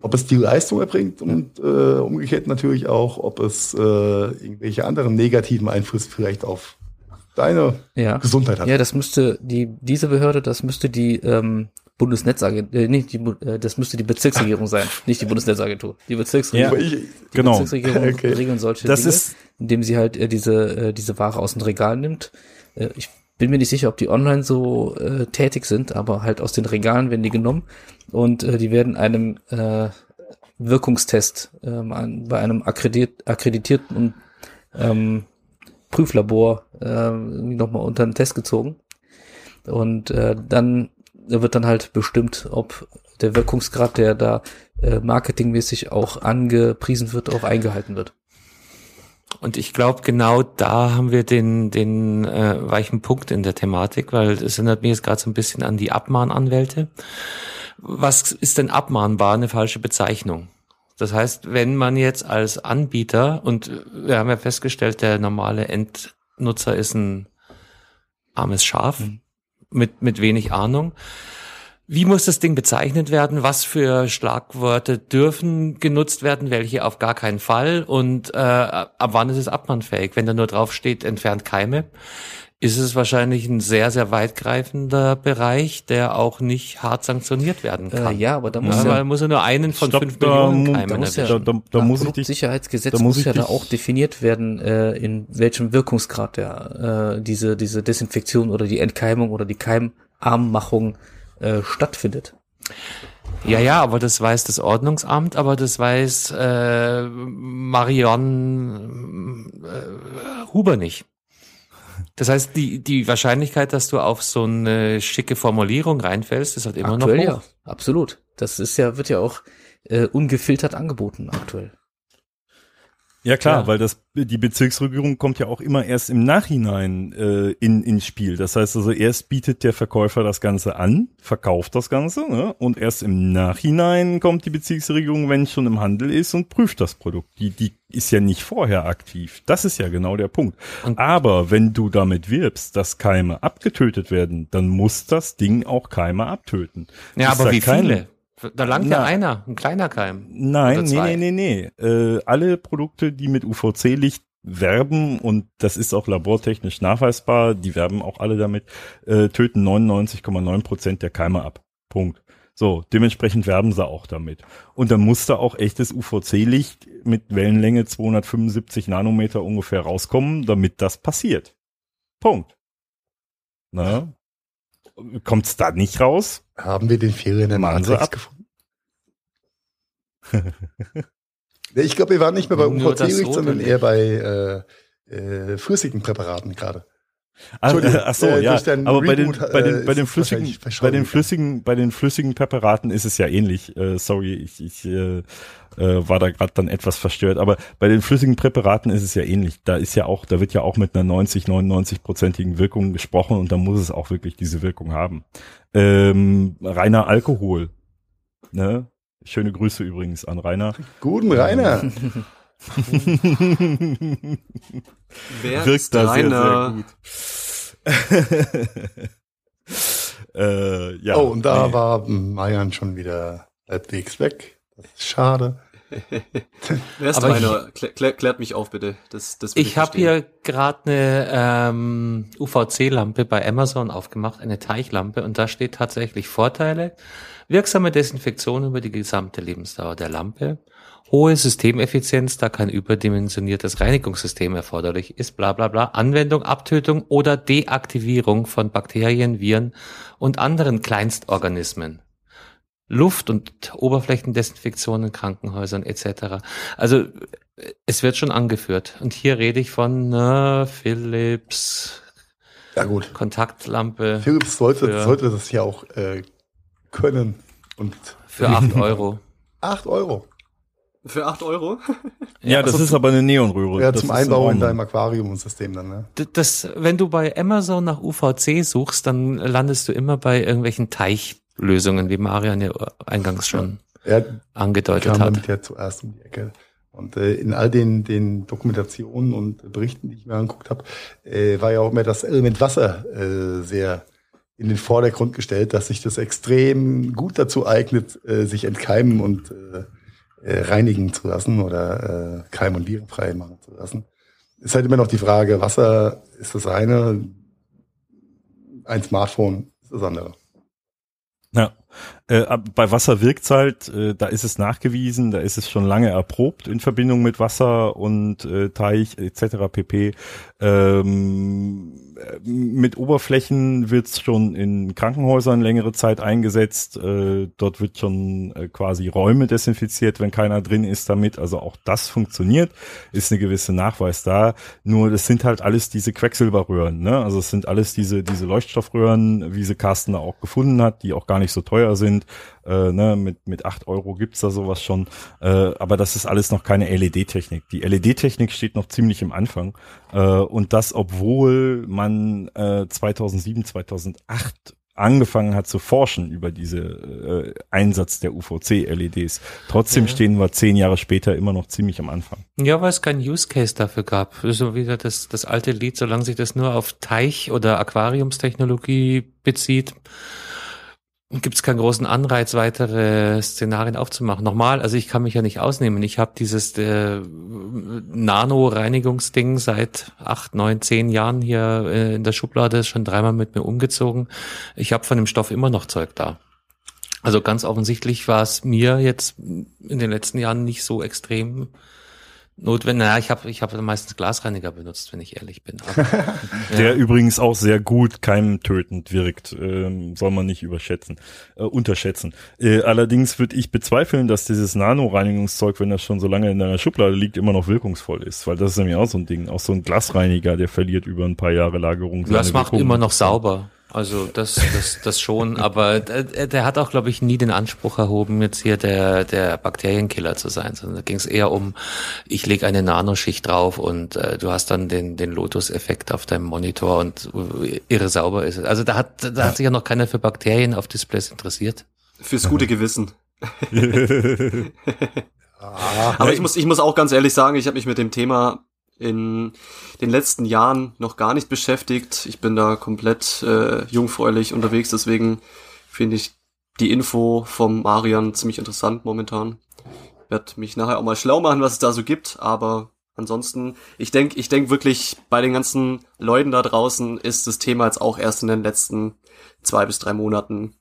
Speaker 3: Ob es die Leistung erbringt und äh, umgekehrt natürlich auch, ob es äh, irgendwelche anderen negativen Einflüsse vielleicht auf deine ja. Gesundheit hat.
Speaker 4: Ja, das müsste die diese Behörde, das müsste die ähm, Bundesnetzagentur, äh, nicht die, äh, das müsste die Bezirksregierung sein, nicht die Bundesnetzagentur. Die Bezirksregierung, ja, die genau. Bezirksregierung okay. regeln solche das Dinge, ist indem sie halt äh, diese äh, diese Ware aus dem Regal nimmt. Äh, ich bin mir nicht sicher, ob die online so äh, tätig sind, aber halt aus den Regalen werden die genommen und äh, die werden einem äh, Wirkungstest ähm, an, bei einem akkredit akkreditierten ähm, Prüflabor äh, nochmal unter den Test gezogen. Und äh, dann wird dann halt bestimmt, ob der Wirkungsgrad, der da äh, marketingmäßig auch angepriesen wird, auch eingehalten wird.
Speaker 2: Und ich glaube, genau da haben wir den, den äh, weichen Punkt in der Thematik, weil es erinnert mich jetzt gerade so ein bisschen an die Abmahnanwälte. Was ist denn abmahnbar eine falsche Bezeichnung? Das heißt, wenn man jetzt als Anbieter, und wir haben ja festgestellt, der normale Endnutzer ist ein armes Schaf mhm. mit, mit wenig Ahnung. Wie muss das Ding bezeichnet werden? Was für Schlagworte dürfen genutzt werden? Welche auf gar keinen Fall? Und äh, ab wann ist es abmannfähig? Wenn da nur drauf steht, entfernt Keime, ist es wahrscheinlich ein sehr, sehr weitgreifender Bereich, der auch nicht hart sanktioniert werden kann.
Speaker 4: Äh, ja, aber da muss
Speaker 2: ja, ja, muss er nur einen von Stopp, fünf Millionen Keimen
Speaker 4: da muss ja, da, da, da muss ich Sicherheitsgesetz da muss, muss ja da auch definiert werden, äh, in welchem Wirkungsgrad der äh, diese diese Desinfektion oder die Entkeimung oder die Keimarmmachung äh, stattfindet.
Speaker 2: Ja, ja, aber das weiß das Ordnungsamt, aber das weiß äh, Marion äh, Huber nicht. Das heißt, die, die Wahrscheinlichkeit, dass du auf so eine schicke Formulierung reinfällst, ist halt immer aktuell noch hoch.
Speaker 4: Ja, absolut. Das ist ja, wird ja auch äh, ungefiltert angeboten aktuell.
Speaker 5: Ja klar, ja. weil das die Bezirksregierung kommt ja auch immer erst im Nachhinein äh, in ins Spiel. Das heißt also erst bietet der Verkäufer das Ganze an, verkauft das Ganze ne? und erst im Nachhinein kommt die Bezirksregierung, wenn es schon im Handel ist und prüft das Produkt. Die die ist ja nicht vorher aktiv. Das ist ja genau der Punkt. Und Aber wenn du damit wirbst, dass Keime abgetötet werden, dann muss das Ding auch Keime abtöten.
Speaker 2: Ja, ist aber wie viele? Da langt Na, ja einer, ein kleiner Keim.
Speaker 5: Nein, nee, nee, nee, nee. Äh, alle Produkte, die mit UVC-Licht werben, und das ist auch labortechnisch nachweisbar, die werben auch alle damit, äh, töten 99,9 Prozent der Keime ab. Punkt. So, dementsprechend werben sie auch damit. Und dann muss da auch echtes UVC-Licht mit Wellenlänge 275 Nanometer ungefähr rauskommen, damit das passiert. Punkt. Na? Kommt's da nicht raus?
Speaker 3: Haben wir den Fehler in Matrix gefunden? ich glaube, wir waren nicht mehr bei UVC-Licht, sondern eher bei äh, äh, flüssigen Präparaten gerade.
Speaker 5: Ach, ach so, äh, ja. Aber bei den, bei den, bei den flüssigen, bei den flüssigen, bei den flüssigen Präparaten ist es ja ähnlich. Äh, sorry, ich, ich äh, äh, war da gerade dann etwas verstört. Aber bei den flüssigen Präparaten ist es ja ähnlich. Da ist ja auch, da wird ja auch mit einer 90, 99 prozentigen Wirkung gesprochen und da muss es auch wirklich diese Wirkung haben. Ähm, reiner Alkohol. Ne? Schöne Grüße übrigens an Rainer.
Speaker 3: Guten Rainer.
Speaker 6: Wer Wirkt ist da Rainer?
Speaker 3: sehr, sehr gut. äh, ja, oh, und da nee. war Mayan schon wieder halbwegs weg. Das ist schade.
Speaker 6: Wer ist Aber Rainer? Klär, klärt mich auf, bitte. Das, das
Speaker 2: ich habe hier gerade eine ähm, UVC-Lampe bei Amazon aufgemacht, eine Teichlampe, und da steht tatsächlich Vorteile. Wirksame Desinfektion über die gesamte Lebensdauer der Lampe hohe Systemeffizienz, da kein überdimensioniertes Reinigungssystem erforderlich ist, bla bla bla, Anwendung, Abtötung oder Deaktivierung von Bakterien, Viren und anderen Kleinstorganismen. Luft- und Oberflächendesinfektion in Krankenhäusern etc. Also es wird schon angeführt. Und hier rede ich von na, Philips
Speaker 3: ja, gut.
Speaker 2: Kontaktlampe.
Speaker 3: Philips sollte, sollte das ja auch äh, können. Und
Speaker 2: für acht Euro.
Speaker 3: Acht Euro.
Speaker 6: Für acht Euro?
Speaker 5: ja, ja das also ist aber eine Neonröhre.
Speaker 3: Ja, das zum Einbau in deinem Aquarium-System dann, ne?
Speaker 2: Das, wenn du bei Amazon nach UVC suchst, dann landest du immer bei irgendwelchen Teichlösungen, wie Marian ja eingangs schon ja, angedeutet kam hat.
Speaker 3: damit ja zuerst um die Ecke. Und äh, in all den, den Dokumentationen und Berichten, die ich mir angeguckt habe, äh, war ja auch immer das Element Wasser äh, sehr in den Vordergrund gestellt, dass sich das extrem gut dazu eignet, äh, sich entkeimen und äh, äh, reinigen zu lassen oder äh, keim- und virenfrei machen zu lassen. Ist halt immer noch die Frage, Wasser ist das eine, ein Smartphone ist das andere.
Speaker 5: Ja. Äh, bei Wasser wirkt's halt, äh, da ist es nachgewiesen, da ist es schon lange erprobt in Verbindung mit Wasser und äh, Teich etc. pp. Ähm, mit Oberflächen wird's schon in Krankenhäusern längere Zeit eingesetzt. Äh, dort wird schon äh, quasi Räume desinfiziert, wenn keiner drin ist damit. Also auch das funktioniert, ist eine gewisse Nachweis da. Nur das sind halt alles diese Quecksilberröhren. Ne? Also es sind alles diese diese Leuchtstoffröhren, wie sie Carsten da auch gefunden hat, die auch gar nicht so teuer sind sind. Äh, ne, mit, mit acht Euro gibt's da sowas schon. Äh, aber das ist alles noch keine LED-Technik. Die LED-Technik steht noch ziemlich im Anfang. Äh, und das, obwohl man äh, 2007, 2008 angefangen hat zu forschen über diese äh, Einsatz der UVC-LEDs. Trotzdem ja. stehen wir zehn Jahre später immer noch ziemlich am Anfang.
Speaker 2: Ja, weil es keinen Use Case dafür gab. So wieder das, das alte Lied, solange sich das nur auf Teich- oder Aquariumstechnologie bezieht, gibt es keinen großen Anreiz, weitere Szenarien aufzumachen. Nochmal, also ich kann mich ja nicht ausnehmen. Ich habe dieses äh, Nano-Reinigungsding seit acht, neun, zehn Jahren hier äh, in der Schublade schon dreimal mit mir umgezogen. Ich habe von dem Stoff immer noch Zeug da. Also ganz offensichtlich war es mir jetzt in den letzten Jahren nicht so extrem notwendig. Naja, ich habe ich hab meistens Glasreiniger benutzt, wenn ich ehrlich bin. Aber,
Speaker 5: Der ja. übrigens auch sehr gut keimtötend wirkt, ähm, soll man nicht überschätzen, äh, unterschätzen. Äh, allerdings würde ich bezweifeln, dass dieses Nano-Reinigungszeug, wenn das schon so lange in deiner Schublade liegt, immer noch wirkungsvoll ist, weil das ist nämlich auch so ein Ding. Auch so ein Glasreiniger, der verliert über ein paar Jahre Lagerung.
Speaker 2: Das macht Wirkung. immer noch sauber. Also das, das, das schon, aber der, der hat auch, glaube ich, nie den Anspruch erhoben, jetzt hier der, der Bakterienkiller zu sein, sondern da ging es eher um, ich lege eine Nanoschicht drauf und äh, du hast dann den, den Lotus-Effekt auf deinem Monitor und äh, irre sauber ist es. Also da hat, da hat sich ja noch keiner für Bakterien auf Displays interessiert.
Speaker 6: Fürs gute Gewissen. aber ich muss, ich muss auch ganz ehrlich sagen, ich habe mich mit dem Thema in den letzten Jahren noch gar nicht beschäftigt. Ich bin da komplett äh, jungfräulich unterwegs, deswegen finde ich die Info vom Marian ziemlich interessant momentan. Werd mich nachher auch mal schlau machen, was es da so gibt, aber ansonsten, ich denke, ich denke wirklich, bei den ganzen Leuten da draußen ist das Thema jetzt auch erst in den letzten zwei bis drei Monaten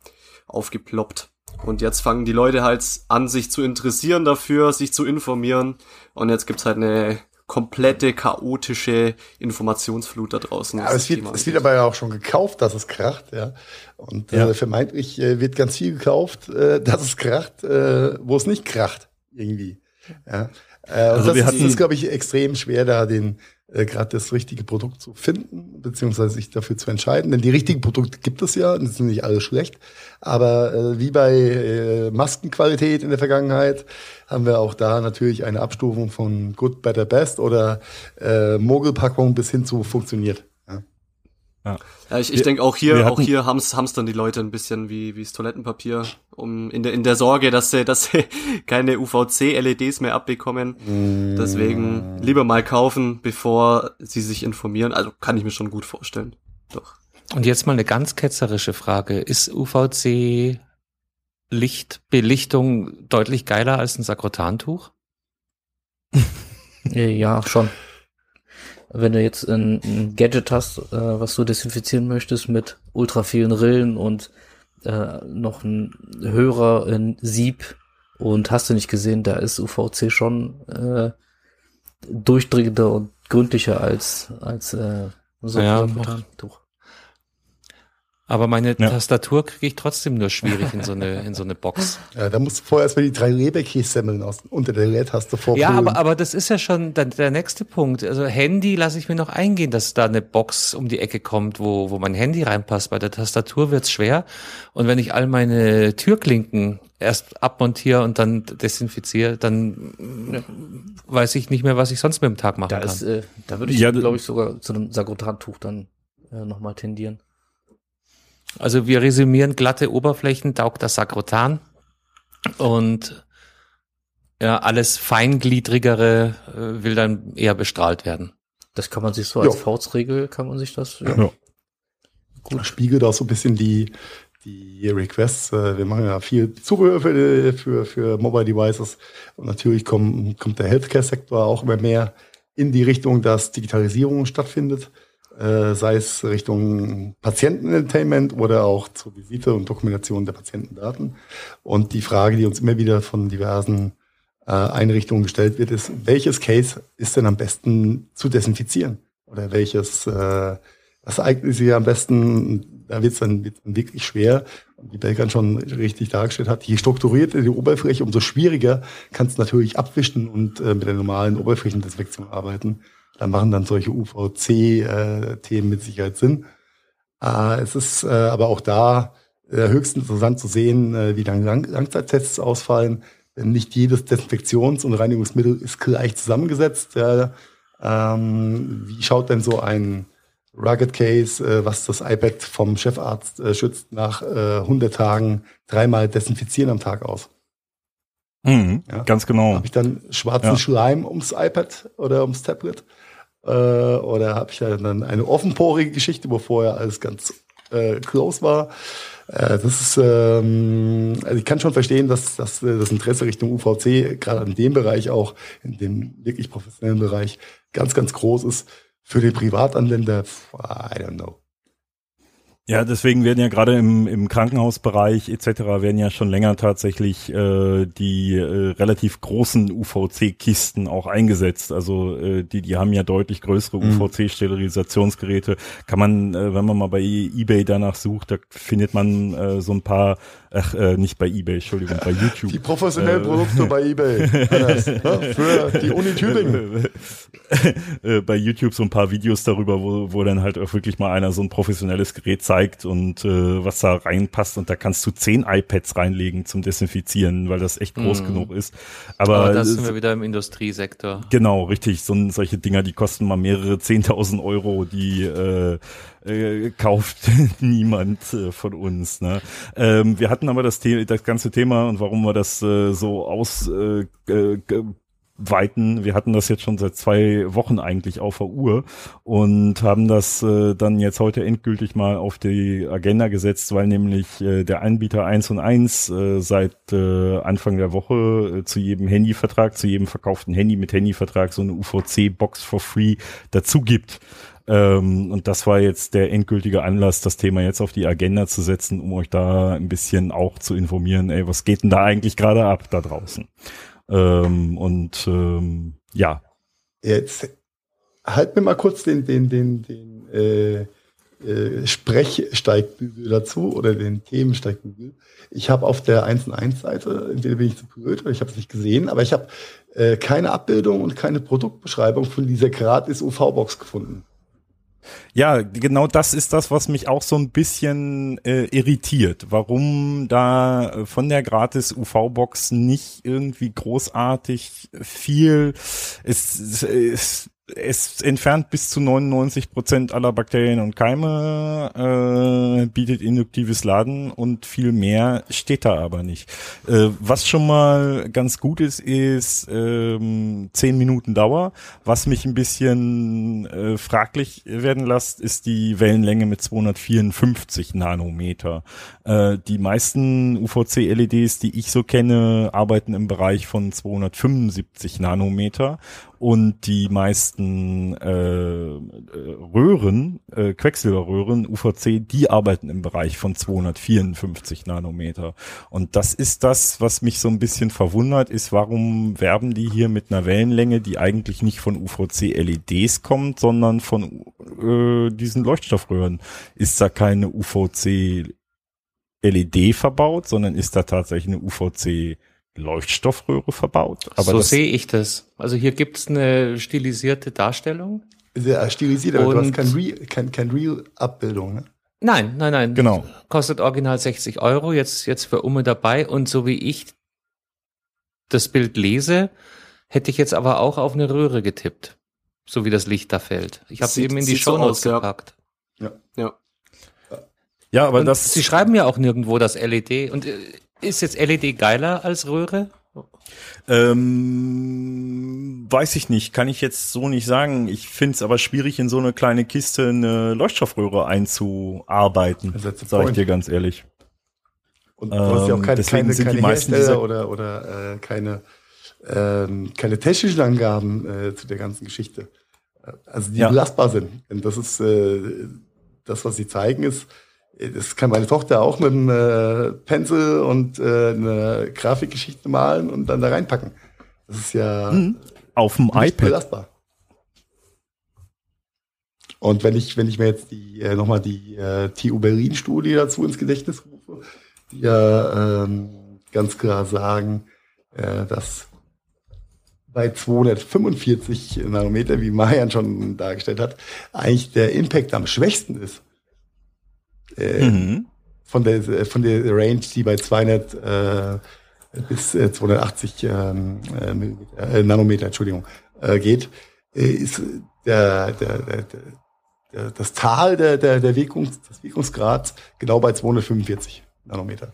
Speaker 6: aufgeploppt. Und jetzt fangen die Leute halt an, sich zu interessieren dafür, sich zu informieren. Und jetzt gibt's halt eine komplette chaotische Informationsflut da draußen.
Speaker 3: Ja, es wird, es wird aber ja auch schon gekauft, dass es kracht, ja. Und ja. Äh, vermeintlich äh, wird ganz viel gekauft, äh, dass es kracht, äh, wo es nicht kracht, irgendwie. Ja. Äh, also das ist, ist glaube ich, extrem schwer, da den äh, gerade das richtige Produkt zu finden, beziehungsweise sich dafür zu entscheiden. Denn die richtigen Produkte gibt es ja, das sind nicht alle schlecht. Aber äh, wie bei äh, Maskenqualität in der Vergangenheit haben wir auch da natürlich eine Abstufung von Good, Better, Best oder äh, Mogelpackung bis hin zu funktioniert.
Speaker 6: Ja, ja ich, ich denke auch hier, auch hier haben's haben's dann die Leute ein bisschen wie wie das Toilettenpapier, um in der in der Sorge, dass sie dass sie keine UVC LEDs mehr abbekommen. Mm. Deswegen lieber mal kaufen, bevor sie sich informieren. Also kann ich mir schon gut vorstellen. Doch.
Speaker 2: Und jetzt mal eine ganz ketzerische Frage: Ist UVC Lichtbelichtung deutlich geiler als ein Sakrotantuch?
Speaker 4: ja, schon wenn du jetzt ein, ein Gadget hast, äh, was du desinfizieren möchtest mit ultra vielen Rillen und äh, noch ein Hörer in Sieb und hast du nicht gesehen, da ist UVC schon äh, durchdringender und gründlicher als als äh, so
Speaker 2: ja, ein Tuch. Aber meine ja. Tastatur kriege ich trotzdem nur schwierig in so eine, in so eine Box.
Speaker 3: Ja, da musst du vorher erstmal die drei Leberkäse-Semmeln unter der Leertaste
Speaker 2: vorholen. Ja, aber, aber das ist ja schon der, der nächste Punkt. Also Handy lasse ich mir noch eingehen, dass da eine Box um die Ecke kommt, wo, wo mein Handy reinpasst. Bei der Tastatur wird's schwer. Und wenn ich all meine Türklinken erst abmontiere und dann desinfiziere, dann weiß ich nicht mehr, was ich sonst mit dem Tag machen
Speaker 4: da
Speaker 2: kann.
Speaker 4: Ist, äh, da würde ich, ja, glaube ich, sogar zu einem Sagrotantuch dann äh, nochmal tendieren.
Speaker 2: Also wir resümieren glatte Oberflächen, taugt das Sakrotan und ja, alles feingliedrigere äh, will dann eher bestrahlt werden.
Speaker 4: Das kann man sich so als ja. Faustregel, kann man sich das, ja. ja.
Speaker 3: Gut. Spiegelt auch so ein bisschen die, die Requests. Äh, wir machen ja viel Zubehör für, für, für Mobile Devices. Und natürlich kommt, kommt der Healthcare-Sektor auch immer mehr in die Richtung, dass Digitalisierung stattfindet äh, sei es Richtung Patientenentertainment oder auch zur Visite und Dokumentation der Patientendaten. Und die Frage, die uns immer wieder von diversen äh, Einrichtungen gestellt wird, ist, welches Case ist denn am besten zu desinfizieren? Oder welches, äh, was eignet sich am besten? Da wird es dann, wird's dann wirklich schwer. Wie Belkan schon richtig dargestellt hat, je strukturierter die Oberfläche, umso schwieriger kannst du natürlich abwischen und äh, mit der normalen Oberflächendesinfektion arbeiten. Da machen dann solche UVC-Themen mit Sicherheit Sinn. Äh, es ist äh, aber auch da äh, höchst interessant zu sehen, äh, wie dann Lang Langzeittests ausfallen. Denn nicht jedes Desinfektions- und Reinigungsmittel ist gleich zusammengesetzt. Ähm, wie schaut denn so ein Rugged Case, äh, was das iPad vom Chefarzt äh, schützt, nach äh, 100 Tagen dreimal desinfizieren am Tag aus?
Speaker 5: Mhm, ja? Ganz genau.
Speaker 3: Habe ich dann schwarzen ja. Schleim ums iPad oder ums Tablet? Äh, oder habe ich ja dann eine offenporige Geschichte, wo vorher alles ganz äh, close war. Äh, das ist, ähm, also ich kann schon verstehen, dass, dass äh, das Interesse Richtung UVC gerade in dem Bereich auch, in dem wirklich professionellen Bereich, ganz, ganz groß ist. Für den Privatanwender, I don't know.
Speaker 5: Ja, deswegen werden ja gerade im, im Krankenhausbereich etc. werden ja schon länger tatsächlich äh, die äh, relativ großen UVC-Kisten auch eingesetzt. Also äh, die, die haben ja deutlich größere mhm. UVC-Sterilisationsgeräte. Kann man, äh, wenn man mal bei eBay danach sucht, da findet man äh, so ein paar Ach, äh, nicht bei eBay, Entschuldigung, bei YouTube.
Speaker 3: Die professionellen äh, Produkte bei eBay. Anders, ne? Für die Uni Tübingen.
Speaker 5: Äh, bei YouTube so ein paar Videos darüber, wo, wo dann halt auch wirklich mal einer so ein professionelles Gerät zeigt und äh, was da reinpasst. Und da kannst du zehn iPads reinlegen zum Desinfizieren, weil das echt groß mm. genug ist. Aber, Aber
Speaker 2: das sind wir wieder im Industriesektor.
Speaker 5: Genau, richtig. So, solche Dinger, die kosten mal mehrere zehntausend Euro, die äh, äh, kauft niemand äh, von uns. Ne? Ähm, wir hatten aber das, The das ganze Thema und warum wir das äh, so aus äh, weiten. Wir hatten das jetzt schon seit zwei Wochen eigentlich auf der Uhr und haben das äh, dann jetzt heute endgültig mal auf die Agenda gesetzt, weil nämlich äh, der Anbieter 1 und 1 äh, seit äh, Anfang der Woche äh, zu jedem Handyvertrag, zu jedem verkauften Handy mit Handyvertrag so eine UVC-Box for free dazu gibt. Ähm, und das war jetzt der endgültige Anlass, das Thema jetzt auf die Agenda zu setzen, um euch da ein bisschen auch zu informieren, ey, was geht denn da eigentlich gerade ab da draußen? Ähm, und ähm, ja.
Speaker 3: Jetzt halt mir mal kurz den, den, den, den äh, äh, Sprechsteigbügel dazu oder den Themensteigbügel. Ich habe auf der 1 1 Seite, entweder bin ich zu blöd oder ich habe es nicht gesehen, aber ich habe äh, keine Abbildung und keine Produktbeschreibung von dieser gratis UV-Box gefunden.
Speaker 5: Ja, genau das ist das, was mich auch so ein bisschen äh, irritiert. Warum da äh, von der gratis UV-Box nicht irgendwie großartig viel, es, es, es es entfernt bis zu 99 Prozent aller Bakterien und Keime, äh, bietet induktives Laden und viel mehr steht da aber nicht. Äh, was schon mal ganz gut ist, ist ähm, 10 Minuten Dauer. Was mich ein bisschen äh, fraglich werden lässt, ist die Wellenlänge mit 254 Nanometer. Äh, die meisten UVC-LEDs, die ich so kenne, arbeiten im Bereich von 275 Nanometer und die meisten äh, Röhren, äh, Quecksilberröhren, UVC, die arbeiten im Bereich von 254 Nanometer. Und das ist das, was mich so ein bisschen verwundert, ist, warum werben die hier mit einer Wellenlänge, die eigentlich nicht von UVC-LEDs kommt, sondern von äh, diesen Leuchtstoffröhren. Ist da keine UVC LED verbaut, sondern ist da tatsächlich eine UVC Leuchtstoffröhre verbaut.
Speaker 2: Aber so sehe ich das. Also hier gibt es eine stilisierte Darstellung.
Speaker 3: Sehr stilisiert, aber du hast kein Real, kein, kein Real-Abbildung, ne?
Speaker 2: Nein, nein, nein.
Speaker 5: Genau.
Speaker 2: Kostet original 60 Euro, jetzt, jetzt für Umme dabei. Und so wie ich das Bild lese, hätte ich jetzt aber auch auf eine Röhre getippt. So wie das Licht da fällt. Ich habe sie eben in die Show Notes so gepackt.
Speaker 3: Ja. ja.
Speaker 5: Ja, aber und das.
Speaker 2: Sie schreiben ja auch nirgendwo das LED. Und äh, ist jetzt LED geiler als Röhre?
Speaker 5: Ähm, weiß ich nicht, kann ich jetzt so nicht sagen. Ich finde es aber schwierig, in so eine kleine Kiste eine Leuchtstoffröhre einzuarbeiten, sage ich dir ganz ehrlich.
Speaker 3: Und du hast ja auch ähm, keine, keine, keine Hersteller oder, oder äh, keine, ähm, keine technischen Angaben äh, zu der ganzen Geschichte. Also die ja. belastbar sind. Und das ist äh, das, was sie zeigen, ist, das kann meine Tochter auch mit einem äh, Pencil und äh, eine Grafikgeschichte malen und dann da reinpacken. Das ist ja mhm.
Speaker 5: auf dem iPad belastbar.
Speaker 3: Und wenn ich wenn ich mir jetzt die äh, nochmal die äh, TU Berlin Studie dazu ins Gedächtnis rufe, die ja ähm, ganz klar sagen, äh, dass bei 245 Nanometer, wie Marian schon dargestellt hat, eigentlich der Impact am schwächsten ist. Äh, mhm. von, der, von der Range, die bei 200 äh, bis äh, 280 ähm, äh, Nanometer, Entschuldigung, äh, geht, äh, ist der, der, der, der, das Tal der, der, der Wirkungs, des Wirkungsgrads genau bei 245 Nanometer.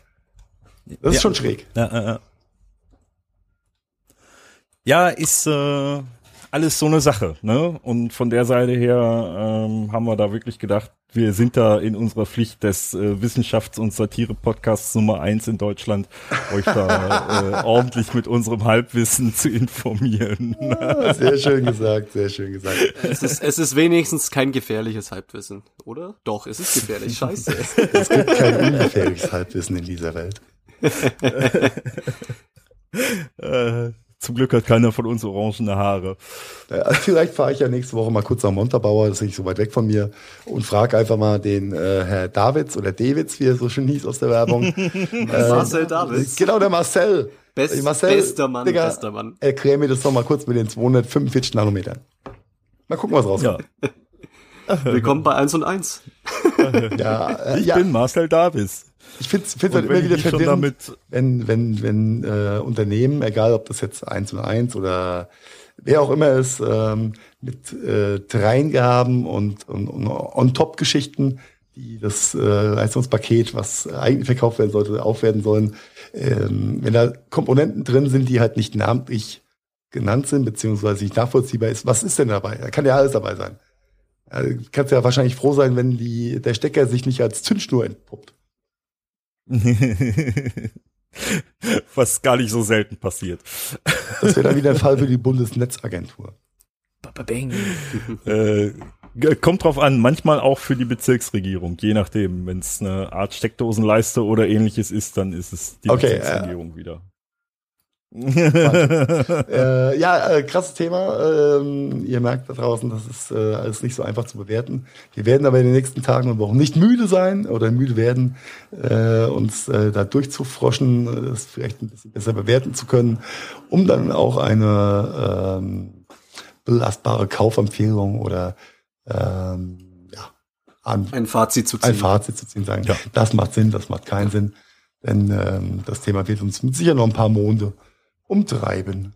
Speaker 3: Das ist ja. schon schräg.
Speaker 5: Ja, ja, ja. ja ist äh, alles so eine Sache, ne? Und von der Seite her ähm, haben wir da wirklich gedacht, wir sind da in unserer Pflicht des äh, Wissenschafts- und Satire-Podcasts Nummer eins in Deutschland, euch da äh, ordentlich mit unserem Halbwissen zu informieren.
Speaker 3: Ja, sehr schön gesagt, sehr schön gesagt.
Speaker 6: Es ist, es ist wenigstens kein gefährliches Halbwissen, oder? Doch, es ist gefährlich, scheiße.
Speaker 3: Es gibt kein ungefährliches Halbwissen in dieser Welt.
Speaker 5: äh, zum Glück hat keiner von uns orangene Haare.
Speaker 3: Ja, vielleicht fahre ich ja nächste Woche mal kurz nach Montabaur, das ist nicht so weit weg von mir, und frage einfach mal den äh, Herr Davids oder Davids, wie er so schön hieß aus der Werbung.
Speaker 6: äh, Marcel Davids.
Speaker 3: Genau, der Marcel.
Speaker 6: Best, Marcel, bester Mann, Digga, bester Mann.
Speaker 3: Erklär mir das doch mal kurz mit den 245 Nanometern. Mal gucken, was rauskommt.
Speaker 6: Ja. Willkommen bei 1 und 1.
Speaker 3: ja,
Speaker 5: äh, ich ja. bin Marcel Davis.
Speaker 3: Ich finde es halt immer wieder verwirrend, wenn, wenn, wenn äh, Unternehmen, egal ob das jetzt eins und eins oder wer auch immer ist, ähm, mit äh, Dreingaben und, und, und On-Top-Geschichten, die das äh, Leistungspaket, was eigentlich verkauft werden sollte, aufwerten sollen, ähm, wenn da Komponenten drin sind, die halt nicht namentlich genannt sind, beziehungsweise nicht nachvollziehbar ist, was ist denn dabei? Da kann ja alles dabei sein. Ja, du kannst ja wahrscheinlich froh sein, wenn die, der Stecker sich nicht als Zündschnur entpuppt.
Speaker 5: Was gar nicht so selten passiert.
Speaker 3: Das wäre dann wieder ein Fall für die Bundesnetzagentur.
Speaker 5: äh, kommt drauf an, manchmal auch für die Bezirksregierung, je nachdem. Wenn es eine Art Steckdosenleiste oder ähnliches ist, dann ist es die
Speaker 3: okay,
Speaker 5: Bezirksregierung äh, wieder.
Speaker 3: äh, ja, äh, krasses Thema. Ähm, ihr merkt da draußen, das ist äh, alles nicht so einfach zu bewerten. Wir werden aber in den nächsten Tagen und Wochen nicht müde sein oder müde werden, äh, uns äh, da durchzufroschen, äh, das vielleicht ein bisschen besser bewerten zu können, um dann auch eine ähm, belastbare Kaufempfehlung oder ähm, ja,
Speaker 6: an, ein Fazit zu
Speaker 3: ziehen. Ein Fazit zu ziehen, sagen, ja. das macht Sinn, das macht keinen Sinn. Denn ähm, das Thema wird uns mit Sicherheit noch ein paar Monde umtreiben.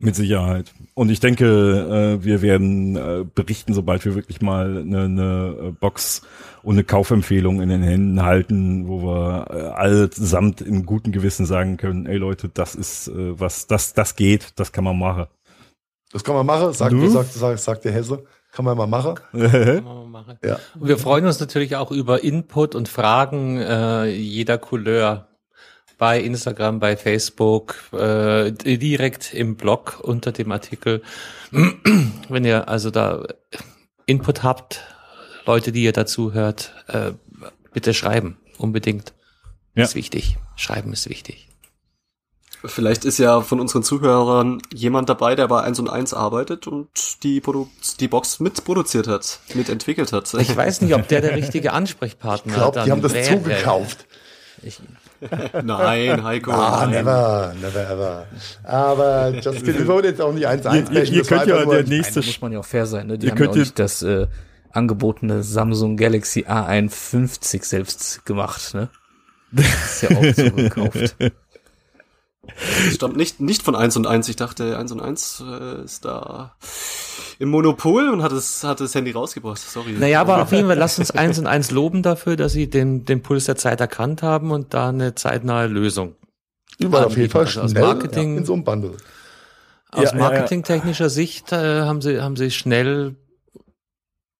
Speaker 5: Mit Sicherheit. Und ich denke, äh, wir werden äh, berichten, sobald wir wirklich mal eine, eine äh, Box und eine Kaufempfehlung in den Händen halten, wo wir äh, allesamt im guten Gewissen sagen können, ey Leute, das ist äh, was, das, das geht, das kann man machen.
Speaker 3: Das kann man machen, sagt, du? sagt, sagt, sagt der Hesse. Kann man mal machen. kann man
Speaker 2: mal machen. Ja. Und wir freuen uns natürlich auch über Input und Fragen äh, jeder Couleur bei Instagram, bei Facebook, äh, direkt im Blog unter dem Artikel. Wenn ihr also da Input habt, Leute, die ihr dazu hört, äh, bitte schreiben, unbedingt. Ja. Ist wichtig. Schreiben ist wichtig.
Speaker 6: Vielleicht ist ja von unseren Zuhörern jemand dabei, der bei 1 und 1 arbeitet und die, Produ die Box mitproduziert hat, mitentwickelt hat.
Speaker 2: Ich weiß nicht, ob der der richtige Ansprechpartner
Speaker 3: ist. Ich glaube, die haben das wäre. zugekauft.
Speaker 6: Ich, nein, Heiko.
Speaker 3: Ah, nein. never, never ever. Aber Just Kidding, wir wollen jetzt auch nicht eins einsprechen.
Speaker 5: Ihr, ihr könnt ja der nächste.
Speaker 4: Nein, muss man ja auch fair sein. Ne? Die ihr haben könnt ja auch nicht das äh, angebotene Samsung Galaxy A51 selbst gemacht. Ne? Das ist ja auch so gekauft.
Speaker 6: Das stammt nicht, nicht von 1 und 1. Ich dachte, 1 und 1 äh, ist da im Monopol und hat das, hat das Handy rausgebracht. Sorry.
Speaker 2: Naja, aber auf jeden Fall lasst uns 1 und 1 loben dafür, dass sie den, den Puls der Zeit erkannt haben und da eine zeitnahe Lösung.
Speaker 3: Überall auf jeden Fall also schnell Marketing, ja, in so einem Bundle.
Speaker 2: Aus ja, marketingtechnischer ja, Sicht äh, haben sie, haben sie schnell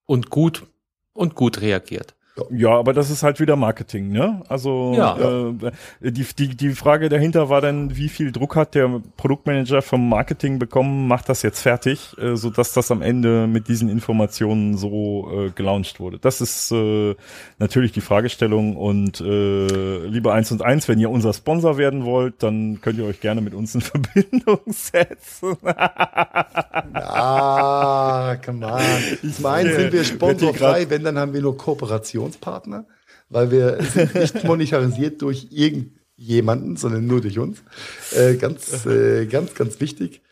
Speaker 2: und gut und gut reagiert.
Speaker 5: Ja, aber das ist halt wieder Marketing, ne? Also ja. äh, die, die, die Frage dahinter war dann, wie viel Druck hat der Produktmanager vom Marketing bekommen, macht das jetzt fertig, äh, so dass das am Ende mit diesen Informationen so äh, gelauncht wurde. Das ist äh, natürlich die Fragestellung und äh, liebe eins und eins, wenn ihr unser Sponsor werden wollt, dann könnt ihr euch gerne mit uns in Verbindung setzen.
Speaker 3: ah, come on. Ich meine, sind wir sponsorfrei, wenn, dann haben wir nur Kooperation. Kooperationspartner, weil wir sind nicht monetarisiert durch irgendjemanden, sondern nur durch uns. Äh, ganz, äh, ganz, ganz wichtig.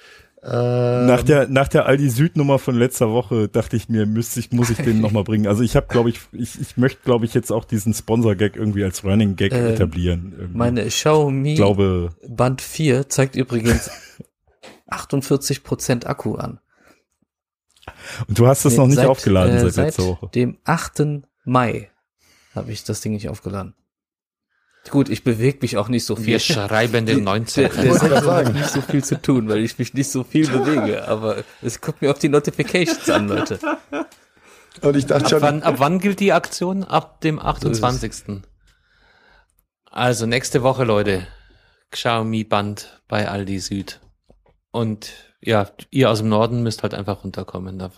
Speaker 5: Ähm, nach der nach der Aldi Süd Nummer von letzter Woche dachte ich mir, müsste ich muss ich den noch mal bringen. Also ich habe glaube ich ich, ich möchte glaube ich jetzt auch diesen Sponsor Gag irgendwie als Running Gag äh, etablieren. Irgendwie.
Speaker 4: Meine Xiaomi
Speaker 5: glaube,
Speaker 4: Band 4 zeigt übrigens 48% Akku an.
Speaker 5: Und du hast es noch nicht seit, aufgeladen äh, seit, seit letzter Woche.
Speaker 4: Dem 8. Mai habe ich das Ding nicht aufgeladen. Gut, ich bewege mich auch nicht so viel.
Speaker 2: Wir schreiben den 19.
Speaker 4: Der, der Sendung hat nicht so viel zu tun, weil ich mich nicht so viel bewege. Aber es kommt mir auf die Notifications an, Leute.
Speaker 3: Und ich dachte schon.
Speaker 2: Ab wann, ab wann gilt die Aktion? Ab dem 28. Also nächste Woche, Leute. Xiaomi Band bei Aldi Süd. Und ja, ihr aus dem Norden müsst halt einfach runterkommen. Da.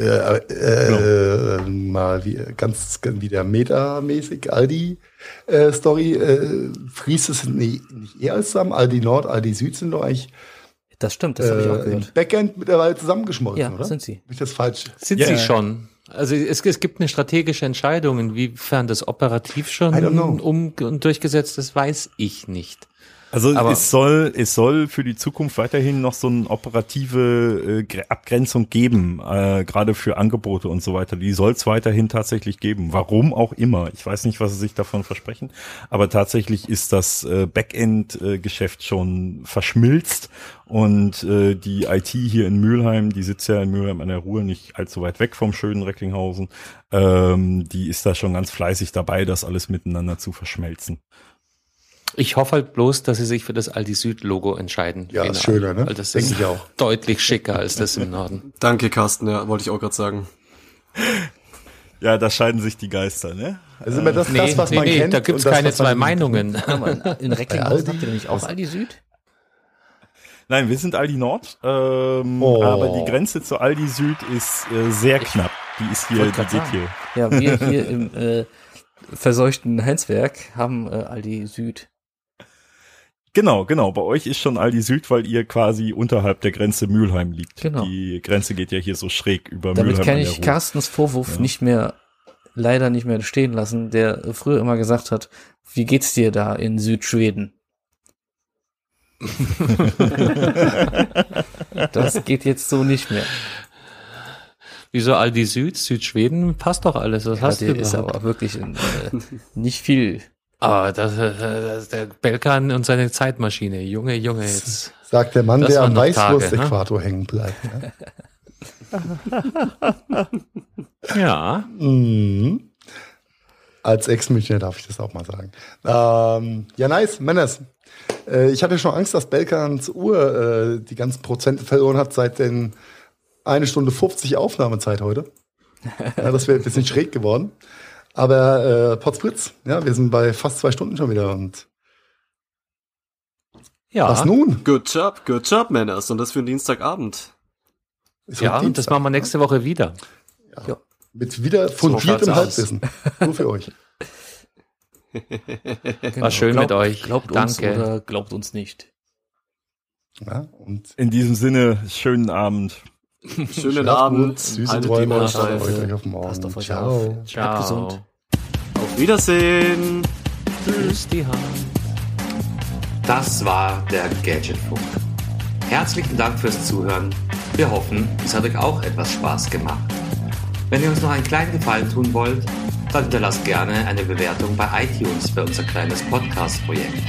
Speaker 3: Äh, äh, genau. mal wie, ganz wieder metamäßig Aldi äh, Story. Äh, Fries ist nicht, nicht eher zusammen. Aldi Nord, Aldi Süd sind doch eigentlich
Speaker 4: das stimmt, das habe ich auch
Speaker 3: äh,
Speaker 4: gehört.
Speaker 3: Backend mittlerweile zusammengeschmolzen,
Speaker 4: ja,
Speaker 3: oder?
Speaker 4: sind sie.
Speaker 3: Bin ich das falsch?
Speaker 2: Sind
Speaker 3: yeah.
Speaker 2: sie schon. Also es, es gibt eine strategische Entscheidung, inwiefern das operativ schon um und durchgesetzt ist, weiß ich nicht.
Speaker 5: Also Aber es soll es soll für die Zukunft weiterhin noch so eine operative äh, Abgrenzung geben, äh, gerade für Angebote und so weiter. Die soll es weiterhin tatsächlich geben. Warum auch immer. Ich weiß nicht, was sie sich davon versprechen. Aber tatsächlich ist das äh, Backend-Geschäft schon verschmilzt und äh, die IT hier in Mülheim, die sitzt ja in Mülheim an der Ruhr, nicht allzu weit weg vom schönen Recklinghausen, ähm, die ist da schon ganz fleißig dabei, das alles miteinander zu verschmelzen.
Speaker 2: Ich hoffe halt bloß, dass sie sich für das Aldi Süd Logo entscheiden.
Speaker 3: Ja, ist schöner, ne?
Speaker 2: Weil das Denke ist ich auch. deutlich schicker als das im Norden.
Speaker 6: Danke, Carsten, ja, wollte ich auch gerade sagen.
Speaker 5: Ja, da scheiden sich die Geister, ne?
Speaker 3: Also immer das, nee, das was nee, man nee, kennt.
Speaker 2: Da gibt's keine das, zwei Meinungen.
Speaker 4: In Recklinghausen habt ihr nicht auch Aldi Süd?
Speaker 5: Nein, wir sind Aldi Nord, ähm, oh. aber die Grenze zu Aldi Süd ist äh, sehr knapp. Die ist hier, die geht hier.
Speaker 4: Ja, wir hier im äh, verseuchten Heinzwerk haben äh, Aldi Süd.
Speaker 5: Genau, genau. Bei euch ist schon Aldi Süd, weil ihr quasi unterhalb der Grenze Mülheim liegt.
Speaker 4: Genau.
Speaker 5: Die Grenze geht ja hier so schräg über
Speaker 4: Damit
Speaker 5: Mülheim.
Speaker 4: Damit kann ich Carstens Vorwurf ja. nicht mehr, leider nicht mehr stehen lassen, der früher immer gesagt hat, wie geht's dir da in Südschweden? das geht jetzt so nicht mehr.
Speaker 2: Wieso Aldi Süd, Südschweden, passt doch alles. Das
Speaker 4: ja,
Speaker 2: hast du
Speaker 4: ist aber wirklich in, äh, nicht viel
Speaker 2: aber das, das der Belkan und seine Zeitmaschine. Junge, Junge, jetzt.
Speaker 3: Sagt der Mann, der am Weißwurst-Äquator ne? hängen bleibt. Ne?
Speaker 2: ja.
Speaker 3: Mhm. Als Ex-Münchner darf ich das auch mal sagen. Ähm, ja, nice, Männers. Äh, ich hatte schon Angst, dass Belkans Uhr äh, die ganzen Prozente verloren hat seit den eine Stunde 50 Aufnahmezeit heute. Ja, das wäre ein bisschen schräg geworden. Aber äh, Potsfritz, ja, wir sind bei fast zwei Stunden schon wieder und
Speaker 2: ja.
Speaker 3: Was nun?
Speaker 6: Good job, good job, Männers. Und das für einen Dienstagabend.
Speaker 2: ja, und das machen wir nächste Woche wieder.
Speaker 3: Ja. ja. Mit wieder fundiertem Halbwissen. Nur für euch.
Speaker 2: genau. War schön glaubt, mit euch.
Speaker 4: Glaubt Danke. uns oder glaubt uns nicht.
Speaker 5: Ja, und in diesem Sinne, schönen Abend.
Speaker 6: Schönen Abend.
Speaker 3: Süße Träume. Euch
Speaker 4: auf morgen. Passt auf euch Ciao. auf.
Speaker 2: Ciao. Bleibt gesund.
Speaker 6: Auf Wiedersehen.
Speaker 2: Tschüss, die Hand.
Speaker 1: Das war der Gadgetfunk. Herzlichen Dank fürs Zuhören. Wir hoffen, es hat euch auch etwas Spaß gemacht. Wenn ihr uns noch einen kleinen Gefallen tun wollt, dann hinterlasst gerne eine Bewertung bei iTunes für unser kleines Podcast-Projekt.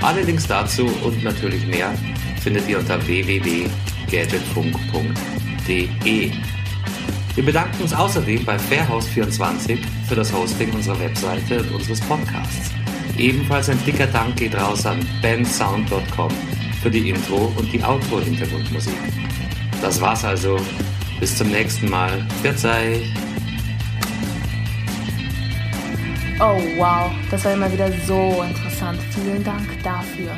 Speaker 1: Alle Links dazu und natürlich mehr findet ihr unter www.gadgetfunk.de www.fairhouse.de. Wir bedanken uns außerdem bei Fairhouse24 für das Hosting unserer Webseite und unseres Podcasts. Ebenfalls ein dicker Dank geht raus an bandsound.com für die Intro und die Outro-Hintergrundmusik. Das war's also. Bis zum nächsten Mal. Verzeih.
Speaker 7: Oh wow, das war immer wieder so interessant. Vielen Dank dafür.